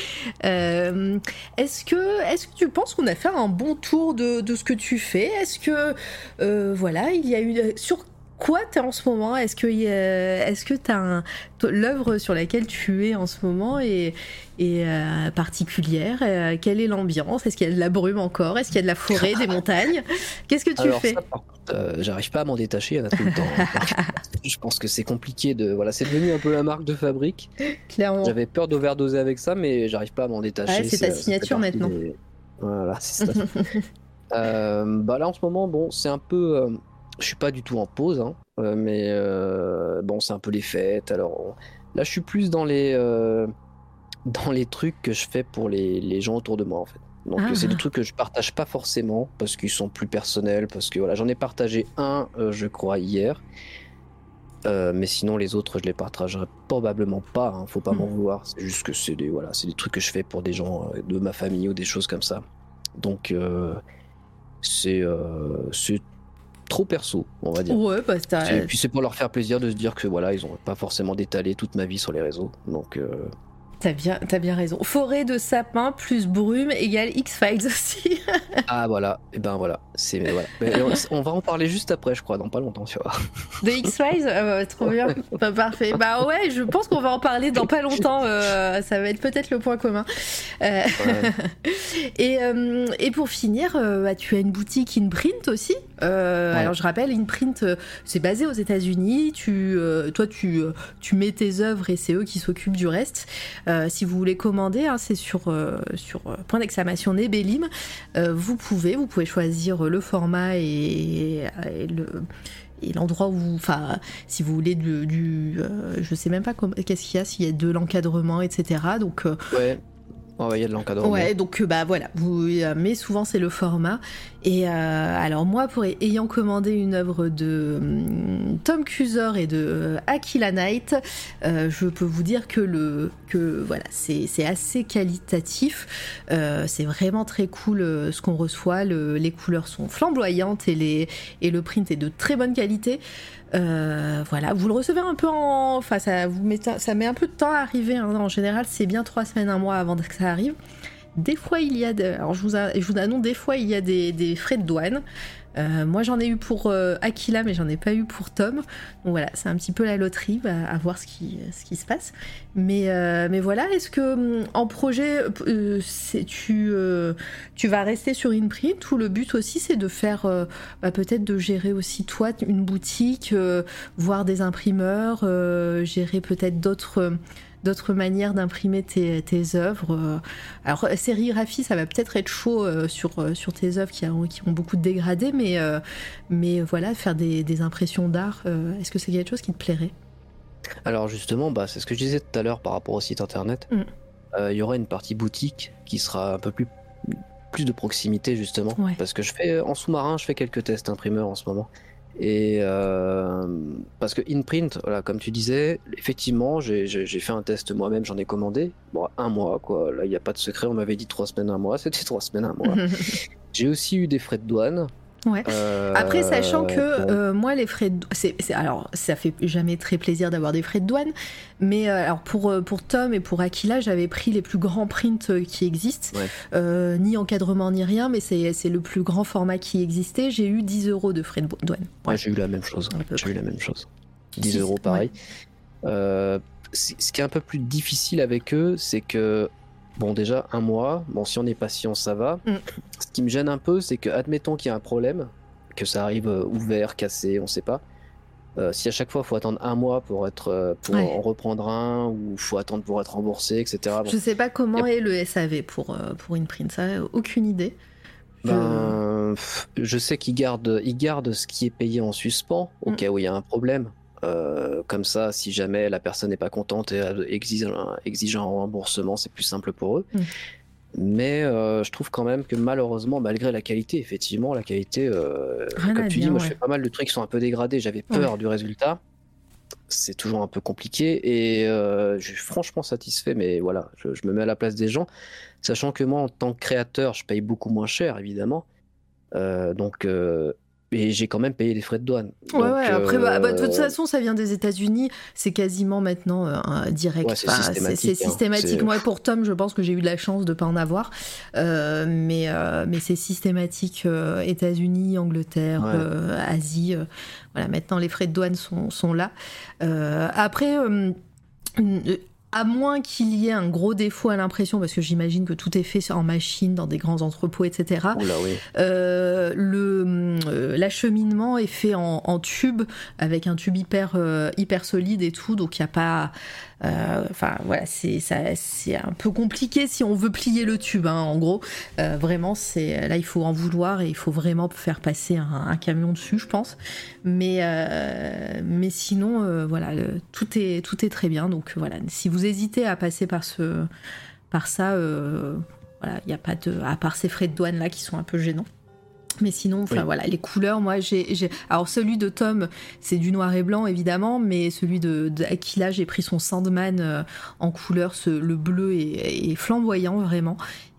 Euh, est-ce que, tu penses qu'on a fait un bon tour de, de ce que tu fais? Est-ce que, euh, voilà, il y a eu sur quoi tu es en ce moment? Est-ce que est-ce que l'œuvre sur laquelle tu es en ce moment est, est euh, particulière? Euh, Quelle est l'ambiance? Est-ce qu'il y a de la brume encore? Est-ce qu'il y a de la forêt, des montagnes? Qu'est-ce que tu fais? euh, J'arrive pas à m'en détacher tout le temps. je pense que c'est compliqué de voilà, c'est devenu un peu la marque de fabrique. Clairement. J'avais peur d'overdoser avec ça, mais j'arrive pas à m'en détacher. c'est ta signature maintenant. Voilà, c'est ça. bah là en ce moment, bon, c'est un peu je suis pas du tout en pause, hein, euh, mais euh, bon, c'est un peu les fêtes. Alors là, je suis plus dans les euh, dans les trucs que je fais pour les, les gens autour de moi, en fait. Donc c'est des ah. trucs que je partage pas forcément parce qu'ils sont plus personnels, parce que voilà, j'en ai partagé un, je crois, hier. mais sinon les autres je les partagerai probablement pas hein, faut pas m'en hmm. vouloir c'est juste que c'est des voilà c'est des trucs que je fais pour des gens de ma famille ou des choses comme ça donc c'est c'est trop perso, on va dire. Ouais, bah, Et puis c'est pour leur faire plaisir de se dire que voilà, ils ont pas forcément détalé toute ma vie sur les réseaux. Donc euh, T'as bien, as bien raison. Forêt de sapin plus brume égale X-Files aussi. ah voilà, et ben voilà. C'est voilà. on va en parler juste après, je crois, dans pas longtemps, tu vois. De X-Files? Ah bah, Trop bien. Bah, parfait. Bah ouais, je pense qu'on va en parler dans pas longtemps. Euh, ça va être peut-être le point commun. Euh, et, euh, et, pour finir, bah, tu as une boutique InPrint aussi. Alors je rappelle, InPrint, c'est basé aux États-Unis. Tu, toi, tu, tu mets tes œuvres et c'est eux qui s'occupent du reste. Euh, si vous voulez commander, hein, c'est sur, euh, sur euh, point d'exclamation Nebelim. vous pouvez, vous pouvez choisir le format et, le l'endroit où, enfin, si vous voulez du, du je sais même pas qu'est-ce qu'il y a, s'il y a de l'encadrement, etc. Donc. Il y a de l'encadrement. Ouais, donc bah voilà, vous, mais souvent c'est le format. Et euh, alors moi, pour ayant commandé une œuvre de hum, Tom Cuser et de euh, Aquila Knight, euh, je peux vous dire que le que voilà, c'est assez qualitatif. c'est vraiment très cool ce qu'on reçoit. les couleurs sont flamboyantes et les et le print est de très bonne qualité. Voilà, vous le recevez un peu en, enfin ça vous met, ça met un peu de temps à arriver. Hein. En général, c'est bien trois semaines, un mois avant que ça arrive. Des fois, il y a, alors je vous, je vous annonce, des fois, il y a des, frais de douane. Euh, moi, j'en ai eu pour euh, Aquila, mais j'en ai pas eu pour Tom. Donc voilà, c'est un petit peu la loterie, bah, à voir ce qui, ce qui se passe. Mais, euh, mais voilà, est-ce que hum, en projet, tu, tu vas rester sur InPrint ou le but aussi, c'est de faire, bah, peut-être de gérer aussi toi une boutique, voir des imprimeurs, gérer peut-être d'autres d'autres manières d'imprimer tes, tes, œuvres. Euh, alors, sérigraphie, ça va peut-être être chaud euh, sur, euh, sur tes œuvres qui, ont, qui ont beaucoup de dégradés, mais, mais voilà, faire des, des impressions d'art, est-ce que c'est quelque chose qui te plairait? Alors justement, bah, c'est ce que je disais tout à l'heure par rapport au site internet. Mm. Euh, Il y aura une partie boutique qui sera un peu plus, plus de proximité justement. Ouais. Parce que je fais en sous-marin, je fais quelques tests imprimeurs en ce moment. Et euh, parce que InPrint, voilà, comme tu disais, effectivement, j'ai fait un test moi-même, j'en ai commandé. Bon, un mois, quoi. Là, il n'y a pas de secret, on m'avait dit trois semaines, un mois. C'était trois semaines, un mois. j'ai aussi eu des frais de douane. Ouais. Euh, Après, sachant que euh, moi, les frais de c'est, alors ça fait jamais très plaisir d'avoir des frais de douane, mais euh, alors pour pour Tom et pour Aquila, j'avais pris les plus grands prints qui existent, Ouais. Ni encadrement ni rien, mais c'est c'est le plus grand format qui existait. J'ai eu 10 euros de frais de douane. Ouais, j'ai eu la même chose. J'ai eu la même chose. 10 Si, euros, pareil. Ce qui est un peu plus difficile avec eux, c'est que, bon, déjà, un mois, bon, si on est patient, ça va. Mm. Ce qui me gêne un peu, c'est que, admettons qu'il y a un problème, que ça arrive euh, ouvert, cassé, on sait pas. Euh, si à chaque fois il faut attendre un mois pour être euh, pour Ouais. en reprendre un ou faut attendre pour être remboursé etc bon, Je sais pas comment est le SAV pour pour InPrint, ça aucune idée. Je- Ben, je sais qu'ils gardent, ils gardent ce qui est payé en suspens au Mm. cas où il y a un problème. Euh, comme ça, si jamais la personne n'est pas contente et euh, exige un, exige un remboursement, c'est plus simple pour eux. Mm. Mais euh, je trouve quand même que malheureusement, malgré la qualité, effectivement, la qualité, euh, comme tu dis, moi je fais pas mal de trucs qui sont un peu dégradés. J'avais peur du résultat. C'est toujours un peu compliqué et je suis franchement satisfait. Mais voilà, je, je me mets à la place des gens, sachant que moi, en tant que créateur, je paye beaucoup moins cher, évidemment. Euh, donc, euh, et j'ai quand même payé les frais de douane. Ouais, Donc, ouais, après, bah, bah, de toute euh, façon, ça vient des États-Unis, c'est quasiment maintenant euh, direct. Ouais, c'est Enfin, systématique, hein. systématique. Moi, pour Tom, je pense que j'ai eu de la chance de pas en avoir, Euh, mais, mais c'est systématique États-Unis, Angleterre, Ouais. Asie. voilà, maintenant les frais de douane sont, sont là. Après. À moins qu'il y ait un gros défaut à l'impression, parce que j'imagine que tout est fait en machine, dans des grands entrepôts, etc. Oula, oui. Euh, le euh, l'acheminement est fait en, en tube avec un tube hyper euh, hyper solide et tout donc il y a pas enfin voilà c'est un peu compliqué si on veut plier le tube hein, en gros Euh, vraiment c'est là il faut en vouloir et il faut vraiment faire passer un, camion dessus je pense mais euh, mais sinon euh, voilà tout est tout est très bien donc voilà si vous hésitez à passer par ce par ça euh, voilà, il n'y a pas de. À part ces frais de douane là qui sont un peu gênants. Mais sinon, enfin Oui. voilà, les couleurs, moi j'ai. j'ai- Alors celui de Tom, c'est du noir et blanc évidemment, mais celui de, de Aquila, j'ai pris son Sandman euh, en couleur, ce- le bleu est, est flamboyant vraiment.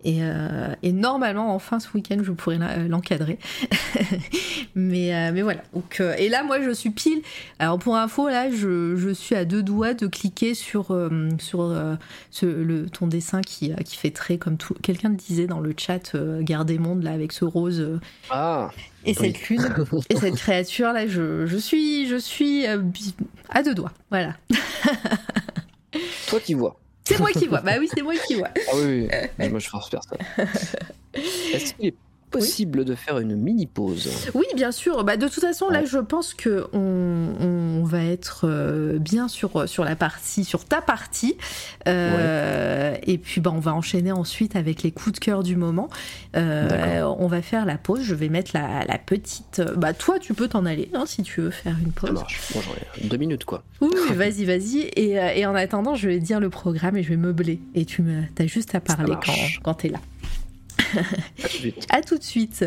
Et, euh, et normalement, enfin ce week-end, je pourrais la- l'encadrer. mais, euh, mais voilà. Donc, euh, et là, moi, je suis pile. Alors pour info, là, je, je suis à deux doigts de cliquer sur, euh, sur euh, ce, le, ton dessin qui, euh, qui fait très comme tout. Quelqu'un le disait dans le chat, euh, Guerre des mondes, là, avec ce rose euh, Ah, et Oui. cette lune et cette créature, là, je, je suis, je suis euh, à deux doigts. Voilà. toi qui vois. C'est moi qui vois. Bah oui, c'est moi qui vois. Ah oui, oui. moi je force personne. Est-ce qu'il est possible de faire une mini pause Oui, bien sûr. Bah, de toute façon, là, je pense que on, on va être euh, bien sur, sur la partie, sur ta partie. Euh, Et puis, bah, on va enchaîner ensuite avec les coups de cœur du moment. Euh, on va faire la pause. Je vais mettre la, la petite. Bah, toi, tu peux t'en aller hein, si tu veux faire une Ça pause. marche. Moi j'en ai deux minutes quoi. Oui, vas-y, vas-y. Et, et en attendant, je vais dire le programme et je vais meubler. Et tu me, as juste à parler quand, marche. quand t'es là. À tout de suite.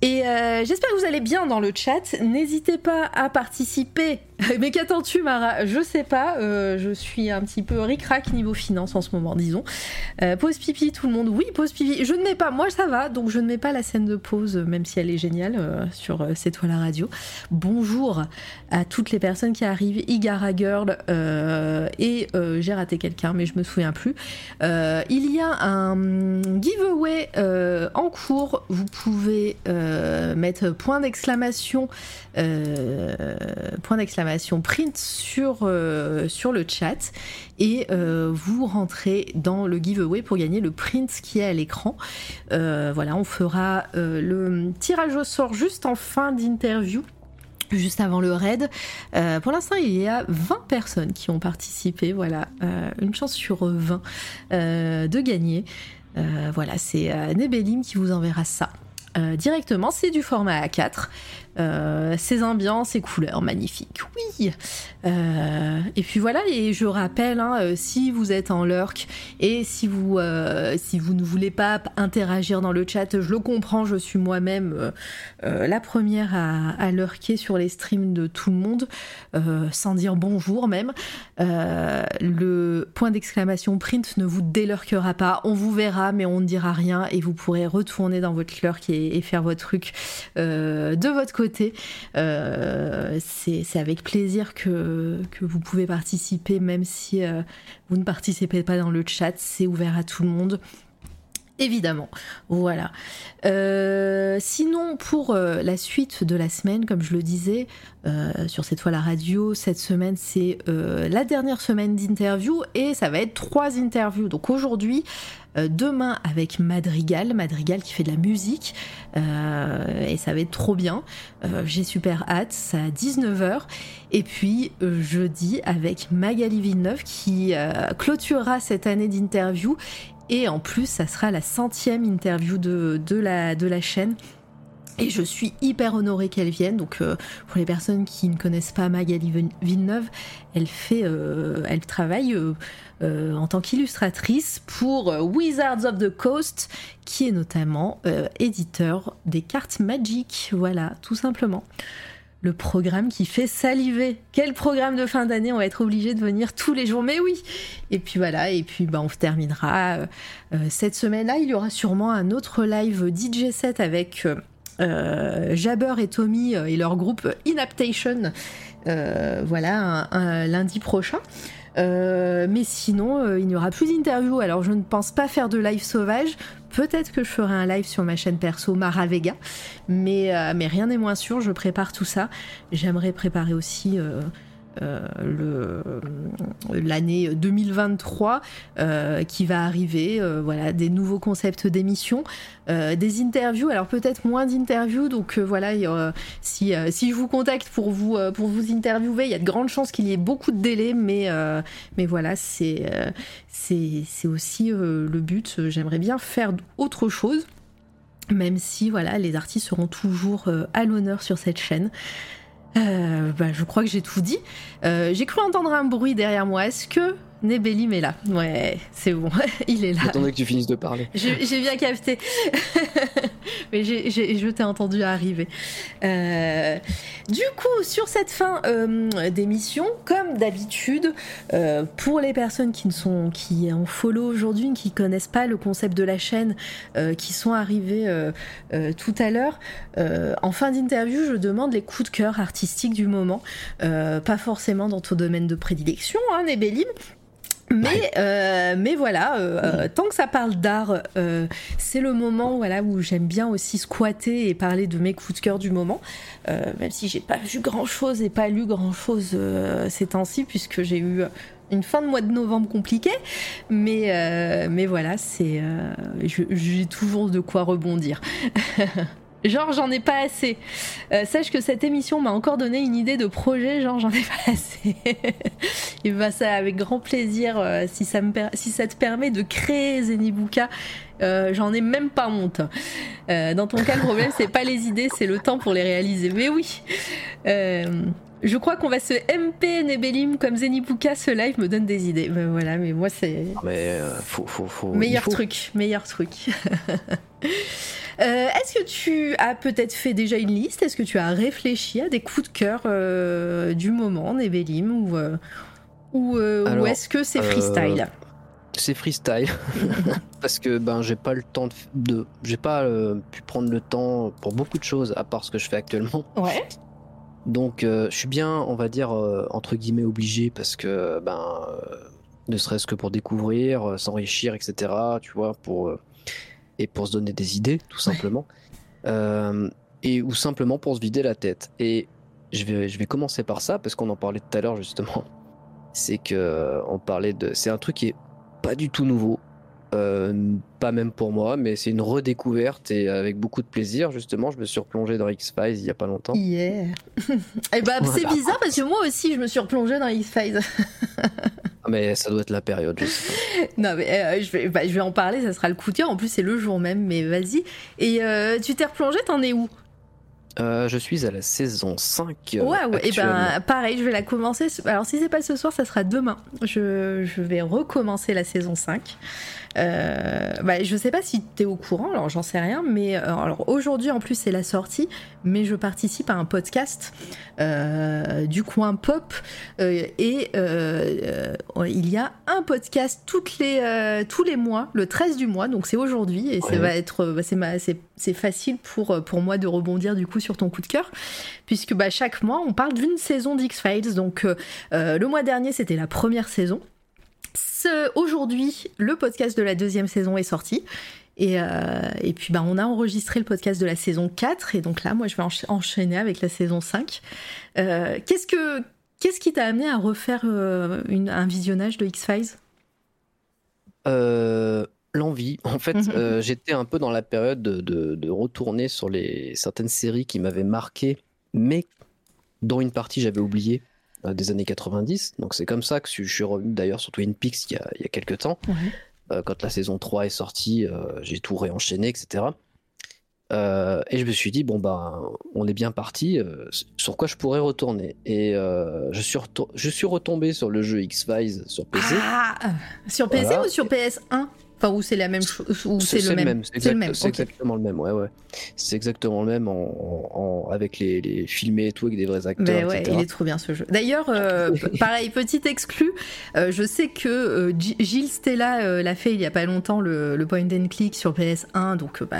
Et euh, j'espère que vous allez bien dans le chat. N'hésitez pas à participer. Mais qu'attends-tu, Mara? Je sais pas. euh, je suis un petit peu ric-rac niveau finance en ce moment, disons. Euh, pause pipi, tout le monde. Oui, pause pipi. Je ne mets pas. Moi, ça va. Donc, je ne mets pas la scène de pause, même si elle est géniale euh, sur C'est toi la radio. Bonjour à toutes les personnes qui arrivent. Igara Girl et j'ai raté quelqu'un, mais je me souviens plus. Il y a un giveaway en cours. Vous pouvez mettre point d'exclamation, point d'exclamation print sur, euh, sur le chat et euh, vous rentrez dans le giveaway pour gagner le print qui est à l'écran. Euh, voilà, on fera le tirage au sort juste en fin d'interview juste avant le raid. Pour l'instant, il y a 20 personnes qui ont participé. Voilà, une chance sur 20 euh, de gagner. Voilà, c'est Nebelim qui vous enverra ça. directement. C'est du format A4. Euh, ces ambiances, ces couleurs magnifiques, oui. Euh, et puis voilà, et je rappelle, hein, euh, si vous êtes en lurk et si vous, si vous ne voulez pas interagir dans le chat, je le comprends, je suis moi-même la première à, à, lurker sur les streams de tout le monde, sans dire bonjour même. le point d'exclamation print ne vous délurkera pas, on vous verra, mais on ne dira rien et vous pourrez retourner dans votre lurk et faire votre truc de votre côté euh, c'est avec plaisir que, vous pouvez participer, même si euh, vous ne participez pas dans le chat, c'est ouvert à tout le monde. Évidemment, voilà. Euh, sinon, pour la suite de la semaine, comme je le disais, sur cette fois la radio, cette semaine c'est la dernière semaine d'interview et ça va être trois interviews. Donc aujourd'hui, euh, demain avec Madrigal, Madrigal qui fait de la musique, euh, et ça va être trop bien. Euh, j'ai super hâte, ça à 19h. Et puis jeudi avec Magali Villeneuve qui clôturera cette année d'interview. Et en plus, ça sera la centième interview de, de, la, de la chaîne. Et je suis hyper honorée qu'elle vienne. Donc, pour les personnes qui ne connaissent pas Magali Villeneuve, elle fait, elle travaille euh, en tant qu'illustratrice pour euh, Wizards of the Coast, qui est notamment euh, éditeur des cartes Magic. Voilà, tout simplement. Le programme qui fait saliver. Quel programme de fin d'année On va être obligé de venir tous les jours. Mais oui Et puis voilà, et puis bah, on terminera. cette semaine-là, il y aura sûrement un autre live DJ set avec Jabber et Tommy et leur groupe Inaptation. voilà, un lundi prochain. Euh, mais sinon, euh, il n'y aura plus d'interviews. Alors, je ne pense pas faire de live sauvage. Peut-être que je ferai un live sur ma chaîne perso Mara Vega, mais, euh, mais rien n'est moins sûr. Je prépare tout ça. J'aimerais préparer aussi euh, l'année 2023 euh, qui va arriver. Euh, voilà, des nouveaux concepts d'émissions, des interviews. Alors peut-être moins d'interviews. Donc voilà, si, si je vous contacte pour vous pour vous interviewer, il y a de grandes chances qu'il y ait beaucoup de délais, mais mais voilà, c'est c'est aussi le but. J'aimerais bien faire autre chose même si voilà les artistes seront toujours à l'honneur sur cette chaîne. Euh, bah, je crois que j'ai tout dit. Euh, j'ai cru entendre un bruit derrière moi. Est-ce que Nebellim est là. Ouais, c'est bon, il est là. J'attendais que tu finisses de parler. J'ai bien capté. Mais je t'ai entendu arriver. Euh, du coup, sur cette fin euh, d'émission, comme d'habitude, euh, pour les personnes qui ne sont qui en follow aujourd'hui, qui connaissent pas le concept de la chaîne, qui sont arrivés tout à l'heure, en fin d'interview, je demande les coups de cœur artistiques du moment, pas forcément dans ton domaine de prédilection, hein, Nebellim, mais, euh, mais voilà, euh, euh, tant que ça parle d'art, c'est le moment voilà, où j'aime bien aussi squatter et parler de mes coups de cœur du moment. même si j'ai pas vu grand chose et pas lu grand chose ces temps-ci, puisque j'ai eu une fin de mois de novembre compliquée. Mais, mais voilà, c'est j'ai toujours de quoi rebondir. Genre, j'en ai pas assez. Euh, sache que cette émission m'a encore donné une idée de projet, genre, j'en ai pas assez. Et bah, ça, avec grand plaisir, euh, si, ça me si ça te permet de créer Zenibuka, euh, j'en ai même pas honte. dans ton cas, le problème, c'est pas les idées, c'est le temps pour les réaliser. Mais oui. je crois qu'on va se MP Nebelim comme Zenibuka, ce live me donne des idées. Ben voilà, mais moi, c'est. Mais faut, faut, faut, Meilleur truc, meilleur truc. Euh, est-ce que tu as peut-être fait déjà une liste? Est-ce que tu as réfléchi à des coups de cœur euh, du moment, Nebelim Ou, euh, ou, est-ce que c'est freestyle? c'est freestyle parce que ben j'ai pas le temps de, j'ai pas pu prendre le temps pour beaucoup de choses à part ce que je fais actuellement. Ouais. Donc je suis bien, on va dire entre guillemets obligé parce que ben ne serait-ce que pour découvrir, s'enrichir, etc. Tu vois, pour et pour se donner des idées, tout simplement, euh, et ou simplement pour se vider la tête. Et je vais, je vais commencer par ça parce qu'on en parlait tout à l'heure justement. C'est que on parlait de, c'est un truc qui est pas du tout nouveau, euh, pas même pour moi, mais c'est une redécouverte et avec beaucoup de plaisir. Justement, je me suis replongé dans X-Files il y a pas longtemps. Yeah. et eh bah, c'est bizarre parce que moi aussi, je me suis replongé dans X-Files. Ah, mais ça doit être la période, je sais pas. non, mais euh, je, vais, bah, je vais en parler, ça sera le coup de cœur. En plus, c'est le jour même, mais vas-y. Et euh, tu t'es replongé, t'en es où? Euh, je suis à la saison 5. ouais, ouais. et ben pareil, je vais la commencer. Alors, si c'est pas ce soir, ça sera demain. Je, je vais recommencer la saison 5. Euh, bah, je sais pas si tu es au courant, alors j'en sais rien, mais euh, alors aujourd'hui en plus c'est la sortie, mais je participe à un podcast euh, du coin pop et il y a un podcast toutes les, tous les mois, le 13 du mois, donc c'est aujourd'hui et ça va être bah, c'est facile pour, pour moi de rebondir du coup sur ton coup de cœur puisque bah, chaque mois on parle d'une saison d'X-Files donc le mois dernier c'était la première saison Aujourd'hui, le podcast de la deuxième saison est sorti. Et, euh, et puis bah, on a enregistré le podcast de la saison 4 et donc là moi je vais enchaîner avec la saison 5. Euh, qu'est-ce, que, qu'est-ce qui t'a amené à refaire euh, un visionnage de X-Files? L'envie. En fait mhm. j'étais un peu dans la période de, de, retourner sur les, certaines séries qui m'avaient marqué mais dont une partie j'avais oublié. Euh, des années 90. Donc c'est comme ça que je suis revenu d'ailleurs sur Twin Peaks il y a, il y a quelques temps. Euh, quand la saison 3 est sortie, euh, j'ai tout réenchaîné, etc. et je me suis dit, bon, bah, on est bien parti, sur quoi je pourrais retourner? Et je, suis je suis retombé sur le jeu X-Files sur PC. Ah Sur PC ou sur PS1 Enfin, ou c'est la même chose, ou c'est le, même. C'est exactement le même, ouais, ouais. C'est exactement le même en, avec les, les, filmés et tout, avec des vrais acteurs. Mais ouais, il est trop bien ce jeu. D'ailleurs, euh, pareil, petit exclu, euh, je sais que euh, Gilles Stella l'a fait il y a pas longtemps, le, le point and click sur PS1, donc bah,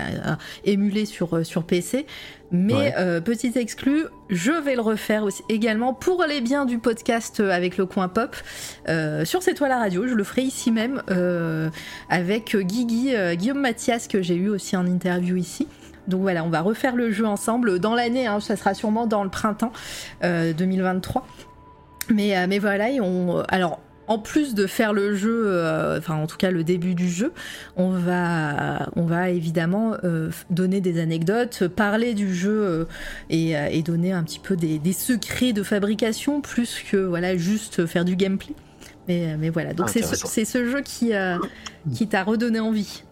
émulé sur, sur PC. Mais euh, petit exclu, je vais le refaire aussi également pour les biens du podcast euh, avec le coin pop euh, sur cette toile à radio. Je le ferai ici même avec Guigui, Guillaume Mathias que j'ai eu aussi en interview ici. Donc voilà, on va refaire le jeu ensemble dans l'année. Hein, ça sera sûrement dans le printemps 2023. Mais, mais voilà, on, alors en plus de faire le jeu, euh, enfin en tout cas le début du jeu, on va, on va évidemment euh, donner des anecdotes, parler du jeu euh, et, donner un petit peu des, secrets de fabrication plus que voilà juste faire du gameplay. Mais, mais voilà, donc c'est ce, jeu qui, qui t'a redonné envie.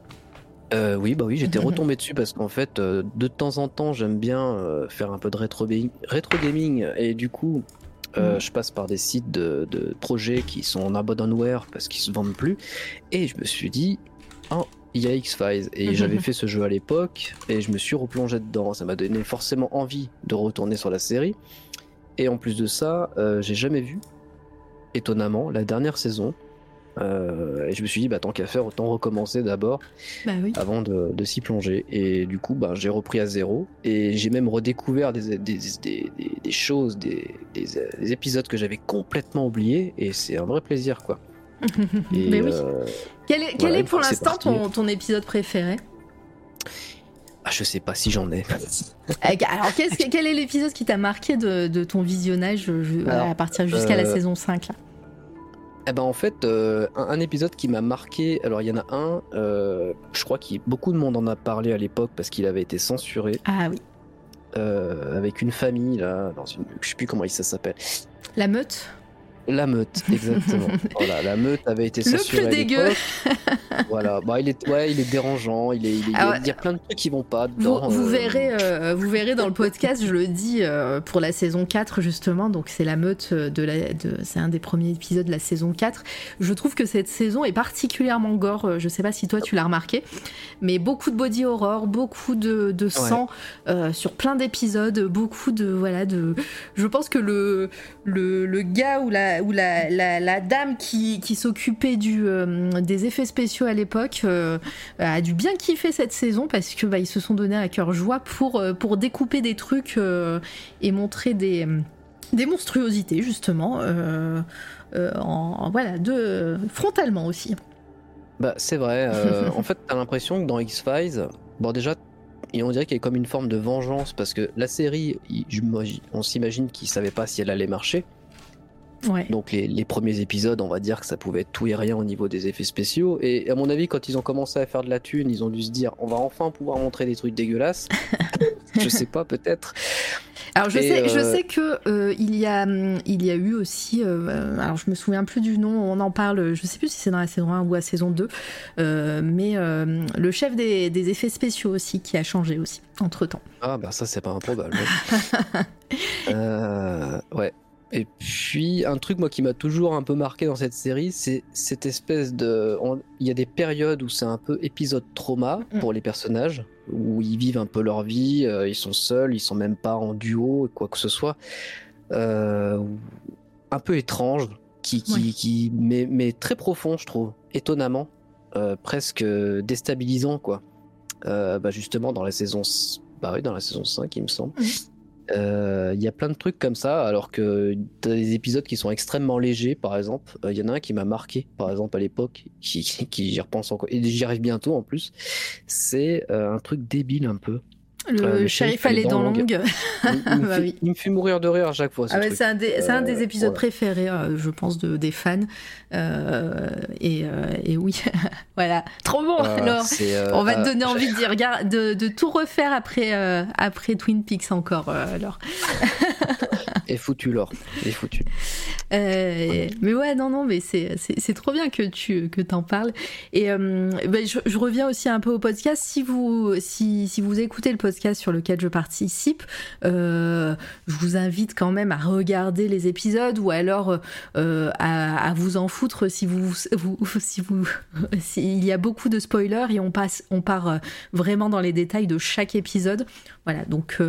oui, bah oui, j'étais retombé dessus parce qu'en fait, de temps en temps, j'aime bien faire un peu de rétro, rétro gaming et du coup, euh, mm. Je passe par des sites de, projets qui sont en abandonware parce qu'ils se vendent plus. Et je me suis dit, oh, il y a X-Files. Et j'avais fait ce jeu à l'époque et je me suis replongé dedans. Ça m'a donné forcément envie de retourner sur la série. Et en plus de ça, euh, j'ai jamais vu, étonnamment, la dernière saison. Euh, et je me suis dit, bah, tant qu'à faire, autant recommencer d'abord bah avant de, s'y plonger. Et du coup, bah, j'ai repris à zéro. Et j'ai même redécouvert des, des, des, des choses, des, épisodes que j'avais complètement oubliés. Et c'est un vrai plaisir, quoi. Mais oui. Euh, quel est, quel est pour l'instant ton, ton épisode préféré? Ah, je sais pas si j'en ai. Euh, alors, quel est l'épisode qui t'a marqué de, de, ton visionnage à partir jusqu'à la saison 5 là? Eh ben en fait, euh, un, épisode qui m'a marqué, alors il y en a un, euh, je crois que beaucoup de monde en a parlé à l'époque parce qu'il avait été censuré. Ah oui. Euh, avec une famille là, dans une, je sais plus comment ça s'appelle. La meute? La meute, exactement. voilà, la meute avait été censurée. Le plus dégueu. voilà, bah, il est, ouais, il est dérangeant. Il, est, il, ah y a plein de trucs qui vont pas dedans. Vous, euh. verrez, euh, vous verrez dans le podcast, je le dis euh, pour la saison 4 justement. Donc c'est la meute de la, de, c'est un des premiers épisodes de la saison 4. Je trouve que cette saison est particulièrement gore. Je sais pas si toi tu l'as remarqué, mais beaucoup de body horror, beaucoup de, de sang sur plein d'épisodes, beaucoup de voilà de. Je pense que le le, le gars ou la où la, dame qui, s'occupait euh, des effets spéciaux à l'époque euh, a dû bien kiffer cette saison parce que bah, ils se sont donnés à cœur joie pour, euh, découper des trucs et montrer des, monstruosités justement en, voilà frontalement aussi. Bah c'est vrai. en fait, t'as l'impression que dans X Files, bon déjà on dirait qu'il y a comme une forme de vengeance parce que la série, on s'imagine qu'ils savaient pas si elle allait marcher. Donc les, les, premiers épisodes, on va dire que ça pouvait être tout et rien au niveau des effets spéciaux. Et à mon avis, quand ils ont commencé à faire de la thune, ils ont dû se dire, on va enfin pouvoir montrer des trucs dégueulasses. je sais pas, peut-être. Alors je sais, je euh, sais que euh, il y a, il y a eu aussi, euh, alors je me souviens plus du nom, on en parle, je sais plus si c'est dans la saison 1 ou la saison 2, mais le chef des, des, effets spéciaux aussi qui a changé aussi entre temps. Ah bah ça c'est pas improbable. ouais. Et puis, un truc, moi, qui m'a toujours un peu marqué dans cette série, c'est cette espèce de. Il y a des périodes où c'est un peu épisode trauma mm. pour les personnages, où ils vivent un peu leur vie, euh, ils sont seuls, ils sont même pas en duo, quoi que ce soit. Euh, un peu étrange, qui, qui, qui mais, mais, très profond, je trouve, étonnamment, euh, presque déstabilisant, quoi. bah justement, dans la saison. Bah oui, dans la saison 5, il me semble. Euh, il y a plein de trucs comme ça, alors que t'as des épisodes qui sont extrêmement légers, par exemple. Il euh, y en a un qui m'a marqué, par exemple, à l'époque, qui, qui, j'y repense encore, et j'y arrive bientôt en plus. C'est euh, un truc débile un peu. Le, euh, shérif à les dents longues. Il, bah il, me fait mourir de rire à chaque fois. Ah c'est un, des, un des épisodes préférés, je pense, de, des fans. et, et, oui, voilà. Trop bon, alors. On va te donner envie de, dire, de, de, tout refaire après, après Twin Peaks encore, alors. Est foutu, Laure. Est foutu. Euh, mais ouais, non, non, mais c'est, trop bien que tu que en parles. Et euh, ben, je, reviens aussi un peu au podcast. Si vous, si, si vous écoutez le podcast sur lequel je participe, euh, je vous invite quand même à regarder les épisodes ou alors à, vous en foutre si vous, vous si vous, s'il y a beaucoup de spoilers et on passe, on part vraiment dans les détails de chaque épisode. Voilà, donc.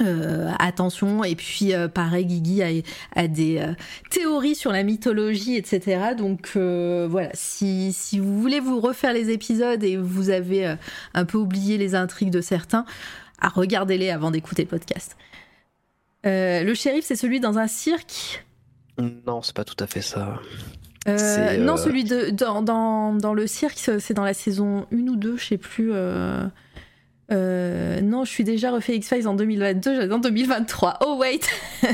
Euh, attention. Et puis euh, pareil Guigui a, des euh, théories sur la mythologie etc donc voilà. Si, si, vous voulez vous refaire les épisodes et vous avez un peu oublié les intrigues de certains à regardez-les avant d'écouter le podcast. Le shérif c'est celui dans un cirque? Non c'est pas tout à fait ça. Non celui de dans, dans, dans le cirque c'est dans la saison 1 ou 2 je sais plus euh, non, je suis déjà refait X-Files en 2022, j'attends 2023. Oh wait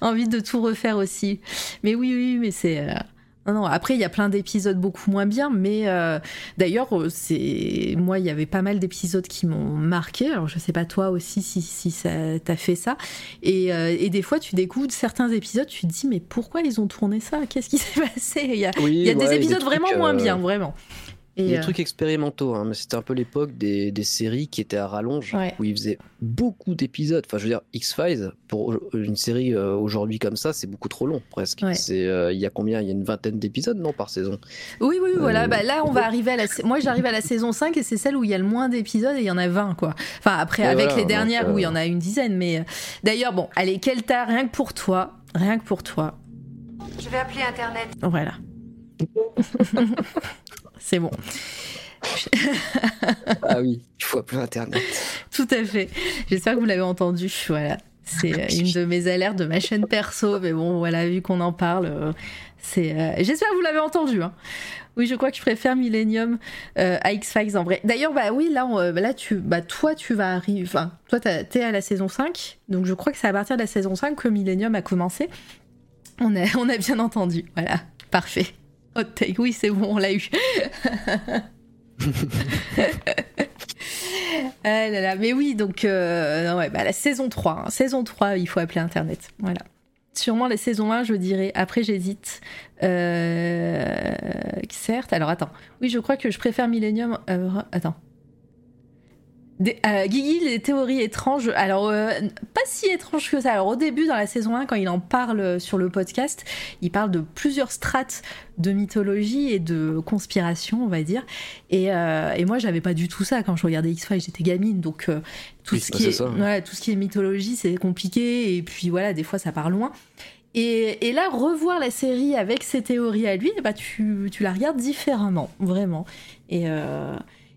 Envie de tout refaire aussi. Mais oui, oui, mais c'est. Euh, non, après, il y a plein d'épisodes beaucoup moins bien, mais euh, d'ailleurs, c'est moi, il y avait pas mal d'épisodes qui m'ont marqué. Alors, je sais pas toi aussi si, si ça t'a fait ça. Et, et, des fois, tu découvres certains épisodes, tu te dis, mais pourquoi ils ont tourné ça? Qu'est-ce qui s'est passé? Il y a, il y a des épisodes vraiment moins bien, vraiment des euh, trucs expérimentaux, hein, mais c'était un peu l'époque des, des, séries qui étaient à rallonge, où ils faisaient beaucoup d'épisodes. Enfin, je veux dire, X-Files, pour une série euh, aujourd'hui comme ça, c'est beaucoup trop long, presque. C'est, euh, il y a combien? Il y a une vingtaine d'épisodes, non, par saison Oui, oui, voilà. Bah, là, on va arriver à la. Moi, j'arrive à la saison 5 et c'est celle où il y a le moins d'épisodes et il y en a 20, quoi. Enfin, après, avec les dernières où il y en a une dizaine, mais. D'ailleurs, bon, allez, Kelta, rien que pour toi, rien que pour toi. Je vais appeler Internet. Voilà. c'est bon. ah oui, il faut appeler Internet. Tout à fait. J'espère que vous l'avez entendu. Voilà. C'est euh, une de mes alertes de ma chaîne perso, mais bon, voilà, vu qu'on en parle, euh, c'est. Euh, j'espère que vous l'avez entendu. Hein. Oui, je crois que je préfère Millennium à X-Files en vrai. D'ailleurs, bah oui, là, là tu, bah, toi, tu vas arriver. Enfin, toi, t'es à la saison 5, donc je crois que c'est à partir de la saison 5 que Millennium a commencé. On a, on a bien entendu. Voilà, parfait. Hot take, oui, c'est bon, on l'a eu. ah là là, mais oui, donc euh, ouais, bah, la saison 3, hein. saison 3, il faut appeler Internet. Voilà. Sûrement la saison 1, je dirais. Après, j'hésite. Euh, certes, alors attends. Oui, je crois que je préfère Millennium. Euh, attends. Euh, Guigui, les théories étranges, alors euh, pas si étranges que ça. Alors au début, dans la saison 1, quand il en parle sur le podcast, il parle de plusieurs strates de mythologie et de conspiration, on va dire. Et, euh, et moi, j'avais pas du tout ça quand je regardais X-Files, j'étais gamine, donc tout, ce qui est, ouais, tout ce qui est mythologie, c'est compliqué, et puis voilà, des fois ça part loin. Et, et, là, revoir la série avec ses théories à lui, bah, tu, tu la regardes différemment, vraiment. Et,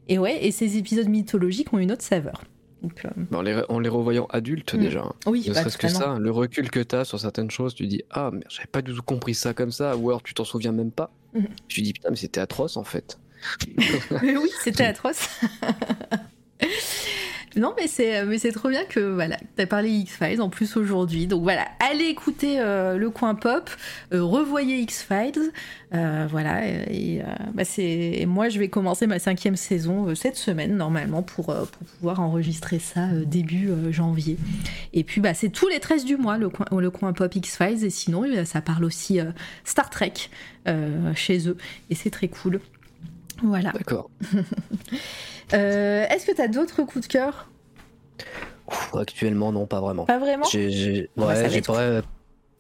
et ouais, et ces épisodes mythologiques ont une autre saveur. Donc, euh, en, les, revoyant adultes mm. déjà. Oui, ne bah, serait-ce que ça, le recul que tu as sur certaines choses, tu dis Ah, mais j'avais pas du tout compris ça comme ça, ou alors tu t'en souviens même pas. Mm. Tu dis Putain, mais c'était atroce en fait. mais oui, c'était atroce. Non, mais c'est, mais c'est trop bien que voilà, t'as parlé X-Files en plus aujourd'hui. Donc voilà, allez écouter euh, le coin pop, euh, revoyez X-Files. Euh, voilà, et, bah c'est, moi je vais commencer ma cinquième saison cette semaine normalement pour, pour pouvoir enregistrer ça début janvier. Et puis bah, c'est tous les 13 du mois le coin, le coin pop X-Files. Et sinon, ça parle aussi Star Trek chez eux. Et c'est très cool. Voilà. D'accord. Euh, est-ce que tu as d'autres coups de cœur? Actuellement, non, pas vraiment. Pas vraiment? J'ai, Ouais,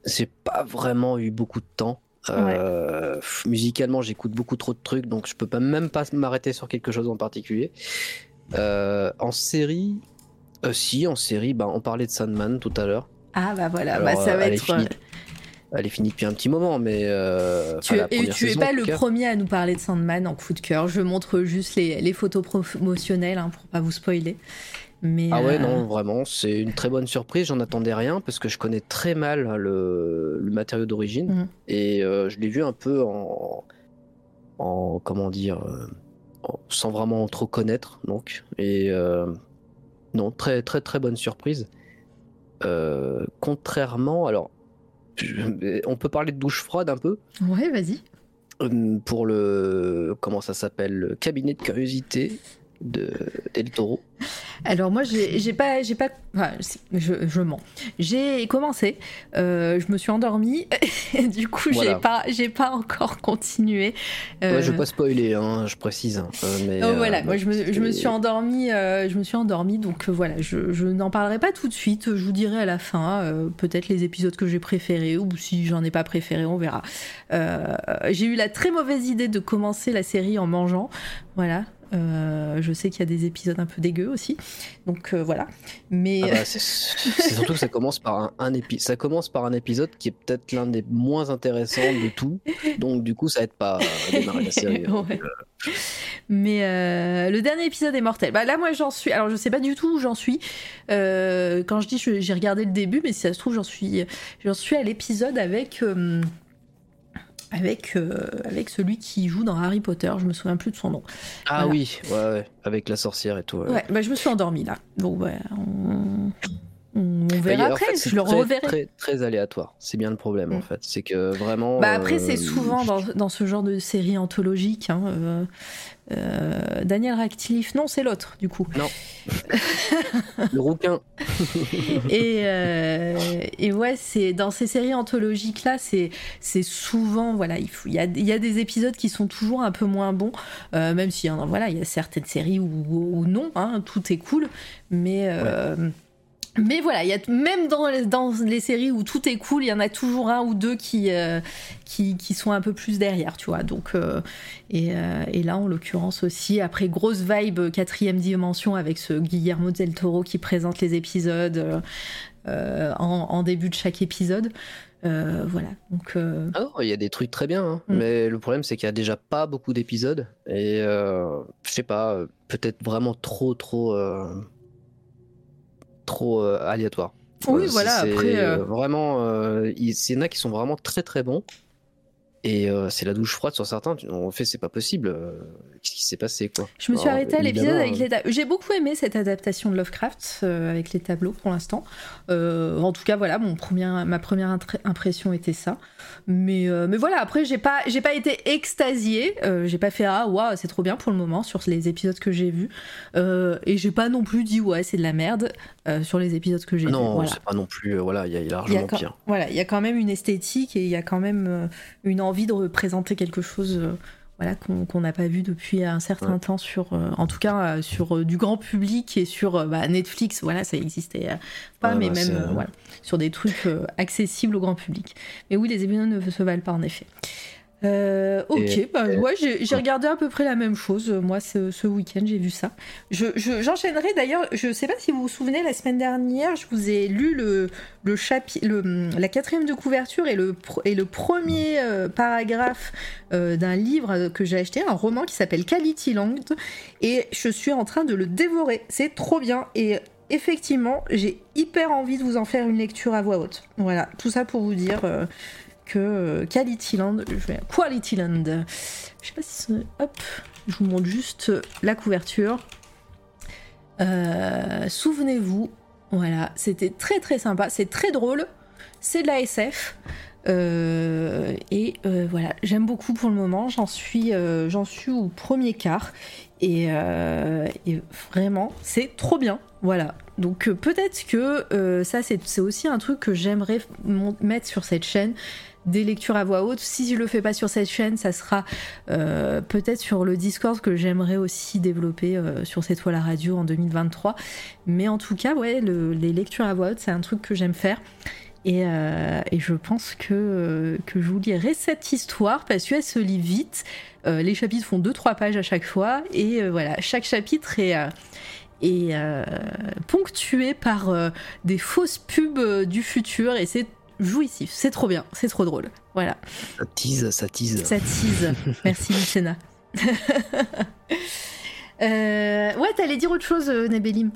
j'ai pas... vraiment eu beaucoup de temps. Euh, musicalement, j'écoute beaucoup trop de trucs, donc je peux pas même pas m'arrêter sur quelque chose en particulier. Euh, en série, si, en série, bah, on parlait de Sandman tout à l'heure. Ah bah voilà, bah, ça va être elle est finie depuis un petit moment, mais. Euh, tu, et tu es pas le premier à nous parler de Sandman en coup de cœur. Je montre juste les, les photos promotionnelles hein, pour pas vous spoiler. Mais ah ouais, euh, non, vraiment, c'est une très bonne surprise. J'en attendais rien parce que je connais très mal le, le matériau d'origine mhm. et euh, je l'ai vu un peu en, en comment dire, sans vraiment trop connaître, donc et non, très très très bonne surprise. contrairement, alors on peut parler de douche froide un peu Ouais, vas-y. Euh, pour le. Comment ça s'appelle Le cabinet de curiosité de Del Toro. Alors moi j'ai pas j'ai pas enfin, je, je mens. J'ai commencé, euh, je me suis endormie et du coup j'ai pas j'ai pas encore continué. Euh... je vais pas spoiler hein, je précise. Hein, euh, mais, oh, voilà, moi je me, je me suis endormie je me suis endormie donc voilà je, je n'en parlerai pas tout de suite. Je vous dirai à la fin peut-être les épisodes que j'ai préférés ou si j'en ai pas préféré on verra. j'ai eu la très mauvaise idée de commencer la série en mangeant voilà euh, je sais qu'il y a des épisodes un peu dégueux aussi, donc euh, voilà. Mais ah bah, c'est surtout que ça commence par un, épisode. Ça commence par un épisode qui est peut-être l'un des moins intéressants de tout, donc du coup ça aide pas à démarrer la série. Hein, euh. Mais le dernier épisode est mortel. Bah là moi j'en suis. Alors je sais pas du tout où j'en suis. quand je dis j'ai regardé le début, mais si ça se trouve j'en suis j'en suis à l'épisode avec avec, euh, avec celui qui joue dans Harry Potter, je me souviens plus de son nom. Ah oui, ouais, ouais, avec la sorcière et tout. Ouais, bah, je me suis endormie là. Donc ouais, on, on verra après, je le reverrai. Très, très aléatoire, c'est bien le problème en mm. fait. C'est que vraiment. Bah après, c'est euh, souvent dans, dans, ce genre de série anthologique. Hein, euh, euh, Daniel Radcliffe, non, c'est l'autre, du coup. Non. le rouquin. et, euh, et ouais, c'est dans ces séries anthologiques là, c'est c'est souvent voilà, il y a, y a, des épisodes qui sont toujours un peu moins bons, euh, même si hein, voilà, il y a certaines séries où, non, hein, tout est cool, mais mais voilà, il y a même dans les, dans les séries où tout est cool, il y en a toujours un ou deux qui, euh, qui, qui, sont un peu plus derrière, tu vois. Donc, euh, et, euh, et, là, en l'occurrence aussi, après grosse vibe quatrième dimension avec ce Guillermo del Toro qui présente les épisodes en, en, début de chaque épisode. voilà. Donc. Ah il y a des trucs très bien, hein. mm. mais le problème c'est qu'il y a déjà pas beaucoup d'épisodes et je sais pas, peut-être vraiment trop trop trop euh, aléatoire. Oui, voilà, après. Euh, vraiment, il y en a qui sont vraiment très très bons. Et euh, c'est la douche froide sur certains. En fait, c'est pas possible. Euh, qu'est-ce qui s'est passé quoi Je me suis arrêtée à l'épisode avec les tableaux. J'ai beaucoup aimé cette adaptation de Lovecraft euh, avec les tableaux pour l'instant. en tout cas, voilà, mon premier, ma première impression était ça. Mais, mais voilà, après, j'ai pas, j'ai pas été extasiée. j'ai pas fait ah waouh, c'est trop bien pour le moment sur les épisodes que j'ai vus. et j'ai pas non plus dit ouais, c'est de la merde sur les épisodes que j'ai vus. Non, c'est pas non plus. voilà, il y a largement pire. Voilà, il y a quand même une esthétique et il y a quand même une envie de représenter quelque chose euh, voilà, qu'on n'a pas vu depuis un certain temps sur, euh, en tout cas, euh, sur du grand public et sur bah, Netflix. Voilà, ça existait pas, mais bah, même voilà, sur des trucs accessibles au grand public. Mais oui, les épisodes ne se valent pas en effet. Euh, ok, bah, ouais, j'ai regardé à peu près la même chose. Moi, ce, ce week-end, j'ai vu ça. J'enchaînerai je, d'ailleurs. Je sais pas si vous vous souvenez, la semaine dernière, je vous ai lu le, le chapitre, la quatrième de couverture et le, et le premier euh, paragraphe euh, d'un livre que j'ai acheté, un roman qui s'appelle Quality Land, et je suis en train de le dévorer. C'est trop bien et effectivement, j'ai hyper envie de vous en faire une lecture à voix haute. Voilà, tout ça pour vous dire que euh, Quality Land, je vais Quality Land. Je sais pas si. Hop, je vous montre juste la couverture. Souvenez-vous, voilà, c'était très très sympa, c'est très drôle, c'est de la SF. et voilà, j'aime beaucoup pour le moment. J'en suis, suis au premier quart et, et vraiment, c'est trop bien. Voilà. Donc peut-être que ça, c'est aussi un truc que j'aimerais mettre sur cette chaîne des lectures à voix haute. Si je le fais pas sur cette chaîne, ça sera euh, peut-être sur le Discord que j'aimerais aussi développer euh, sur cette fois la radio en 2023. Mais en tout cas, ouais, les lectures à voix haute, c'est un truc que j'aime faire. Et, euh, je pense que, que je vous lirai cette histoire parce qu'elle se lit vite. les chapitres font 2-3 pages à chaque fois. Et voilà, chaque chapitre est est ponctué par des fausses pubs du futur et c'est jouissif. C'est trop bien, c'est trop drôle. Voilà. Ça tease, ça tease. Ça tease. Merci Lucena. euh, ouais, t'allais dire autre chose, euh, Nebelim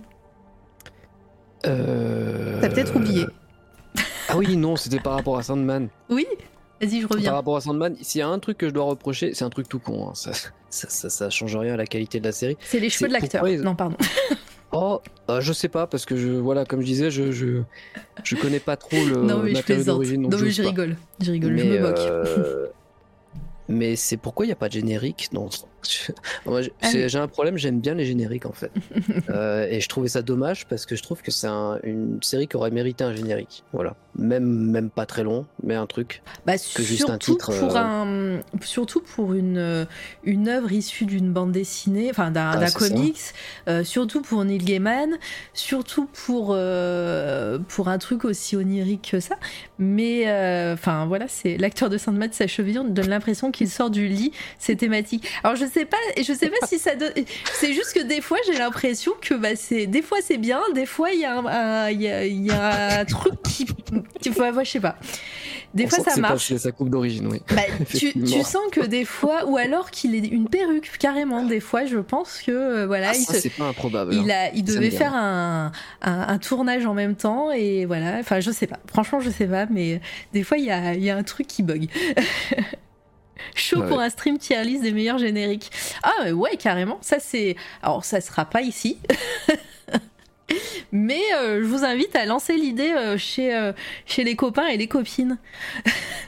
euh... T'as peut-être oublié. ah oui, non, c'était par rapport à Sandman. Oui Vas-y, je reviens. Par rapport à Sandman, s'il y a un truc que je dois reprocher, c'est un truc tout con. Hein. Ça, ça, ça, change rien à la qualité de la série. C'est les cheveux de l'acteur. Non, pardon. Oh, euh, je sais pas parce que je voilà comme je disais je je, je connais pas trop le non mais je d'origine. Non mais je rigole, je rigole, je me moque. Euh, mais c'est pourquoi il n'y a pas de générique ah j'ai un problème, j'aime bien les génériques en fait. Euh, et je trouvais ça dommage parce que je trouve que c'est une série qui aurait mérité un générique. Voilà. Même, même pas très long, mais un truc. Bah, que juste un titre. Pour euh, un, surtout pour une, une œuvre issue d'une bande dessinée, enfin d'un ah, comics, euh, surtout pour Neil Gaiman, surtout pour, pour un truc aussi onirique que ça. Mais enfin voilà, c'est l'acteur de Sandman, sa cheville donne l'impression qu'il sort du lit, c'est thématique. Alors je sais pas, je sais pas si ça donne. C'est juste que des fois j'ai l'impression que bah c'est, des fois c'est bien, des fois il y a un, il y a, un truc qui, tu vois, je sais pas. Des fois ça marche. C'est sa coupe d'origine, oui. Bah, tu, tu, sens que des fois, ou alors qu'il est une perruque carrément. Des fois, je pense que euh, voilà, ah, il c'est pas improbable. Il hein. a, il devait faire un, un, tournage en même temps et voilà. Enfin, je sais pas. Franchement, je sais pas, mais des fois il y a, il y a un truc qui bug. Chaud pour un stream tier list des meilleurs génériques. Ah ouais, carrément. Ça c'est. Alors ça sera pas ici. Mais euh, je vous invite à lancer l'idée euh, chez, euh, chez les copains et les copines.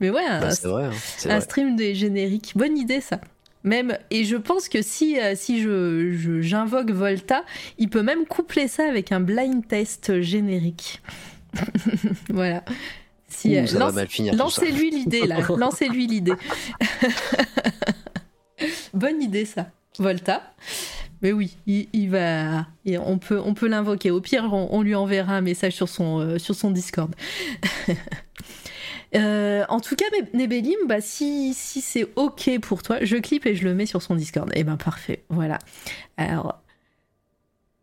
Mais ouais, un, hein, stream des génériques. Bonne idée ça. Même, et je pense que si, si je, j'invoque Volta, il peut même coupler ça avec un blind test générique. voilà. Si, euh, lancez-lui l'idée là, lancez-lui l'idée. Bonne idée ça, Volta. Mais oui, il, va, on peut, on peut l'invoquer. Au pire, on, lui enverra un message sur son, euh, sur son Discord. Euh, en tout cas, Nebelim, bah, si, si c'est ok pour toi, je clip et je le mets sur son Discord. Et eh ben parfait, voilà. Alors,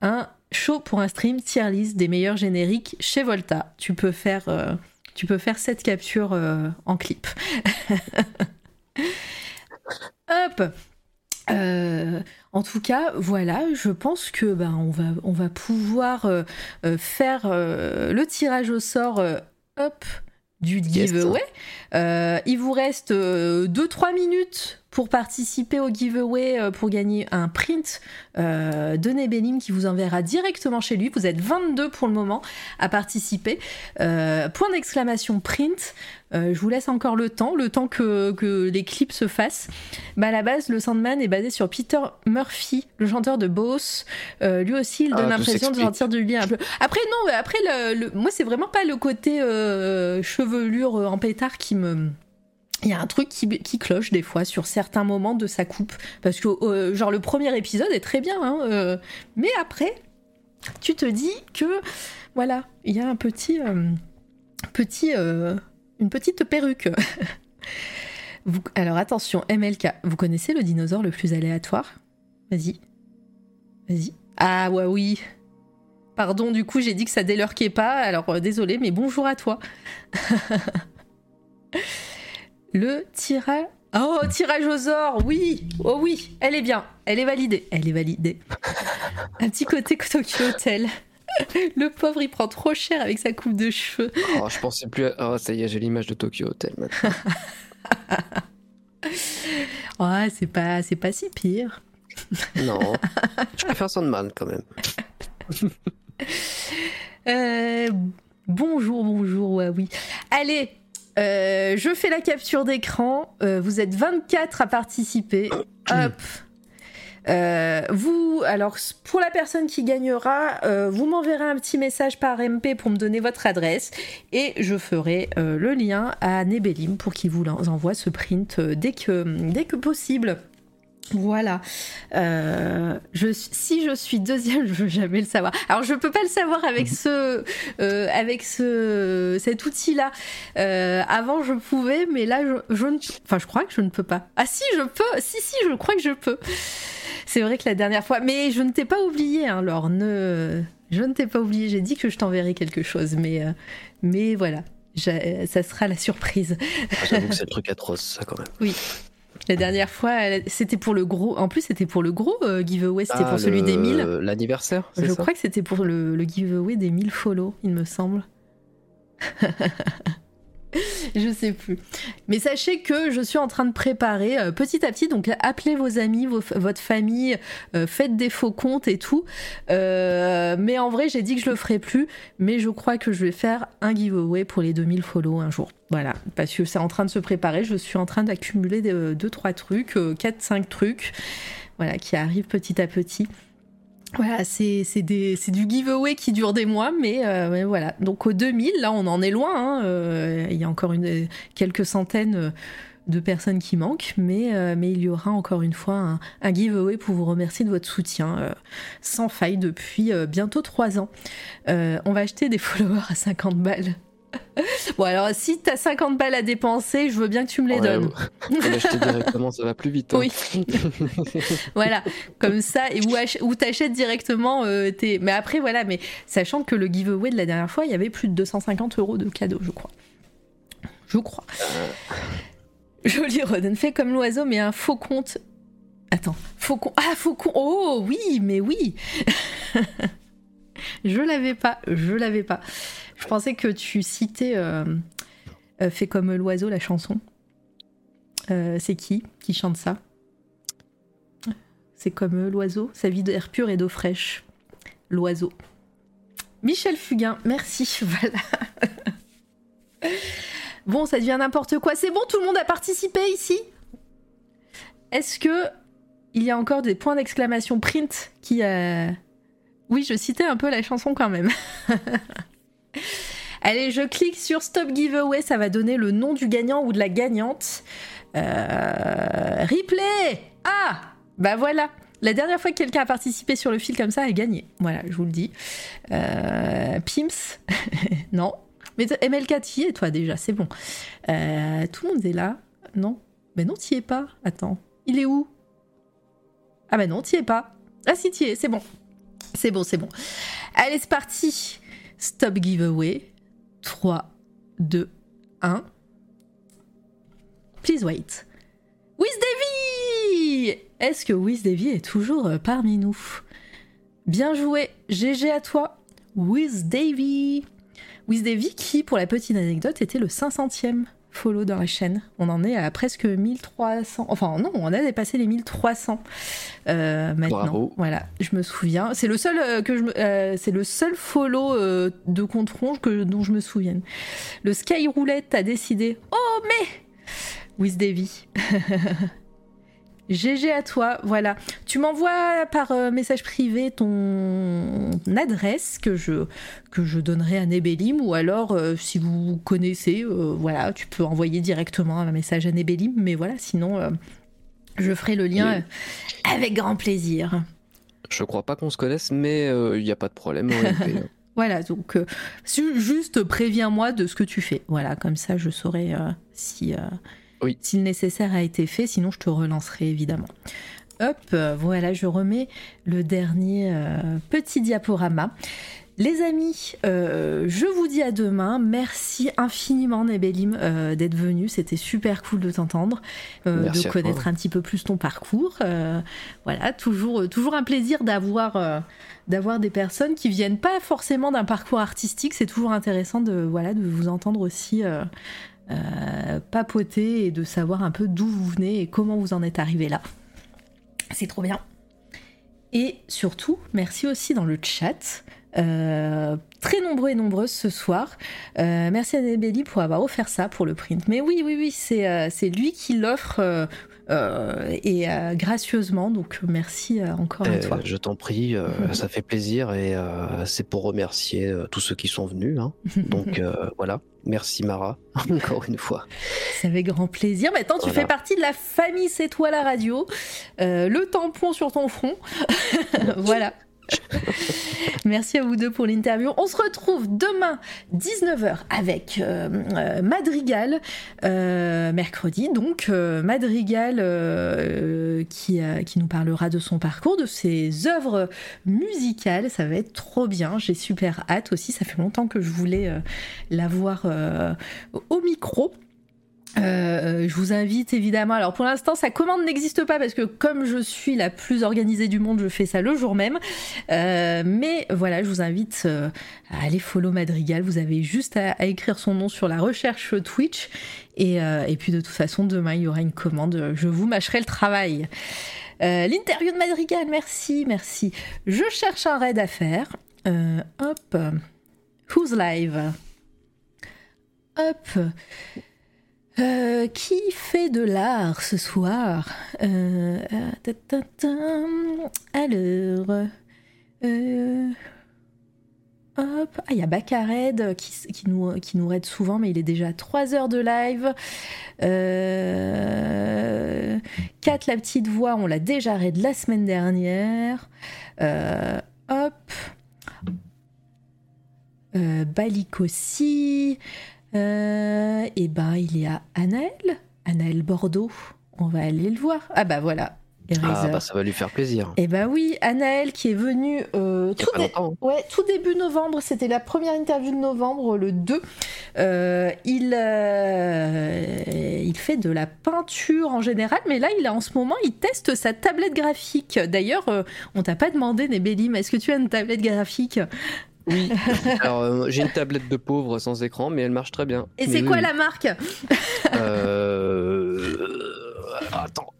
un show pour un stream tier list des meilleurs génériques chez Volta. Tu peux faire tu peux faire cette capture euh, en clip. Hop euh, en tout cas, voilà, je pense que ben, on, va, on va pouvoir euh, faire le tirage au sort hop, du giveaway. il vous reste 2-3 minutes pour participer au giveaway, euh, pour gagner un print euh, de Nebelim qui vous enverra directement chez lui. Vous êtes 22 pour le moment à participer. Euh, point d'exclamation print. je vous laisse encore le temps, le temps que, les clips se fassent. Bah, à la base, le Sandman est basé sur Peter Murphy, le chanteur de Boss. lui aussi, il donne ah, l'impression de sortir du lit un peu. Après, non, après, le, moi, c'est vraiment pas le côté chevelure en pétard qui me il y a un truc qui, cloche des fois sur certains moments de sa coupe. Parce que, euh, genre, le premier épisode est très bien, hein, euh, mais après, tu te dis que, voilà, il y a un petit. Euh, petit une petite perruque. alors, attention, MLK, vous connaissez le dinosaure le plus aléatoire? Vas-y. Vas-y. Ah, ouais, oui. Pardon, du coup, j'ai dit que ça délurquait pas, alors désolé, mais bonjour à toi. Le tirage. Oh, tirage aux or, oui, oh oui, elle est bien, elle est validée, elle est validée. Un petit côté Tokyo Hotel. Le pauvre, il prend trop cher avec sa coupe de cheveux. Oh, je pensais plus. À... Oh, ça y est, j'ai l'image de Tokyo Hotel maintenant. oh, c'est pas, c'est pas si pire. Non, je préfère Sandman quand même. Euh, bonjour, bonjour, ouais, oui. Allez, euh, je fais la capture d'écran. Euh, vous êtes 24 à participer. Hop. Euh, vous, alors pour la personne qui gagnera, euh, vous m'enverrez un petit message par MP pour me donner votre adresse et je ferai euh, le lien à Nebelim pour qu'il vous envoie ce print dès que, dès que possible. Voilà. Euh, je, si je suis deuxième, je veux jamais le savoir. Alors je peux pas le savoir avec ce, euh, avec ce, cet outil-là. Euh, avant je pouvais, mais là je, je ne, enfin je crois que je ne peux pas. Ah si je peux. Si si, je crois que je peux. C'est vrai que la dernière fois, mais je ne t'ai pas oublié, hein, Laure. Ne, je ne t'ai pas oublié. J'ai dit que je t'enverrais quelque chose, mais, mais voilà. Ça sera la surprise. Ah, J'avoue que c'est le truc atroce, ça quand même. Oui. La dernière fois, c'était pour le gros. En plus, c'était pour le gros euh, giveaway. C'était Ah, pour celui des 1000. L'anniversaire, Je ça crois que c'était pour le, le giveaway des 1000 follow, il me semble. je sais plus. Mais sachez que je suis en train de préparer euh, petit à petit. Donc, appelez vos amis, vos- votre famille, euh, faites des faux comptes et tout. Mais en vrai, j'ai dit que je le ferai plus. Mais je crois que je vais faire un giveaway pour les 2000 follow un jour. Voilà. Parce que c'est en train de se préparer. Je suis en train d'accumuler 2-3 trucs, 4-5 trucs. Voilà, qui arrivent petit à petit. Voilà, c'est du giveaway qui dure des mois, mais, euh, voilà. Donc au 2000, là, on en est loin. hein, euh, il y a encore quelques centaines euh, de personnes qui manquent, mais, euh, il y aura encore une fois un, un giveaway pour vous remercier de votre soutien euh, sans faille depuis euh, bientôt trois ans. Euh, on va acheter des followers à 50 balles. Bon, alors si t'as 50 balles à dépenser, je veux bien que tu me les Ouais, donnes. L'acheter directement, ça va plus vite. hein. Oui. voilà, comme ça, et où t'achètes directement euh, tes. Mais après, voilà, mais sachant que le giveaway de la dernière fois, il y avait plus de 250 euros de cadeaux, je crois. Je crois. Joli Roden, fait comme l'oiseau, mais un faux compte. Attends, faucon. Ah, faucon. Oh, oui, mais oui. je l'avais pas, je l'avais pas. Je pensais que tu citais euh, euh, Fait comme l'oiseau, la chanson. Euh, c'est qui qui chante ça? C'est comme l'oiseau, sa vie d'air pur et d'eau fraîche. L'oiseau. Michel Fugain, merci, voilà. bon, ça devient n'importe quoi. C'est bon, tout le monde a participé ici? Est-ce que il y a encore des points d'exclamation print qui. Oui, je citais un peu la chanson quand même. Allez, je clique sur Stop Giveaway, ça va donner le nom du gagnant ou de la gagnante. Euh, replay Ah Bah voilà La dernière fois que quelqu'un a participé sur le fil comme ça a gagné. Voilà, je vous le dis. Euh, Pims Non. Mais MLK, t'y es toi déjà, c'est bon. Euh, tout le monde est là Non Mais non, t'y es pas. Attends. Il est où? Ah bah non, t'y es pas. Ah si, t'y es, c'est bon. C'est bon, c'est bon. Allez, c'est parti Stop giveaway. 3, 2, 1. Please wait. Wiz Est-ce que Wiz est toujours euh, parmi nous? Bien joué, GG à toi, Wiz Davy. Wiz Davy qui, pour la petite anecdote, était le 500e follow dans la chaîne. On en est à presque 1300. Enfin non, on a dépassé les 1300 euh, maintenant. Bravo. Voilà, je me souviens. C'est le seul euh, que je me- euh, c'est le seul follow euh, de compte ronge que dont je me souvienne. Le Sky Roulette a décidé. Oh mais Wiz Davy. GG à toi, voilà. Tu m'envoies par euh, message privé ton adresse que je, que je donnerai à Nebelim ou alors euh, si vous connaissez, euh, voilà, tu peux envoyer directement un message à Nebelim, mais voilà, sinon je ferai le lien avec grand plaisir. Je crois pas qu'on se connaisse, mais il n'y a pas de problème. en réalité. Voilà, donc juste préviens-moi de ce que tu fais. Voilà, comme ça je saurai si, Oui. si le nécessaire a été fait, sinon je te relancerai évidemment. Hop, euh, voilà, je remets le dernier euh, petit diaporama. Les amis, euh, je vous dis à demain. Merci infiniment Nebelim euh, d'être venu. C'était super cool de t'entendre, euh, de toi. connaître un petit peu plus ton parcours. Voilà, toujours, toujours un plaisir d'avoir d'avoir des personnes qui viennent pas forcément d'un parcours artistique. C'est toujours intéressant de voilà de vous entendre aussi euh, papoter et de savoir un peu d'où vous venez et comment vous en êtes arrivé là. C'est trop bien. Et surtout, merci aussi dans le chat. Euh, très nombreux et nombreuses ce soir. Euh, merci à Nebelli pour avoir offert ça pour le print. Mais oui, oui, oui, c'est lui qui l'offre et gracieusement. Donc merci encore à toi. Je t'en prie, ça fait plaisir et c'est pour remercier tous ceux qui sont venus. Hein. Donc voilà. Merci Mara, encore une fois. Ça fait grand plaisir. Maintenant, tu fais partie de la famille C'est toi la radio. le tampon sur ton front. voilà. Merci à vous deux pour l'interview. On se retrouve demain 19h avec euh, euh, Madrigal, euh, mercredi. Donc Madrigal qui, qui nous parlera de son parcours, de ses œuvres musicales. Ça va être trop bien. J'ai super hâte aussi. Ça fait longtemps que je voulais l'avoir au micro. Euh, je vous invite évidemment. Alors pour l'instant, sa commande n'existe pas parce que comme je suis la plus organisée du monde, je fais ça le jour même. Euh, mais voilà, je vous invite euh, à aller follow Madrigal. Vous avez juste à, écrire son nom sur la recherche Twitch. Et, puis de toute façon, demain, il y aura une commande. Je vous mâcherai le travail. L'interview de Madrigal, merci, merci. Je cherche un raid à faire. hop. Who's live? Hop. Euh, qui fait de l'art ce soir? Euh, Alors, euh, hop, ah il y a Bakared qui, qui, nous, raide souvent, mais il est déjà 3 heures de live. Euh, la petite voix, on l'a déjà raid la semaine dernière. hop, Balik aussi. Euh, et ben, il y a Anaël, Anaël Bordeaux. On va aller le voir. Ah bah voilà. Ah bah ça va lui faire plaisir. Et eh bah oui, Anaël qui est venu euh, tout, ouais, tout, début novembre, c'était la première interview de novembre, le 2. Euh, il, il fait de la peinture en général, mais là, il a en ce moment, il teste sa tablette graphique. D'ailleurs, on t'a pas demandé, Nébélim, est-ce que tu as une tablette graphique? Oui, alors euh, j'ai une tablette de pauvre sans écran, mais elle marche très bien. Et c'est quoi la marque? Euh... Attends,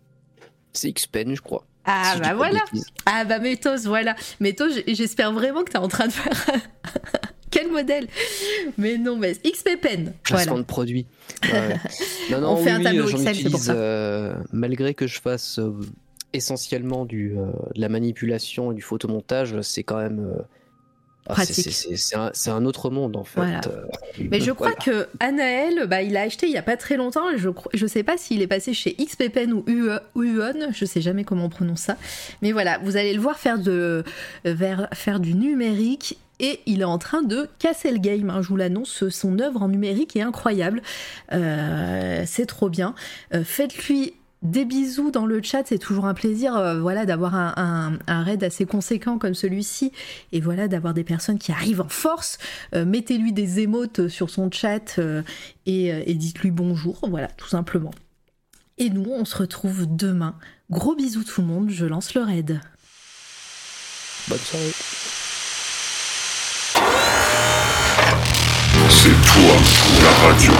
c'est Xpen, je crois. Ah bah voilà Ah bah Métos, voilà. Métos, j'espère vraiment que tu es en train de faire... Quel modèle? Mais non, mais XP Pen. Placement de produit. non, non, On fait un tableau Excel, c'est pour ça. Euh, malgré que je fasse euh, essentiellement du, de la manipulation et du photomontage, c'est quand même ah, c'est un, autre monde en fait. Euh, Mais je crois que Anaël, bah, il a acheté il y a pas très longtemps. Je je sais pas s'il est passé chez XPPN ou UON, je sais jamais comment on prononce ça. Mais voilà, vous allez le voir faire de vers, faire du numérique et il est en train de casser le game. Hein, je vous l'annonce, son œuvre en numérique est incroyable. Euh, c'est trop bien. Euh, faites-lui des bisous dans le chat, c'est toujours un plaisir euh, voilà, d'avoir un, raid assez conséquent comme celui-ci et voilà d'avoir des personnes qui arrivent en force. Euh, mettez-lui des émotes sur son chat euh, et, dites-lui bonjour, voilà, tout simplement. Et nous, on se retrouve demain. Gros bisous tout le monde, je lance le raid. Bonne soirée. C'est toi, la radio.